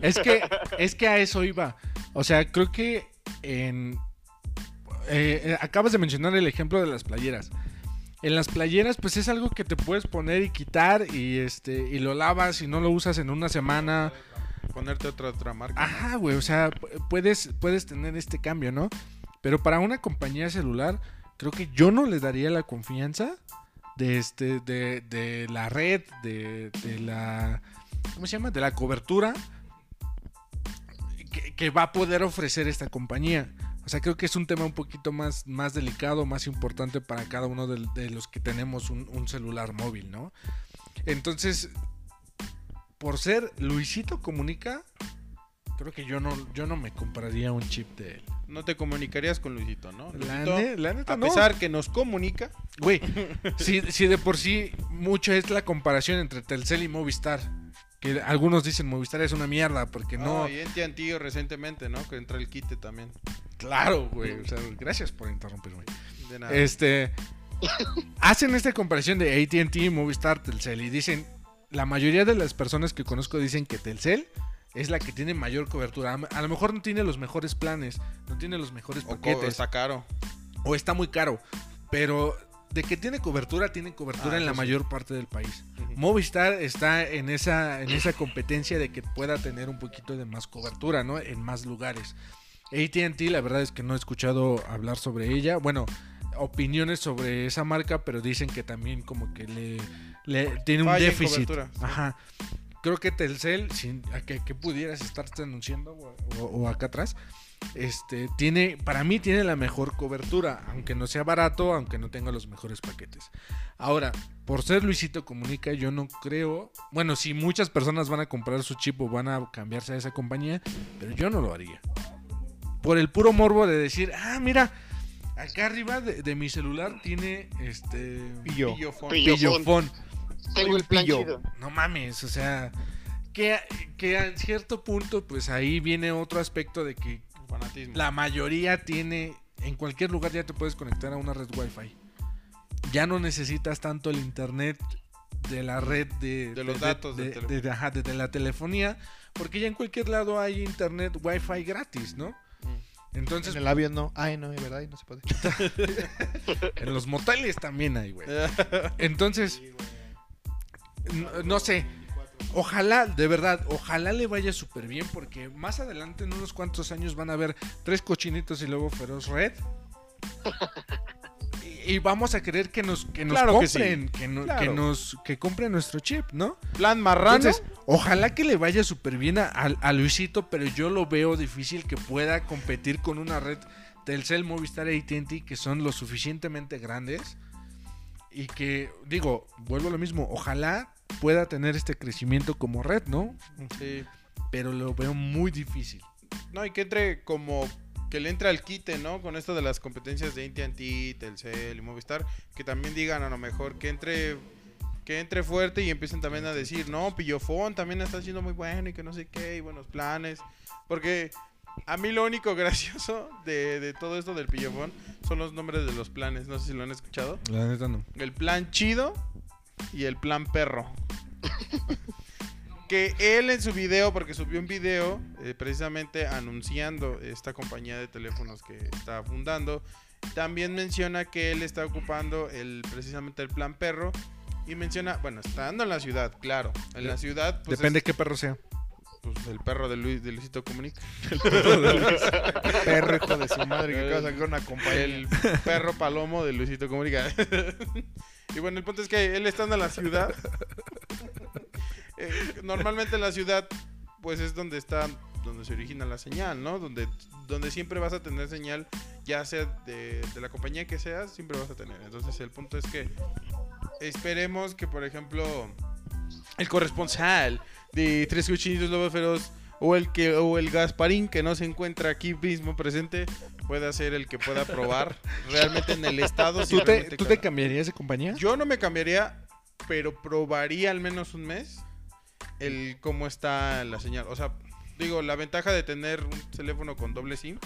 Es que, *laughs* es que a eso iba. O sea, creo que en. eh, acabas de mencionar el ejemplo de las playeras. En las playeras, pues es algo que te puedes poner y quitar y este y lo lavas y no lo usas en una semana. Ponerte otra, otra marca. Ajá, güey. O sea, pu- puedes, puedes tener este cambio, ¿no? Pero para una compañía celular, creo que yo no le daría la confianza de este, de, de la red, de, de la. ¿Cómo se llama? De la cobertura que, que va a poder ofrecer esta compañía. O sea, creo que es un tema un poquito más, más delicado, más importante para cada uno de, de los que tenemos un, un celular móvil, ¿no? Entonces, por ser Luisito Comunica, creo que yo no, yo no me compraría un chip de él. No te comunicarías con Luisito, ¿no? La, Luisito, ne- la neta a no. pesar que nos comunica, Güey, *laughs* si, si de por sí mucho es la comparación entre Telcel y Movistar. Que algunos dicen Movistar es una mierda porque no... no. y AT&T recientemente, ¿no? Que entra el quite también. Claro, güey. O sea, gracias por interrumpirme. De nada. Este. hacen esta comparación de ATT, Movistar, Telcel y dicen. La mayoría de las personas que conozco dicen que Telcel es la que tiene mayor cobertura. A lo mejor no tiene los mejores planes, no tiene los mejores O paquetes está caro. o está muy caro. Pero de que tiene cobertura, tiene cobertura Ah, en la sí. mayor parte del país. Movistar está en esa, en esa competencia de que pueda tener un poquito de más cobertura, ¿no? En más lugares. ATT, la verdad es que no he escuchado hablar sobre ella. Bueno, opiniones sobre esa marca, pero dicen que también como que le, le- tiene un Falla en déficit. cobertura, sí. Ajá. Creo que Telcel, sin, a que, que pudieras estarte anunciando o, o- o acá atrás, este, tiene, para mí tiene la mejor cobertura, aunque no sea barato, aunque no tenga los mejores paquetes. Ahora, por ser Luisito Comunica, yo no creo, bueno, si muchas personas van a comprar su chip o van a cambiarse a esa compañía, pero yo no lo haría. Por el puro morbo de decir, ah, mira, acá arriba de, de mi celular tiene este Pillo. Pillofón. Pillo. pillofón. Tengo el plan pillo. No mames, o sea, que, que a cierto punto, pues ahí viene otro aspecto de que Fanatismo. la mayoría tiene, en cualquier lugar ya te puedes conectar a una red Wi-Fi. Ya no necesitas tanto el internet de la red de, De los datos de, de- teléfono. de- ajá, de- de la telefonía, porque ya en cualquier lado hay internet Wi-Fi gratis, ¿no? Mm. Entonces, En el avión no. Ay, no, es verdad, no se puede. *laughs* en los moteles también hay, güey. *laughs* Entonces, no, no sé. Ojalá, de verdad, ojalá le vaya súper bien porque más adelante en unos cuantos años van a ver tres cochinitos y luego Feroz Red. *laughs* Y, y vamos a querer que nos, que nos Claro que sí. compren, que, no- Claro. que nos que compren nuestro chip, ¿no? Plan marrano. Entonces, ojalá que le vaya súper bien a, a- a Luisito, pero yo lo veo difícil que pueda competir con una red Telcel, Movistar e AT&T que son lo suficientemente grandes y que, digo, vuelvo a lo mismo, ojalá pueda tener este crecimiento como red, ¿no? Sí. Pero lo veo muy difícil. No, y que entre como que le entre al quite, ¿no? Con esto de las competencias de AT&T, Telcel y Movistar, que también digan a lo mejor que entre que entre fuerte y empiecen también a decir, no, Pillofón también está siendo muy bueno y que no sé qué, y buenos planes. Porque a mí lo único *laughs* gracioso de, de todo esto del Pillofón son los nombres de los planes, no sé si lo han escuchado. La neta no. El plan chido y el plan perro. que él en su video, porque subió un video eh, precisamente anunciando esta compañía de teléfonos que está fundando, También menciona que él está ocupando el precisamente el plan perro. Y menciona, bueno, estando en la ciudad, claro. En la ciudad, pues Depende es, qué perro sea. pues, el perro de, Luis, de Luisito Comunica. *laughs* *laughs* Perro hijo de su madre que acaba de sacar una compañía. El perro palomo de Luisito Comunica. *laughs* y bueno, el punto es que él estando en la ciudad. *laughs* eh, normalmente en la ciudad, pues es donde está, donde se origina la señal, ¿no? Donde, donde siempre vas a tener señal, ya sea de, de la compañía que seas, siempre vas a tener. Entonces el punto es que esperemos que, por ejemplo, el corresponsal de Tres Cuchillos Lobo Feroz o el que o el Gasparín que no se encuentra aquí mismo presente pueda ser el que pueda probar realmente en el estado. si ¿Tú te, ¿tú te cambiarías de compañía? Yo no me cambiaría, pero probaría al menos un mes el cómo está la señal. O sea, digo, la ventaja de tener un teléfono con doble SIM,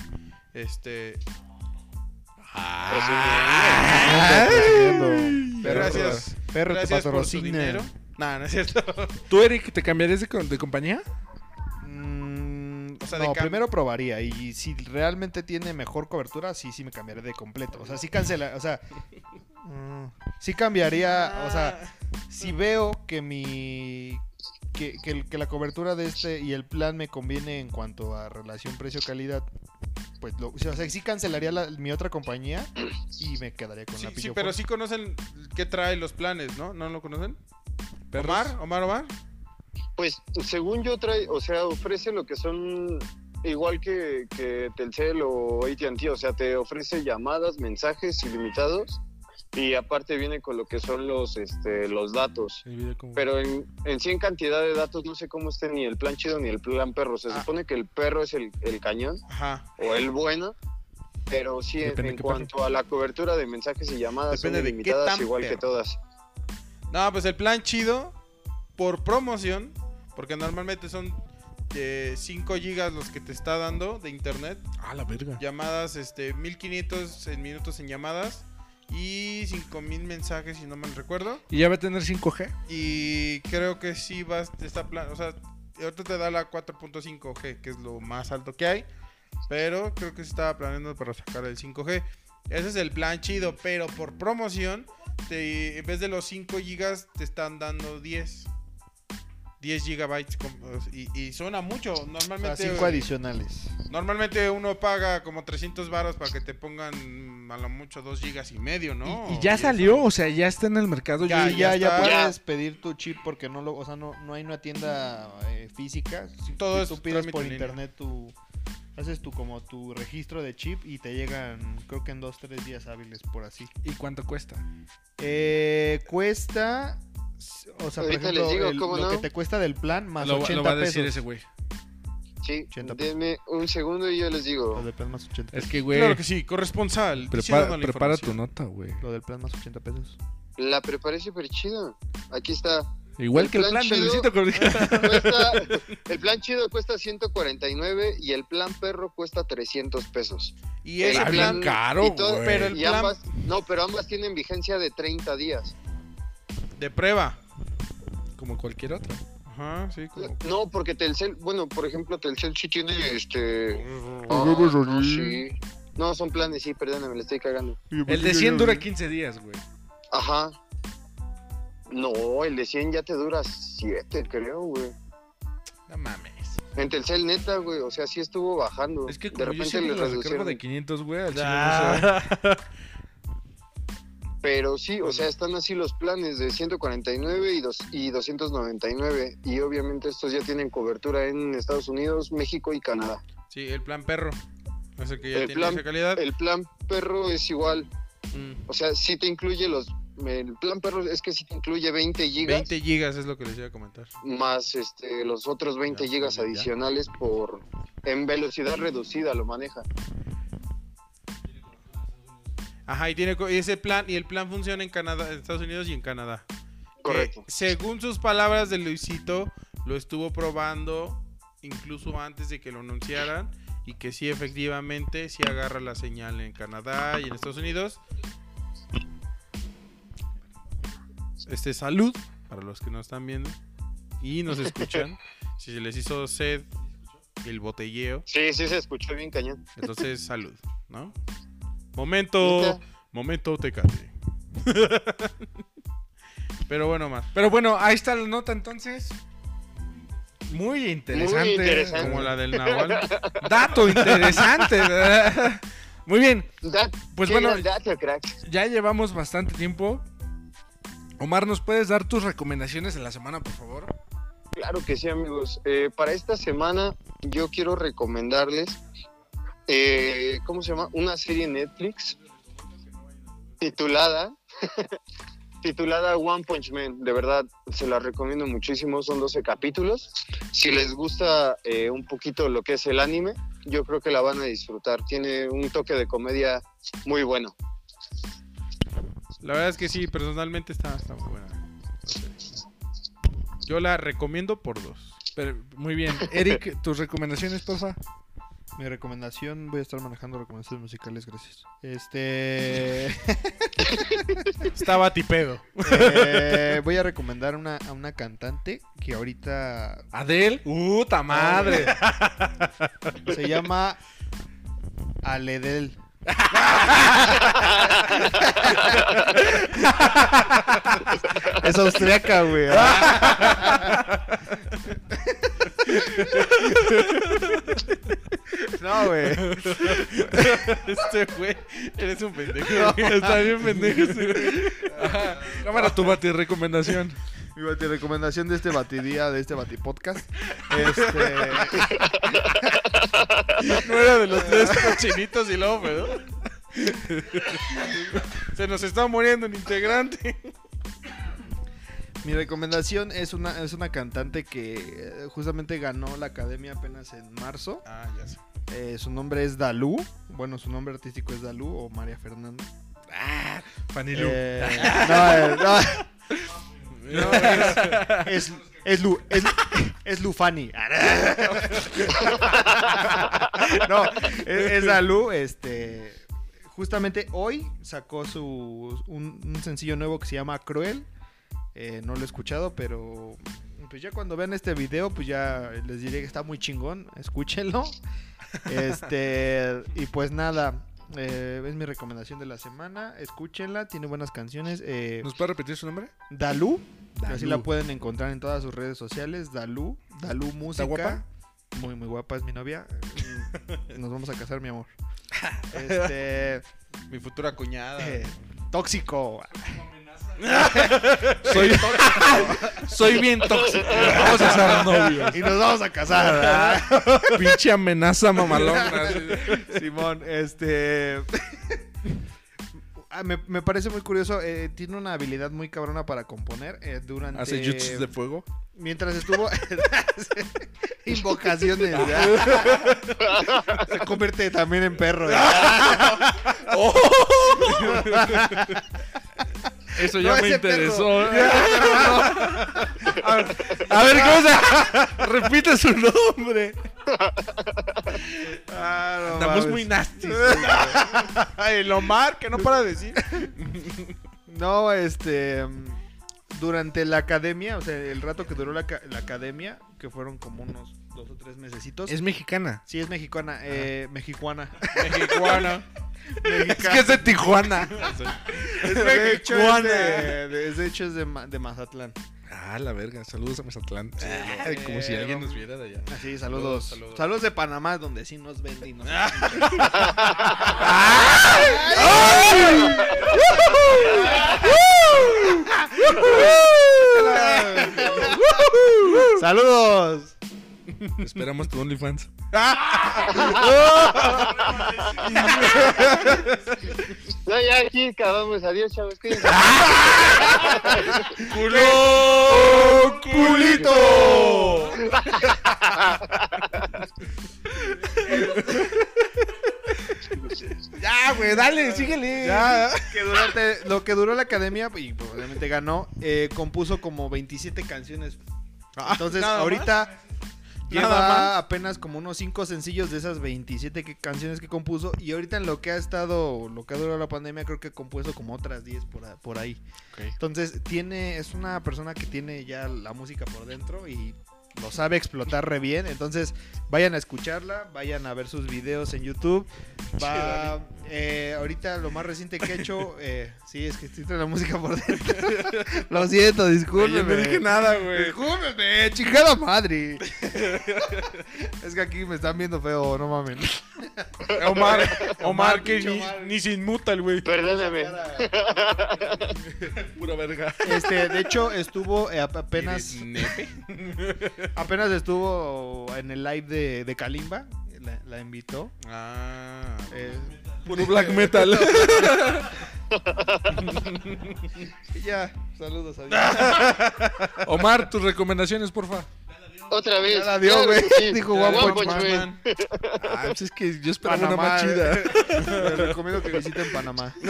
este. Perro, gracias, Perro te gracias por su dinero. No, no es cierto. ¿Tú, Eric, te cambiarías de, de compañía? O sea, de no, cam- primero probaría y si realmente tiene mejor cobertura, sí, sí me cambiaré de completo. O sea, sí cancela, o sea, mm, sí cambiaría, o sea, si veo que mi que, que la cobertura de este y el plan me conviene en cuanto a relación precio-calidad, pues lo, o sea, sí cancelaría la- mi otra compañía y me quedaría con Sí, la sí, pero sí conocen qué trae los planes, ¿no? ¿No lo conocen? ¿Perros? Omar, Omar, Omar. Pues según yo trae, o sea, ofrece lo que son igual que, que Telcel o AT&T, o sea, te ofrece llamadas, mensajes ilimitados y aparte viene con lo que son los este los datos. Pero en, en sí en cantidad de datos no sé cómo esté ni el plan chido ni el plan perro. Se Ah. supone que el perro es el, el cañón Ajá. o el bueno, pero sí en, Depende en qué cuanto a la cobertura de mensajes y llamadas Depende son de qué ilimitadas tan igual que todas. No, pues el plan chido por promoción, porque normalmente son 5 gigas los que te está dando de internet, Ah, la verga. llamadas, este, 1500 en minutos en llamadas y 5000 mensajes, si no mal recuerdo. ¿Y ya va a tener 5G? Y creo que sí vas, está plan, o sea, ahorita te da la 4.5G, que es lo más alto que hay, pero creo que se estaba planeando para sacar el 5G. Ese es el plan chido, pero por promoción, te- en vez de los 5 gigas, te están dando 10. 10 gigabytes y, y suena mucho. O sea, Normalmente, cinco adicionales. normalmente uno paga como 300 varos para que te pongan a lo mucho 2 gigas y medio, ¿no? ¿Y, y ya salió? O sea, ya está en el mercado. Ya, ya, ya, está. puedes pedir tu chip porque no lo, o sea, no, no hay una tienda eh, física. Si, Todo si es tú pides por internet tu haces tu como tu registro de chip y te llegan creo que en dos tres días hábiles por así. ¿Y cuánto cuesta? Eh, cuesta o sea, por Ahorita ejemplo, les digo, el- ¿cómo lo no? que te cuesta del plan más Lo, 80 lo va a pesos. decir ese güey. Sí, 80 denme un segundo y yo les digo. Lo del plan más 80 Es pesos. que, güey, Claro que sí, corresponsal. prepara, prepara tu nota, güey. Lo del plan más 80 pesos. La preparé súper chida. Aquí está. Igual El que el plan plan de chido- Luisito. *laughs* Cuesta, el plan chido cuesta 149 y el plan perro cuesta 300 pesos. Y Está plan, bien caro, y todo- güey. pero el Y plan ambas, no, pero ambas tienen vigencia de 30 días. De prueba. Como cualquier otro. Ajá, sí, como. No, porque Telcel, bueno, por ejemplo, Telcel sí tiene este. Ah, ah, no, sí. No, son planes, sí, perdóname, le estoy cagando. El de 100 dura 15 días, güey. Ajá. No, el de 100 ya te dura 7, creo, güey. No mames. En Telcel, neta, güey, o sea, sí estuvo bajando. Es que de como yo repente siempre le reducieron. de 500, güey, al. Ah. *laughs* Pero sí, o sea, están así los planes de 149 y, dos, y 299. Y obviamente estos ya tienen cobertura en Estados Unidos, México y Canadá. Sí, el plan perro. Es el que ya El tiene plan- esa calidad. El plan perro es igual. Mm. O sea, sí te incluye los... El plan perro es que sí te incluye 20 gigas 20 gigas es lo que les iba a comentar. más este, los otros 20 Ya, gigas ya. adicionales por... En velocidad reducida lo maneja. Ajá, y tiene ese plan, y el plan funciona en Canadá, en Estados Unidos y en Canadá. Correcto. según sus palabras de Luisito, lo estuvo probando incluso antes de que lo anunciaran. Y que sí, efectivamente, sí agarra la señal en Canadá y en Estados Unidos. Este, salud, para los que no están viendo y nos escuchan. *laughs* si se les hizo sed el botelleo, Sí, sí se escuchó bien cañón. entonces salud, ¿no? Momento, momento tecate. *laughs* Pero bueno, más. Pero bueno, ahí está la nota entonces. Muy interesante. interesante. Como la del Nahual. *laughs* Dato interesante. ¿verdad? *laughs* Muy bien. Pues bueno, gran dato, crack. ya llevamos bastante tiempo. Omar, ¿nos puedes dar tus recomendaciones de la semana, por favor? Claro que sí, amigos. Eh, para esta semana yo quiero recomendarles, eh, ¿cómo se llama? Una serie en Netflix titulada, *laughs* titulada One Punch Man. De verdad, se la recomiendo muchísimo. Son 12 capítulos. Si les gusta eh, un poquito lo que es el anime, yo creo que la van a disfrutar. Tiene un toque de comedia muy bueno. La verdad es que sí, personalmente está, está muy buena. Yo la recomiendo por dos. Pero, muy bien. *laughs* Eric, tus recomendaciones, porfa. Mi recomendación, voy a estar manejando recomendaciones musicales, gracias. Este. *laughs* Estaba tipedo. eh, voy a recomendar una, a una cantante que ahorita Adel. ¡Puta madre! *laughs* se llama Aledel. *laughs* es austriaca, güey. No, güey. Este güey, eres un pendejo. Está bien pendejo ese güey. Cámara, tu bati recomendación. Mi bati- recomendación de este batidía, de este batipodcast. Este. No era de los tres cochinitos y luego, ¿verdad? Se nos está muriendo un integrante. Mi recomendación es una, es una cantante que eh, justamente ganó la academia apenas en marzo. Ah, ya sé. Eh, su nombre es Dalú. Bueno, su nombre artístico es Dalú o María Fernanda. Fanny Lu. Eh, no, no. *laughs* No, es, es, es Lu, es, es Lufani. *laughs* No, es, es Dalú, este. Justamente hoy sacó su un, un sencillo nuevo que se llama Cruel. Eh, no lo he escuchado, pero pues ya cuando vean este video, pues ya les diré que está muy chingón. *laughs* Escúchenlo. Este, y pues nada, eh, es mi recomendación de la semana. Escúchenla, tiene buenas canciones. Eh, ¿Nos puede repetir su nombre? Dalú, Dalú. así la pueden encontrar en todas sus redes sociales. Dalú, Dalú Música. guapa? Muy, muy guapa, es mi novia. *laughs* Nos vamos a casar, mi amor. *laughs* Este. Mi futura cuñada. eh, tóxico. *laughs* Soy, *laughs* soy bien tóxico. Vamos a ser novios. Y nos vamos a casar. ¿verdad? *laughs* Pinche amenaza mamalona. Simón, este. Ah, Me, me parece muy curioso. eh, tiene una habilidad muy cabrona para componer. eh, durante. Hace jutsus de fuego. Mientras estuvo. Invocaciones. Se convierte también en perro. Eso No, ya me interesó. *laughs* A ver, a ver, ¿cómo se *laughs* Repite su nombre. Ah, no Estamos mames. muy nasty. *laughs* El Omar, que no para de decir. No, este. Durante la academia, o sea, el rato que duró la, la academia, que fueron como unos dos o tres mesecitos. Es mexicana. Sí, es mexicana. Eh, mexicuana. Mexicuana. Es que es de Tijuana. *laughs* de hecho, es de, de- de hecho es de, de Mazatlán. Ah, la verga. Saludos a Mazatlán. Ay, como si alguien nos viera de allá. Así, saludos. Saludos, Saludos, saludos. de Panamá, donde sí nos ven y nos *laughs* *laughs* ¡Saludos! Esperamos tu OnlyFans. *laughs* No, ya aquí acabamos. Adiós, chavos. ¡Culo! ¡Culito! *laughs* Ya, güey, dale, síguele. Ya, que durante lo que duró la academia, y pues, obviamente ganó, eh, compuso como 27 canciones. Entonces, ¿nada ahorita lleva apenas como unos 5 sencillos de esas 27 que- canciones que compuso. Y ahorita en lo que ha estado, lo que ha durado la pandemia, creo que ha compuesto como otras 10 por, por ahí. Entonces, tiene, es una persona que tiene ya la música por dentro y lo sabe explotar re bien. Entonces, vayan a escucharla, vayan a ver sus videos en YouTube. Va, eh, ahorita lo más reciente que he hecho, *laughs* eh, sí, es que estoy trayendo la música por dentro. lo siento, discúlpeme. no dije nada, güey. Discúlpeme, chingada madre. es que aquí me están viendo feo, no mames. Omar, Omar, que ni, ni se inmuta el güey. Perdóname. *laughs* Pura verga. Este, de hecho, estuvo eh, ap- apenas, ¿Eres nepe? *laughs* apenas estuvo en el live de, de Kalimba. La, la invitó. Ah. Eh, Puro black metal. y ya, saludos a *laughs* Omar, tus recomendaciones, porfa. Otra vez. Ya la dio, claro güey. que sí. Dijo One One Punch Punch Man. Ah, pues es que yo esperaba una Panamá. más chida. Les recomiendo que visiten Panamá. *laughs*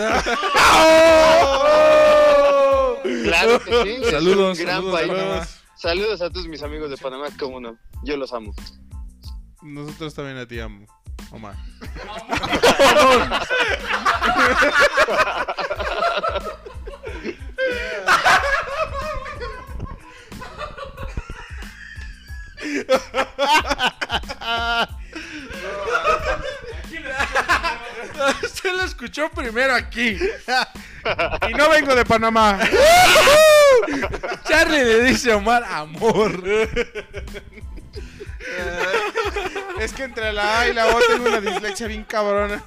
Claro que sí. Saludos, gran saludos, país. Panamá. Saludos a todos mis amigos de Panamá, cómo no. Yo los amo. Nosotros también a ti amo, Omar. Se lo escuchó primero aquí. Y no vengo de Panamá. *laughs* Charlie le dice a Omar amor. *laughs* Es que entre la A y la O tengo una dislexia bien cabrona.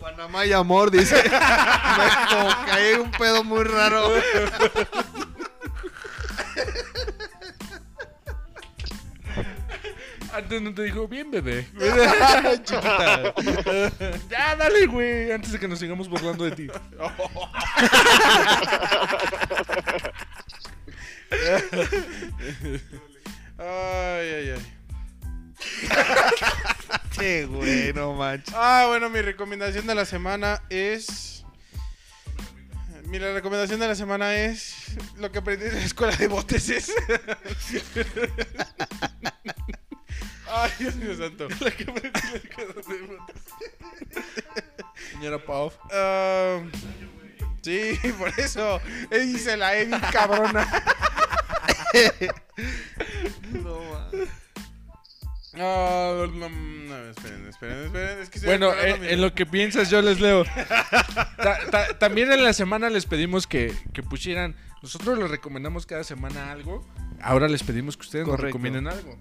Panamá y amor, dice. Me hay un pedo muy raro. Antes no te dijo bien, bebé. *laughs* Chiquita. ya, dale, güey. Antes de que nos sigamos burlando de ti. *laughs* Ay, ay, ay. *laughs* Sí, güey, no manches. Ah, bueno, mi recomendación de la semana es. Mira, la recomendación de la semana es lo que aprendí en la escuela de botes es. *laughs* Ay, Dios mío santo. Señora Pau. Ah, sí, por eso. Él dice la E bien cabrona. *laughs* No no, no, esperen, esperen, esperen. Es que Bueno, acordando en, lo que piensas yo les leo. Ta- ta- también en la semana les pedimos que, que pusieran... Nosotros les recomendamos cada semana algo. Ahora les pedimos que ustedes nos recomienden algo.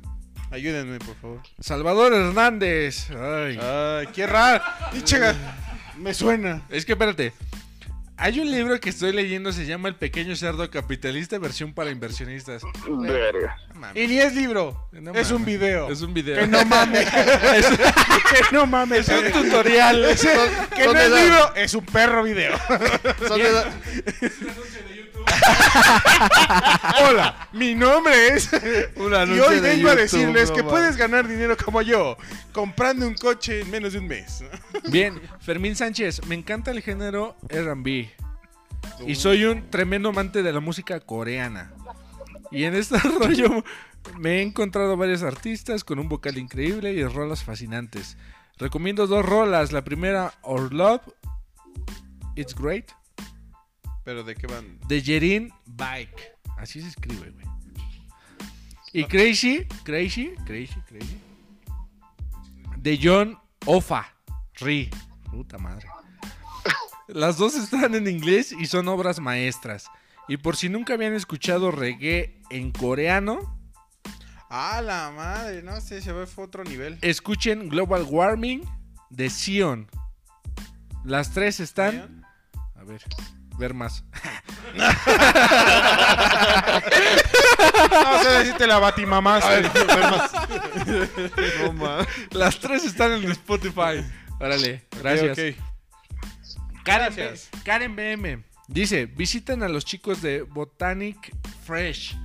Ayúdenme, por favor. Salvador Hernández. Ay. Ay, qué raro. Me suena. Es que espérate. Hay un libro que estoy leyendo, se llama El pequeño cerdo capitalista, versión para inversionistas. Verga. No. Y ni es libro. No es un video. Es un video. Que no mames. *laughs* *laughs* que no mames. Es un tutorial. que son no es edad. libro, es un perro video. Son de- *laughs* *laughs* Hola, mi nombre es. un y hoy vengo a decirles no que puedes ganar dinero como yo, comprando un coche en menos de un mes. Bien, Fermín Sánchez, me encanta el género RB. Y soy un tremendo amante de la música coreana. Y en este *laughs* rollo me he encontrado varios artistas con un vocal increíble y rolas fascinantes. Recomiendo dos rolas. La primera, Our Love, It's Great, Pero de qué van. de Jerin Bike. Así se escribe, güey. Y Crazy, Crazy, Crazy, Crazy. De John Ofa. Ri. Puta madre. Las dos están en inglés y son obras maestras. Y por si nunca habían escuchado reggae en coreano, Ah, la madre, no sé, se ve fue otro nivel. escuchen Global Warming de Sion. Las tres están. A ver, ver más. *laughs* No sé decirte la batimamás. No mames. Las tres están en Spotify. Órale, gracias. Ok, ok. Karen, Gracias. B- Karen BM dice: Visiten a los chicos de Botanic Fresh.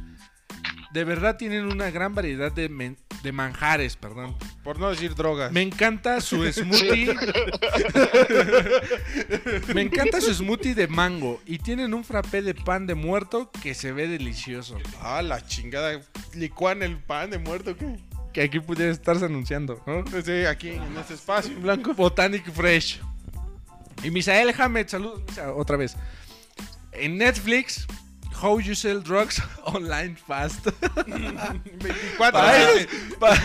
De verdad tienen una gran variedad de, men- de manjares, perdón. Por no decir drogas. Me encanta su *laughs* smoothie. *laughs* Me encanta su smoothie de mango. Y tienen un frappé de pan de muerto que se ve delicioso. Ah, la chingada. ¿Licuan el pan de muerto qué? Que aquí pudiera estarse anunciando, ¿no? Sí, aquí, en este espacio en blanco. Botanic Fresh. Y Misael Hamed, saludos Misa, otra vez. En Netflix, How You Sell Drugs *laughs* Online Fast. *laughs* 24 Para veces. ellos- pa-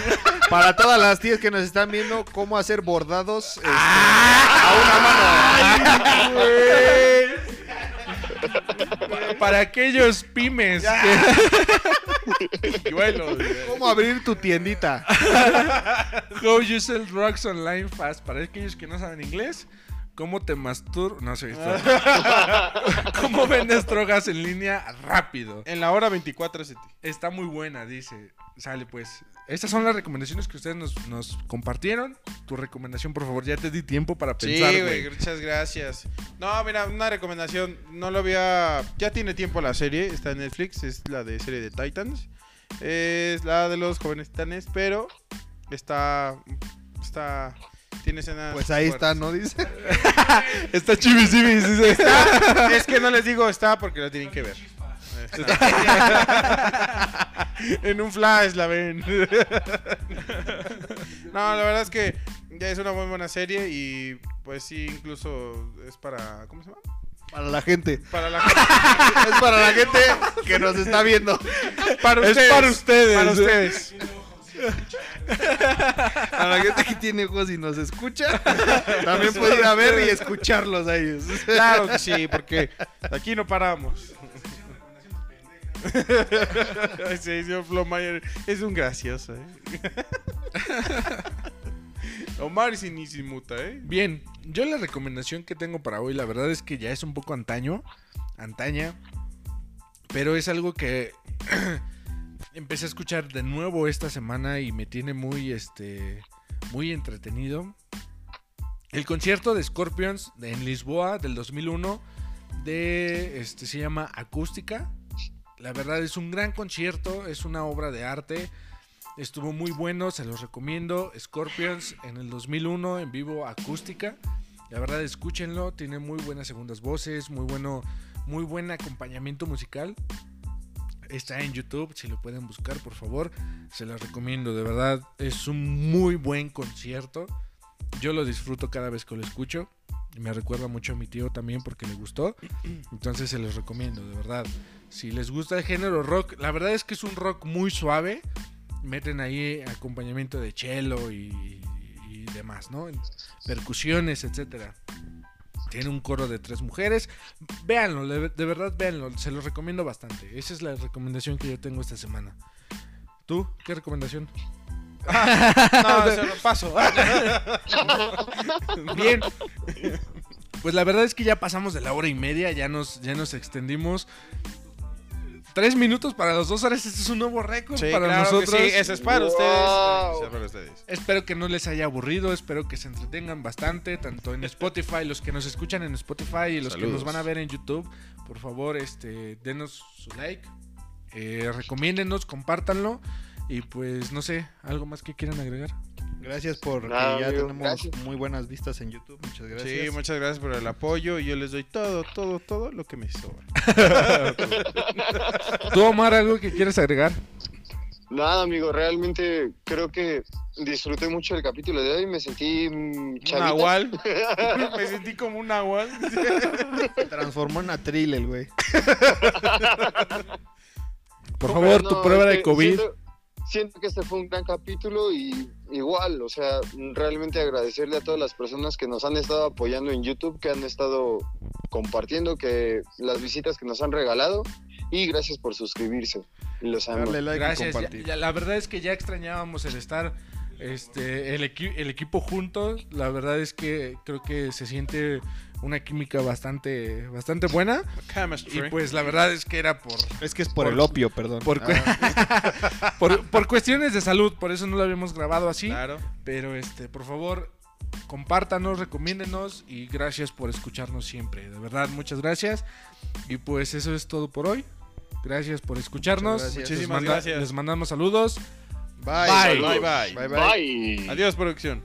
Para todas las tías que nos están viendo, cómo hacer bordados este, Ah. Pa- Para aquellos pymes. que- *laughs* Yuelos, güey. cómo abrir tu tiendita. How You Sell Drugs Online Fast. Para aquellos que no saben inglés. ¿Cómo te mastur... No sé. *laughs* *laughs* ¿Cómo vendes drogas en línea rápido? En la hora 24 ST. Está muy buena, dice. Sale pues. Estas son las recomendaciones que ustedes nos, nos compartieron. Tu recomendación, por favor, ya te di tiempo para Sí, pensar, güey, muchas gracias. No, mira, una recomendación. No lo había. Ya tiene tiempo la serie. Está en Netflix. Es la de serie de Titans. Es la de los jóvenes titanes. Pero está. Está. Tiene escenas. Pues ahí está. ¿no? Dice. *laughs* Está chivis, chivis, dice. Está- es que no les digo está porque la tienen que ver. En un flash la ven. no, la verdad es que ya es una muy buena serie y pues sí, incluso es para... ¿Cómo se llama? Para la gente. Para la *laughs* Es para la gente que nos está viendo. Para Es para ustedes. Para ustedes. A la gente que tiene ojos y nos escucha, *laughs* también puede ir a ver y escucharlos a ellos. Claro que sí, porque aquí no paramos. sí, señor Flomayer es un gracioso, ¿eh? Omar sin ni sin muta, ¿eh? Bien, yo la recomendación que tengo para hoy, la verdad es que ya es un poco antaño, antaña, pero es algo que *clears throat* empecé a escuchar de nuevo esta semana y me tiene muy, este, muy entretenido. El concierto de Scorpions en Lisboa del 2001 de, este, se llama Acústica. La verdad es un gran concierto, es una obra de arte. Estuvo muy bueno, se los recomiendo. Scorpions en el 2001 en vivo acústica. La verdad escúchenlo, tiene muy buenas segundas voces, muy bueno, muy buen acompañamiento musical. Está en YouTube, si lo pueden buscar, por favor, se los recomiendo. De verdad es un muy buen concierto. Yo lo disfruto cada vez que lo escucho. Me recuerda mucho a mi tío también porque le gustó. Entonces se los recomiendo, de verdad. Si les gusta el género rock, la verdad es que es un rock muy suave. Meten ahí acompañamiento de cello y, y demás, ¿no? Percusiones, etcétera. Tiene un coro de tres mujeres. Véanlo, de, verdad véanlo. Se los recomiendo bastante. Esa es la recomendación que yo tengo esta semana. ¿Tú? ¿Qué recomendación? No, se lo paso. *laughs* Bien. Pues la verdad es que ya pasamos de la hora y media, ya nos, ya nos extendimos. Tres minutos para las dos horas, este es un nuevo récord Sí, para claro que nosotros. sí, eso es para Wow. ustedes. Es para ustedes. Espero que no les haya aburrido, espero que se entretengan bastante, tanto en Spotify, los que nos escuchan en Spotify y los que nos van a ver en YouTube. Por favor, este, denos su like, eh, recomiéndenos, compártanlo. Y pues no sé, algo más que quieran agregar. Gracias por Nada, que ya amigo, tenemos gracias. muy buenas vistas en YouTube. Muchas gracias. Sí, muchas gracias por el apoyo y yo les doy todo, todo, todo lo que me sobra. *laughs* ¿Tú, Omar, algo que quieras agregar? Nada, amigo, realmente creo que disfruté mucho el capítulo de hoy. Me sentí mm, Un chavita. nahual. *laughs* me sentí como un nahual. Se transformó en atril el güey. *laughs* Por favor, no, tu prueba de COVID. Siento, siento que este fue un gran capítulo y igual, o sea, realmente agradecerle a todas las personas que nos han estado apoyando en YouTube, que han estado compartiendo, que las visitas que nos han regalado y gracias por suscribirse. Y los amo. Darle like y Gracias. ya- ya- la verdad es que ya extrañábamos el estar este el, equi- el equipo juntos. La verdad es que creo que se siente una química bastante bastante buena y Chemistry. pues la verdad es que era por Es que es por, Por- el opio, perdón. por, Ah, *laughs* por, por cuestiones de salud, por eso no lo habíamos grabado así, Claro. pero este por favor compártanos, recomiéndenos y gracias por escucharnos siempre. De verdad, muchas gracias. Y pues eso es todo por hoy. Gracias por escucharnos. Gracias. Muchísimas manda- gracias. Les mandamos saludos. bye. Bye, bye, bye. Bye, bye. Bye. Adiós, producción.